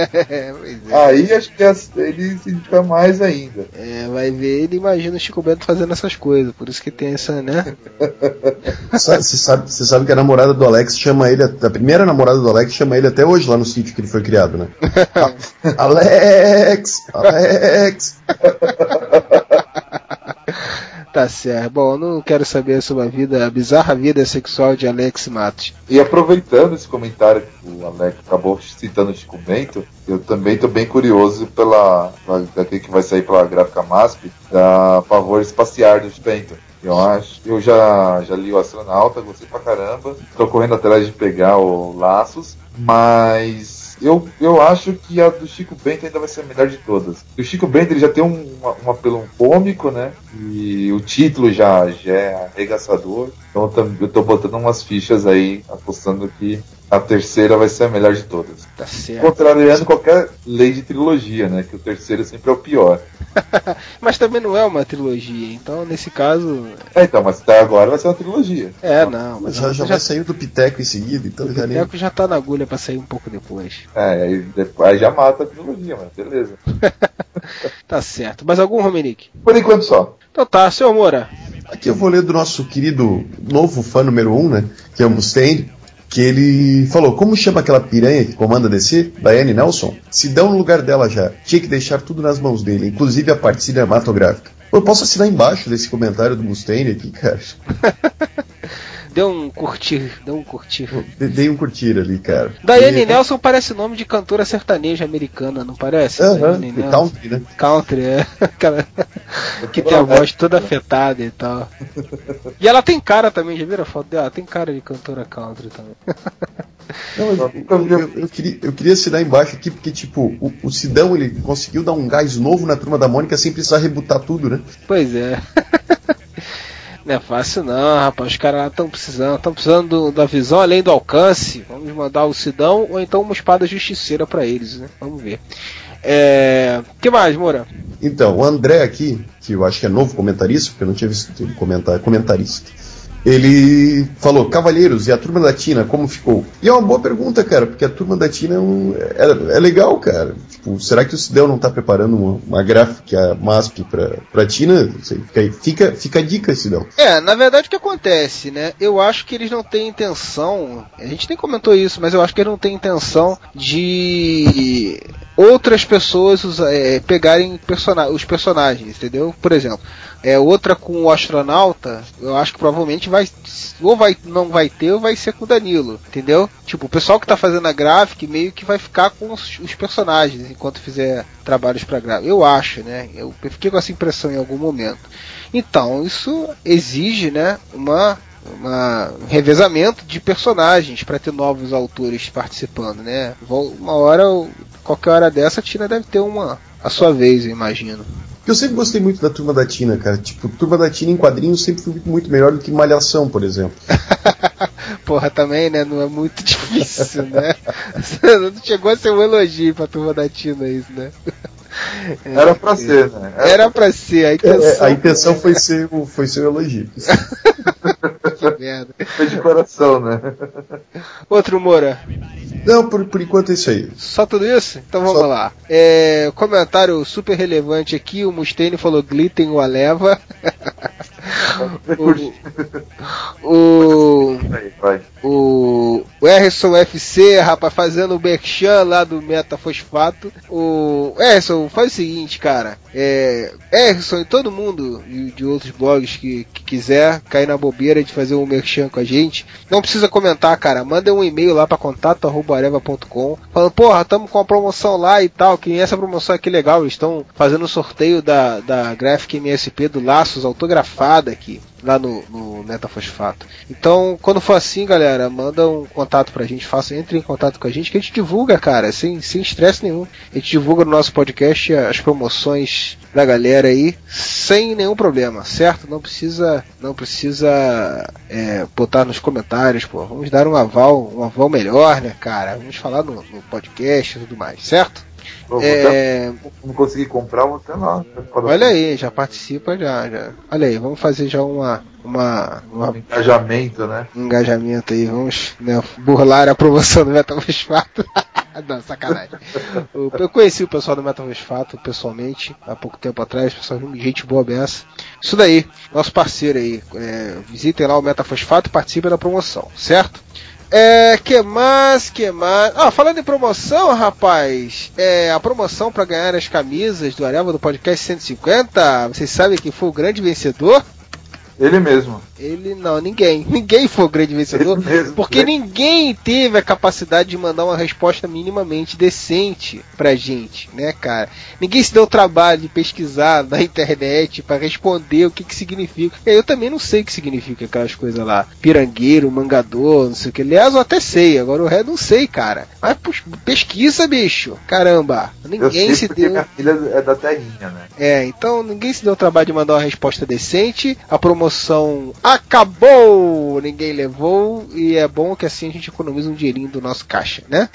Pois é. Aí acho que as- ele se identifica mais ainda. É, vai ver, ele imagina o Chico Bento fazendo essas coisas, por isso que tem essa, né? Você sabe, você sabe que a namorada do Alex chama ele, a primeira namorada do Alex chama ele até hoje lá no sítio que ele foi criado, né? Alex! Alex! Tá certo. Bom, eu não quero saber sobre a vida, a bizarra vida sexual de Alex Matos. E aproveitando esse comentário que o Alex acabou citando o Chico Bento, eu também estou bem curioso pela daquele que vai sair pela gráfica MASP, da Favor Espaciar do Chico Bento. Eu acho, eu já, já li o Astronauta, gostei pra caramba. Estou correndo atrás de pegar o Laços, mas eu, eu acho que a do Chico Bento ainda vai ser a melhor de todas. O Chico Bento ele já tem um, um apelo cômico, né? E o título já, já é arregaçador. Então eu tô botando umas fichas aí, apostando que a terceira vai ser a melhor de todas. Tá certo. Contrariando qualquer lei de trilogia, né? Que o terceiro sempre é o pior. Mas também não é uma trilogia, então nesse caso. É, então, mas até agora vai ser uma trilogia. É, não, mas Já, já vai sair do Piteco em seguida, então já o nem. Teco já tá na agulha pra sair um pouco depois. É, aí, depois, aí já mata a trilogia, mas beleza. Tá certo. Mas algum Romenick? Por enquanto só. Então tá, senhor Moura. Aqui eu vou ler do nosso querido novo fã número 1, um, né? Que é o Mustaine. Que ele falou, como chama aquela piranha que comanda DC? Diane Nelson? Se dão no lugar dela já. Tinha que deixar tudo nas mãos dele, inclusive a parte cinematográfica. Eu posso assinar embaixo desse comentário do Mustaine aqui, cara. Deu um curtir, deu um curtir. De- Dei um curtir ali, cara. Daiane E- Nelson parece nome de cantora sertaneja americana, não parece? Aham, e Nelson. country, né? Country, é. Aquela que tem a voz toda afetada e tal. E ela tem cara também, já viram a foto dela? Ela tem cara de cantora country também. Não, eu, eu- eu- eu queria, eu queria assinar embaixo aqui, porque, tipo, o, o Sidão ele conseguiu dar um gás novo na turma da Mônica sem precisar rebutar tudo, né? Pois é. Não é fácil não, rapaz. Os caras lá estão precisando. Estão precisando do- da visão além do alcance. Vamos mandar o Sidão ou então uma espada justiceira pra eles, né? Vamos ver. É. que mais, Moura? Então, o André aqui, que eu acho que é novo comentarista, porque eu não tinha visto ele comentar, comentarista. Ele falou, Cavalheiros, e a turma da Tina, como ficou? E é uma boa pergunta, cara, porque a turma da Tina é, um- é- é legal, cara. Tipo, será que o Sidão não tá preparando uma, uma gráfica MASP pra, pra Tina? Fica, fica, fica a dica, Sidão. É, na verdade o que acontece, né? Eu acho que eles não têm intenção. A gente nem comentou isso, mas eu acho que eles não têm intenção de outras pessoas é, pegarem os personagens, entendeu? Por exemplo, é outra com o astronauta, eu acho que provavelmente vai ou vai não vai ter ou vai ser com o Danilo, entendeu? Tipo, o pessoal que tá fazendo a gráfica meio que vai ficar com os, os personagens enquanto fizer trabalhos pra gráfica. Eu acho, né? Eu fiquei com essa impressão em algum momento. Então, isso exige, né, uma uma- um revezamento de personagens para ter novos autores participando, né? Uma hora, qualquer hora dessa, a Tina deve ter uma a sua vez, eu imagino. Eu sempre gostei muito da turma da Tina, cara. Tipo, turma da Tina em quadrinhos sempre foi muito melhor do que Malhação, por exemplo. Porra, também, né? Não é muito difícil, né? Não chegou a ser um elogio pra turma da Tina isso, né? Era pra ser, né? Era pra ser, a É, intenção. é, a intenção foi ser, o- foi ser o elogio. Que merda. Foi de coração, né? Outro Moura. Não, por, por enquanto é isso aí. Só tudo isso? Então vamos Só- lá. É, comentário super relevante aqui, o Mustaine falou Glitten o Aleva. o, o, o, o Erson FC, rapaz, fazendo o Berchan lá do Metafosfato. O Erson, faz o seguinte, cara. É, Erson e todo mundo de, de outros blogs que, que quiser cair na bobeira de fazer um merchan com a gente, não precisa comentar, cara. Manda um e-mail lá para contato.areva.com falando, porra, estamos com uma promoção lá e tal, que essa promoção aqui legal, eles estão fazendo o sorteio da, da Graphic MSP do Laços autografada aqui lá no, no Metafosfato. Então, quando for assim, galera, manda um contato pra gente, faça, entre em contato com a gente, que a gente divulga, cara, sem estresse nenhum. A gente divulga no nosso podcast as promoções da galera aí, sem nenhum problema, certo? Não precisa, não precisa é, botar nos comentários, pô. Vamos dar um aval, um aval melhor, né, cara? Vamos falar no, no podcast e tudo mais, certo? É, não consegui comprar, vou até lá. olha aí, já participa já, já. Olha aí, vamos fazer já uma uma, uma Engajamento, né? engajamento aí, vamos né, burlar a promoção do Metafosfato. Não, sacanagem. Eu conheci o pessoal do Metafosfato pessoalmente há pouco tempo atrás, pessoal, gente boa beça. Isso daí, nosso parceiro aí. é, visitem lá o Metafosfato e participem da promoção, certo? É, que mais, que mais? Ah, falando em promoção, rapaz, é, a promoção para ganhar as camisas do Areva do Podcast 150, vocês sabem quem foi o grande vencedor? Ele mesmo. Ele não, ninguém. Ninguém foi o grande vencedor. Ele mesmo, porque né? ninguém teve a capacidade de mandar uma resposta minimamente decente pra gente, né, cara? Ninguém se deu o trabalho de pesquisar na internet pra responder o que que significa. Eu também não sei o que significa aquelas coisas lá. Pirangueiro, mangador, não sei o que. Aliás, eu até sei, agora o resto não sei, cara. Mas pesquisa, bicho. Caramba. Ninguém se deu. minha filha é da terrinha, né? É, então ninguém se deu o trabalho de mandar uma resposta decente. A promoção acabou, ninguém levou e é bom que assim a gente economiza um dinheirinho do nosso caixa, né?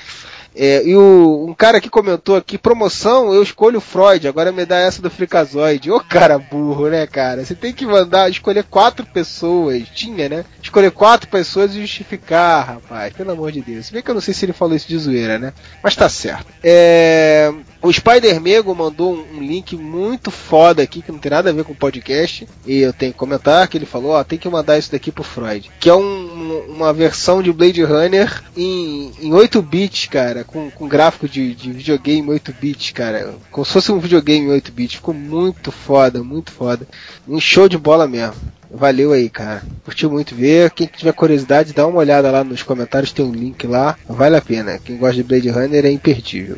É, e o, um cara que comentou aqui, promoção, eu escolho o Freud, agora me dá essa do Fricazoide. Ô cara burro, né, cara? Você tem que mandar, escolher quatro pessoas, tinha, né? Escolher quatro pessoas e justificar, rapaz, pelo amor de Deus. Se bem que eu não sei se ele falou isso de zoeira, né? Mas tá certo. É, O Spider Mego mandou um, um link muito foda aqui, que não tem nada a ver com o podcast. E eu tenho que comentar que ele falou, ó, tem que mandar isso daqui pro Freud. Que é um- uma versão de Blade Runner em, em 8 bits, cara, com, com gráfico de, de videogame 8 bits, cara. Como se fosse um videogame 8 bits. Ficou muito foda, muito foda. Um show de bola mesmo. Valeu aí, cara. Curtiu muito ver. Quem tiver curiosidade, dá uma olhada lá nos comentários, tem um link lá. Vale a pena. Quem gosta de Blade Runner é imperdível.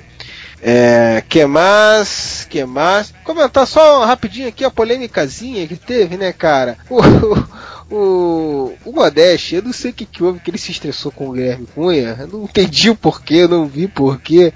É, que mais? Que mais? Comentar só rapidinho aqui a polêmicazinha que teve, né, cara? O, o Modeste, eu não sei o que, que houve, que ele se estressou com o Guilherme Cunha. Eu não entendi o porquê, não vi porquê.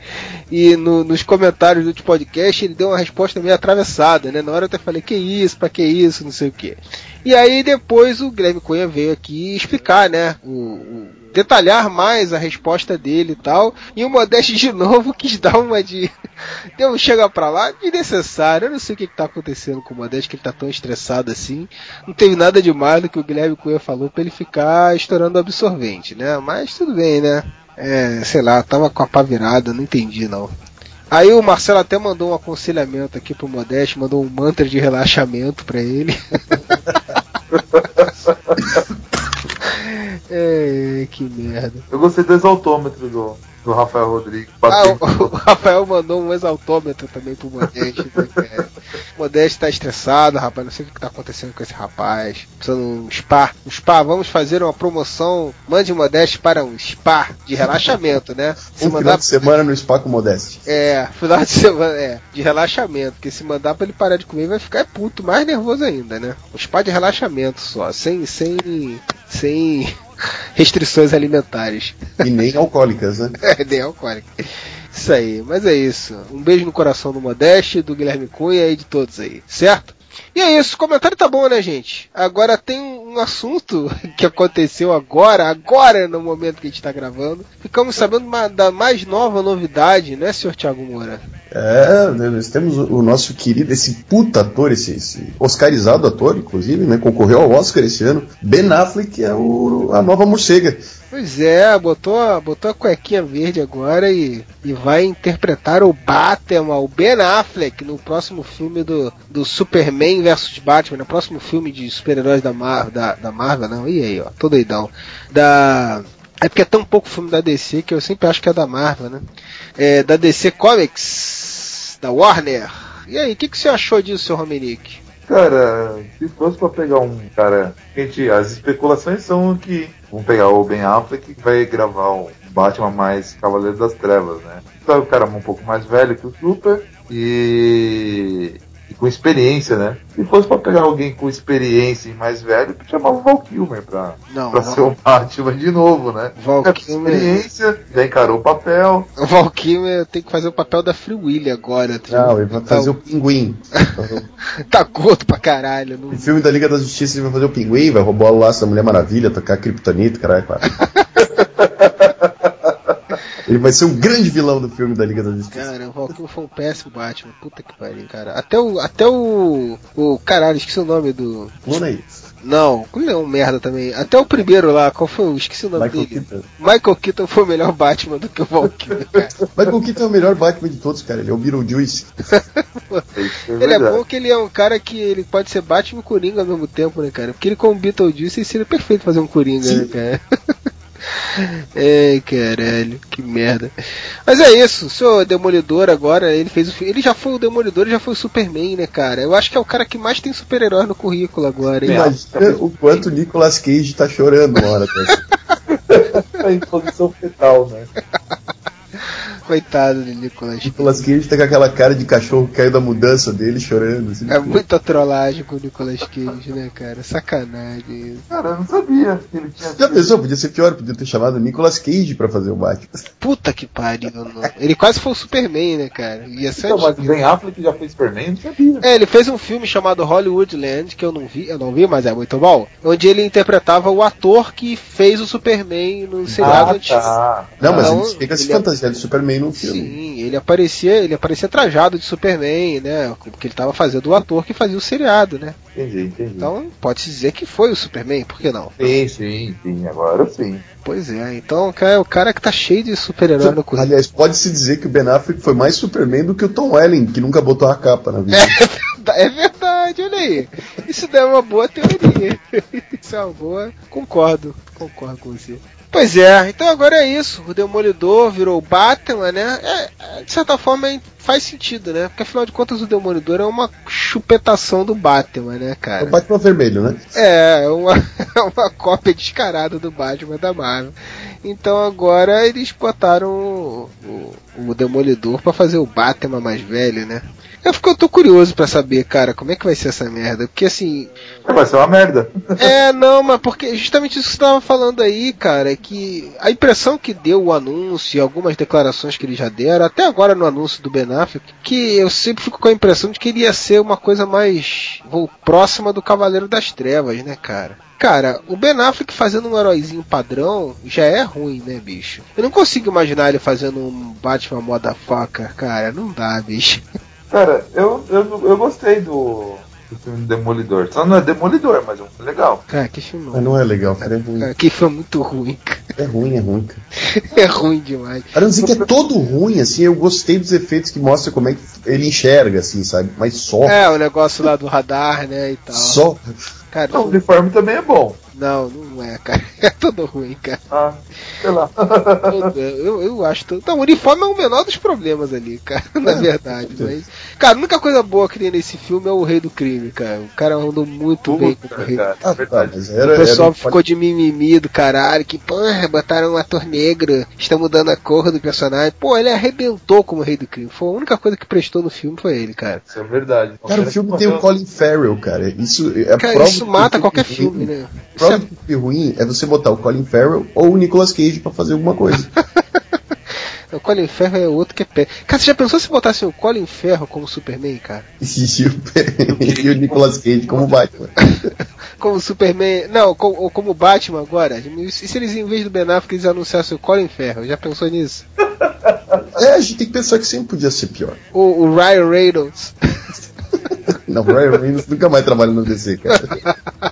E no- nos comentários do podcast ele deu uma resposta meio atravessada, né? Na hora eu até falei, que isso, pra que isso, não sei o que. E aí depois o Guilherme Cunha veio aqui explicar, né? O, o- detalhar mais a resposta dele e tal. E o Modeste de novo quis dar uma de. Deu um chega pra lá, desnecessário. Eu não sei o que, que tá acontecendo com o Modeste, que ele tá tão estressado assim. Não teve nada demais do que o Guilherme Cunha falou pra ele ficar estourando absorvente, né? Mas tudo bem, né? É, sei lá, tava com a pá virada, não entendi não. Aí o Marcelo até mandou um aconselhamento aqui pro Modeste, mandou um mantra de relaxamento pra ele. é, que merda. Eu gostei do exaltômetro do, do Rafael Rodrigues. Ah, o, o Rafael mandou um exaltômetro também pro Modeste. né, o Modeste tá estressado, rapaz. Não sei o que tá acontecendo com esse rapaz. Precisando de um spa. Um spa, vamos fazer uma promoção. Mande o Modeste para um spa de relaxamento, né? Se Um final mandar de semana no Spa com Modeste. É, final de semana, é, de relaxamento, porque se mandar pra ele parar de comer, vai ficar puto, mais nervoso ainda, né? Um spa de relaxamento só, sem, sem, sem restrições alimentares. E nem alcoólicas, né? É, nem alcoólico. Isso aí, mas é isso. Um beijo no coração do Modeste, do Guilherme Cunha e de todos aí, certo? E é isso, o comentário tá bom, né, gente? Agora tem um assunto que aconteceu agora, agora no momento que a gente tá gravando. Ficamos sabendo uma- da mais nova novidade, né, senhor Thiago Moura? É, nós temos o, o nosso querido, esse puta ator, esse, esse oscarizado ator, inclusive, né? Concorreu ao Oscar esse ano. Ben Affleck que é o, a nova morcega. Pois é, botou, botou a cuequinha verde agora e, e vai interpretar o Batman, o Ben Affleck, no próximo filme do, do Superman vs Batman, no próximo filme de super-heróis da, Mar, da, da Marvel, não, e aí, ó, tô doidão. Da. É porque é tão pouco filme da DC que eu sempre acho que é da Marvel, né? É, da DC Comics, da Warner. E aí, o que, que você achou disso, seu Romenick? Cara, se fosse pra pegar um cara. Gente, as especulações são que vão pegar o Ben Affleck que vai gravar um Batman mais Cavaleiro das Trevas, né? Então é um cara um pouco mais velho que o Super e com experiência, né? Se fosse pra pegar alguém com experiência e mais velho, chamava o Val Kilmer pra, Não, pra Val- ser o Batman de novo, né? Val É, com Kilmer- experiência, já encarou o papel. O Valkyrie tem que fazer o papel da Free Willy agora. Não, ele vai fazer o Pinguim. Tá gordo pra caralho. Não... No filme da Liga da Justiça ele vai fazer o Pinguim, vai roubar o laço da Mulher Maravilha, tocar Kryptonita, caralho, cara. Ele vai ser um grande vilão do filme da Liga da Justiça. Cara, o Valkyrie foi um péssimo Batman. Puta que pariu, cara. Até o. Até o. O. Caralho, esqueci o nome do. Clona aí. Não, ele é um merda também. Até o primeiro lá, qual foi? o- Esqueci o nome Michael dele. Keaton. Michael Keaton foi o melhor Batman do que o Valkyrie, cara. Michael Keaton é o melhor Batman de todos, cara. Ele é o Beetlejuice. Ele é bom que ele é um cara que ele pode ser Batman e Coringa ao mesmo tempo, né, cara? Porque ele com o Beetlejuice seria perfeito fazer um Coringa, né, cara? Ai, caralho, que merda. Mas é isso, o seu Demolidor agora, ele fez o Ele já foi o Demolidor e já foi o Superman, né, cara? Eu acho que é o cara que mais tem super-herói no currículo agora, hein? Imagina o quanto o Nicolas Cage tá chorando uma hora dessa. Tá em posição fetal, né? Coitado do Nicolas. Nicolas Cage tá com aquela cara de cachorro que caiu da mudança dele chorando. Assim, É muita trollagem com o Nicolas Cage, né, cara? Sacanagem. isso. Cara, eu não sabia que ele tinha. Já pensou? Podia ser pior, podia ter chamado o Nicolas Cage pra fazer o Batman. Puta que pariu, não. Ele quase foi o Superman, né, cara? Ia ser Então, mas o Ben Affleck já fez Superman, eu não sabia. É, ele fez um filme chamado Hollywoodland, que eu não vi, eu não vi, mas é muito bom, onde ele interpretava o ator que fez o Superman no seriado Ah, antigo. tá. Não, mas Então, ele chega a se é- fantasiar de Superman Superman no filme. Sim, ele aparecia, ele aparecia trajado de Superman, né? Porque ele tava fazendo o ator que fazia o seriado, né? Entendi, entendi. Então pode-se dizer que foi o Superman, por que não? Sim, sim, sim, agora sim. Pois é, então cara, é o cara que tá cheio de super-herói. Aliás, pode-se dizer que o Ben Affleck foi mais Superman do que o Tom Welling, que nunca botou a capa na vida. É verdade, olha aí. Isso é uma boa teoria. Isso é uma boa. Concordo, concordo com você. Pois é, então agora é isso. O Demolidor virou o Batman, né? É, é, de certa forma é- faz sentido, né? Porque afinal de contas o Demolidor é uma chupetação do Batman, né, É cara? o Batman vermelho, né? É, é uma, é uma cópia descarada do Batman da Marvel. Então agora eles botaram o, o, o Demolidor pra fazer o Batman mais velho, né? Eu, fico, eu tô curioso pra saber, cara, como é que vai ser essa merda. Porque assim, Vai ser uma merda. é, não, mas porque justamente isso que você tava falando aí, cara, é que a impressão que deu o anúncio e algumas declarações que eles já deram, até agora no anúncio do Ben Affleck, que eu sempre fico com a impressão de que ele ia ser uma coisa mais vou, próxima do Cavaleiro das Trevas, né, cara? Cara, o Ben Affleck fazendo um heróizinho padrão já é ruim, né, bicho? Eu não consigo imaginar ele fazendo um Batman moda faca, cara, não dá, bicho. Cara, eu, eu, eu gostei do, do filme Demolidor. Só não é Demolidor, mas é um filme legal. Cara, que filme. Mas não é legal, cara. É ruim. Cara, que filme muito ruim, cara. É ruim, é ruim, cara. É ruim demais. A não que é todo ruim, assim, eu gostei dos efeitos que mostra como é que ele enxerga, assim, sabe? Mas só. É, o negócio lá do radar, né, e tal. Só. Cara, O uniforme também é bom. não, não é, cara. É todo ruim, cara. Ah, sei lá. Eu, eu acho. Todo... Não, o uniforme é o menor dos problemas ali, cara. Na verdade. Mas, cara, a única coisa boa que tem nesse filme é o Rei do Crime, cara. O cara andou muito bem com o Puta, Rei cara, Ah, tá, verdade. mas era, o pessoal era ficou de mimimi do caralho, que, porra, botaram um ator negro, estão mudando a cor do personagem. Pô, ele arrebentou como rei do crime. Foi a única coisa que prestou no filme foi ele, cara. Isso é verdade. Cara, o filme tem o Colin Farrell, cara. Isso é Cara, prova isso mata que qualquer ruim- filme, né? Isso Prova é- de filme ruim é você botar o Colin Farrell ou o Nicolas Cage pra fazer alguma coisa. O Colin Ferro é outro que é pé. Cara, você já pensou se botasse o Colin Ferro como Superman, cara? e, o, e o Nicolas Cage como Batman. Como Superman. Não, como, ou como Batman agora. E se eles, em vez do Ben Affleck, eles anunciassem o Colin Ferro? Já pensou nisso? É, a gente tem que pensar que sempre podia ser pior. O, o Ryan Reynolds. Não, o Ryan Reynolds nunca mais trabalha no DC, cara.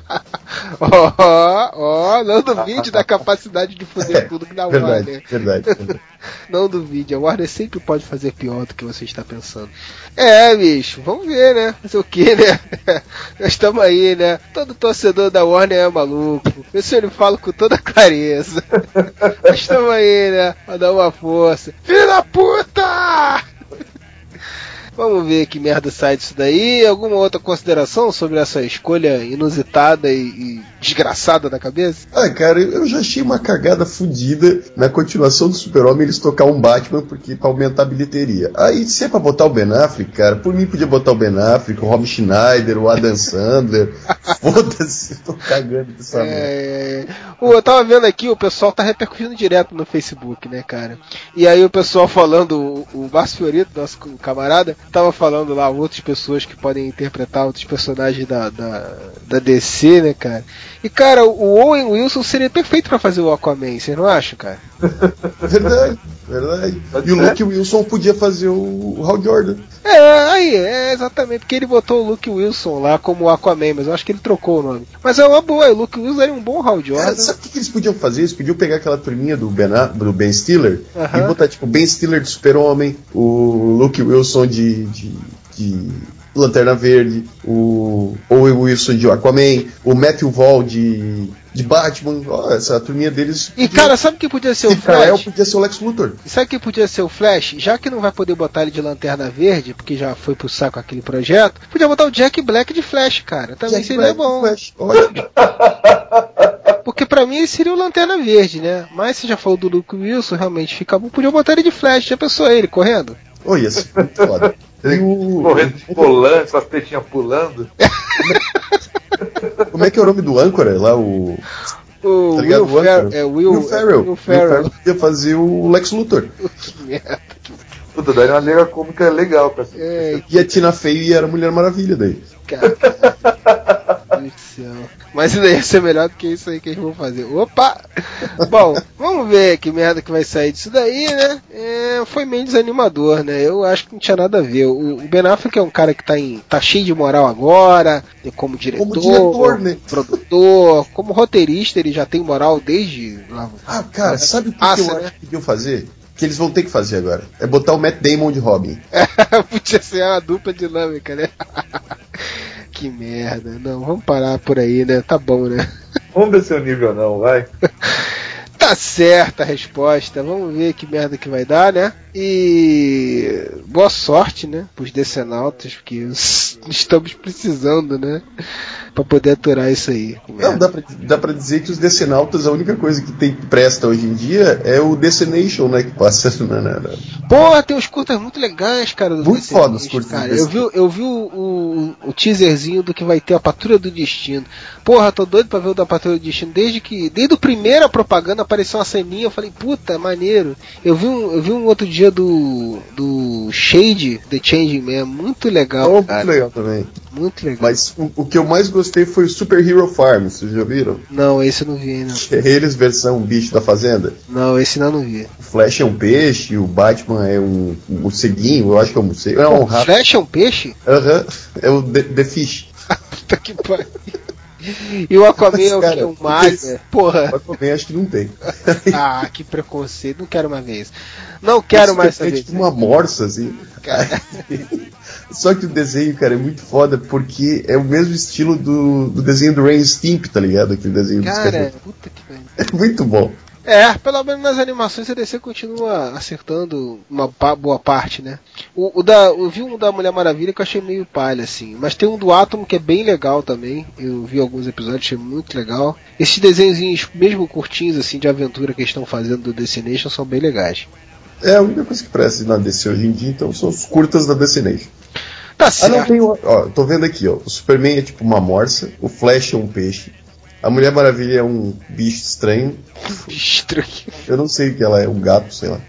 Ó, ó, não duvide da capacidade de foder tudo que dá verdade, Warner. verdade, verdade. Não duvide, a Warner sempre pode fazer pior do que você está pensando. É, bicho, vamos ver, né? Fazer o que, né? Nós estamos aí, né? Todo torcedor da Warner é maluco. Isso ele fala com toda clareza. Nós estamos aí, né? Pra dar uma força. Filho da puta! Vamos ver que merda sai disso daí. Alguma outra consideração sobre essa escolha inusitada e, e desgraçada da cabeça? Ah, cara, eu já achei uma cagada fodida na continuação do Super-Homem eles tocar um Batman porque pra aumentar a bilheteria. Aí, se é pra botar o Ben Affleck, cara, por mim podia botar o Ben Affleck, o Rob Schneider, o Adam Sandler. Foda-se, tô cagando dessa merda. É, o- eu tava vendo aqui, o pessoal tá repercutindo direto no Facebook, né, cara? E aí o pessoal falando, o, o Márcio Fiorito, nosso camarada, tava falando lá outras pessoas que podem interpretar outros personagens da, da, da DC, né, cara? E, cara, o Owen Wilson seria perfeito pra fazer o Aquaman, vocês não acham, cara? Verdade, verdade. E o Luke Wilson podia fazer o Hal Jordan. É, aí, é exatamente, porque ele botou o Luke Wilson lá como Aquaman, mas eu acho que ele trocou o nome. Mas é uma boa, o Luke Wilson era um bom Hal Jordan. Cara, sabe o que, que eles podiam fazer? Eles podiam pegar aquela turminha do Ben, do ben Stiller Aham. e botar tipo Ben Stiller de Super-Homem, o Luke Wilson de, de, de Lanterna Verde, o Owen Wilson de Aquaman, o Matthew Vaughn de, de Batman. Ó, essa turminha deles. E, cara, sabe o que podia ser o Se Flash? podia ser o Lex Luthor. E sabe quem podia ser o Flash? Já que não vai poder botar ele de lanterna verde, porque já foi pro saco aquele projeto, podia botar o Jack Black de Flash, cara. Também Jack seria Black, bom. Flash. Porque pra mim ele seria o lanterna verde, né? Mas você já falou do Luke Wilson, realmente fica bom. Podia botar ele de Flash, já pensou ele correndo? Olha, ia ser muito foda. O- Correndo de volante, com as tetinhas pulando. como é que é o nome do âncora lá? O. O Tá ligado? Will, O Fer é, Will, Will Ferrell. Will Ferrell. podia fazer o Lex Luthor. Que merda. Puta, daí uma liga cômica legal pra essa. É, E a Tina Fey era a Mulher Maravilha daí. cara. Deus do céu. Mas ainda ia ser melhor do que isso aí que eles vão fazer. Opa! Bom, vamos ver que merda que vai sair disso daí, né? É, foi meio desanimador, né? Eu acho que não tinha nada a ver. O, o Ben Affleck é um cara que tá, em, tá cheio de moral agora, e como diretor, Como diretor, né? produtor, como roteirista, ele já tem moral desde lá. Ah, cara, sabe o que, eu acho né? que podiam fazer? Que eles vão ter que fazer agora. É botar o Matt Damon de Robin. Podia ser uma dupla dinâmica, né? Que merda. Não, vamos parar por aí, né? Tá bom, né? Vamos descer o nível não, vai. Tá certa a resposta. Vamos ver que merda que vai dar, né? E boa sorte, né? Pros decenautas, porque estamos precisando, né? Pra poder aturar isso aí. Não, dá pra, dá pra dizer que os Decenautas, a única coisa que tem que presta hoje em dia é o Decenation, né? Que passa na. na, na- Porra, tem uns curtas muito legais, cara. Muito foda os curtas cara. Eu vi, eu vi o, o, o teaserzinho do que vai ter a Patrulha do Destino. Porra, tô doido pra ver o da Patrulha do Destino. Desde que. Desde o primeiro propaganda apareceu uma ceninha, eu falei, puta, maneiro. Eu vi um, eu vi um outro dia do. do Shade, The Changing Man, muito legal, Oh, muito legal também. Muito legal. Mas o, o que eu mais gostei foi o Super Hero Farm, vocês já viram? Não, esse eu não vi. Que é eles versão bicho da fazenda. Não, esse não, não vi. O Flash é um peixe, o Batman é um um morceguinho, eu acho que é um morcego. É um rato. Flash é um peixe? Aham, é o The, The Fish. Puta que pariu. E o Aquaman é o Cara, que? Um mago? Porra. Aquaman acho que não tem. Ah, que preconceito. Não quero mais ver isso. Não quero mais é saber tipo isso. uma morsa, assim. Só que o desenho, cara, é muito foda porque é o mesmo estilo do, do desenho do Rain Stimp, tá ligado? Aquele desenho dos Cara, cachorros. puta que pariu. É muito bom. É, pelo menos nas animações a DC continua acertando uma boa parte, né? O, o da, eu vi um da Mulher Maravilha que eu achei meio palha, assim. Mas tem um do Atom que é bem legal também. Eu vi alguns episódios, achei muito legal. Esses desenhos, mesmo curtinhos, assim, de aventura que eles estão fazendo do Destination são bem legais. É a única coisa que presta na DC hoje em dia, então são os curtas da Destination. Tá Ah, certo. não, tem ó, tô vendo aqui, ó. O Superman é tipo uma morsa, o Flash é um peixe, a Mulher Maravilha é um bicho estranho. Estranho. Eu não sei o que ela é, um gato, sei lá.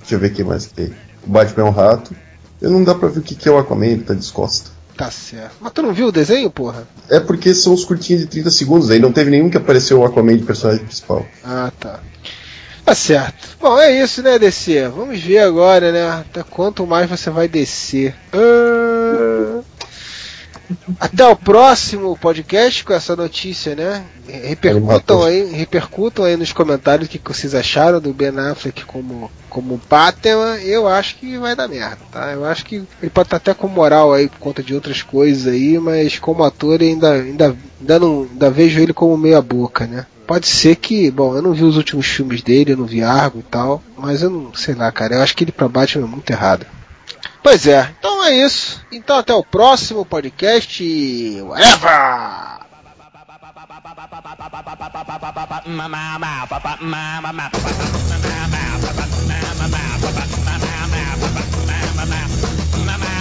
Deixa eu ver o que mais que tem. O Batman é um rato. Eu não dá pra ver o que que é o Aquaman, ele tá descosta. Tá certo. Mas tu não viu o desenho, porra? É porque são os curtinhos de 30 segundos, aí não teve nenhum que apareceu o Aquaman de personagem principal. Ah, tá. Tá certo. Bom, é isso, né, DC? Vamos ver agora, né? Até quanto mais você vai descer. Ah. Até o próximo podcast com essa notícia, né? Repercutam aí, repercutam aí nos comentários o que, que vocês acharam do Ben Affleck como, como Batman. Eu acho que vai dar merda, tá? Eu acho que ele pode estar até com moral aí por conta de outras coisas aí, mas como ator ainda, ainda, ainda, não, ainda vejo ele como meia boca, né? Pode ser que, bom, eu não vi os últimos filmes dele, eu não vi Argo e tal, mas eu não sei lá, cara, eu acho que ele pra Batman é muito errado. Pois é, então é isso. Então até o próximo podcast. Whatever!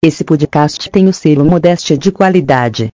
Esse podcast tem o selo Modéstia de qualidade.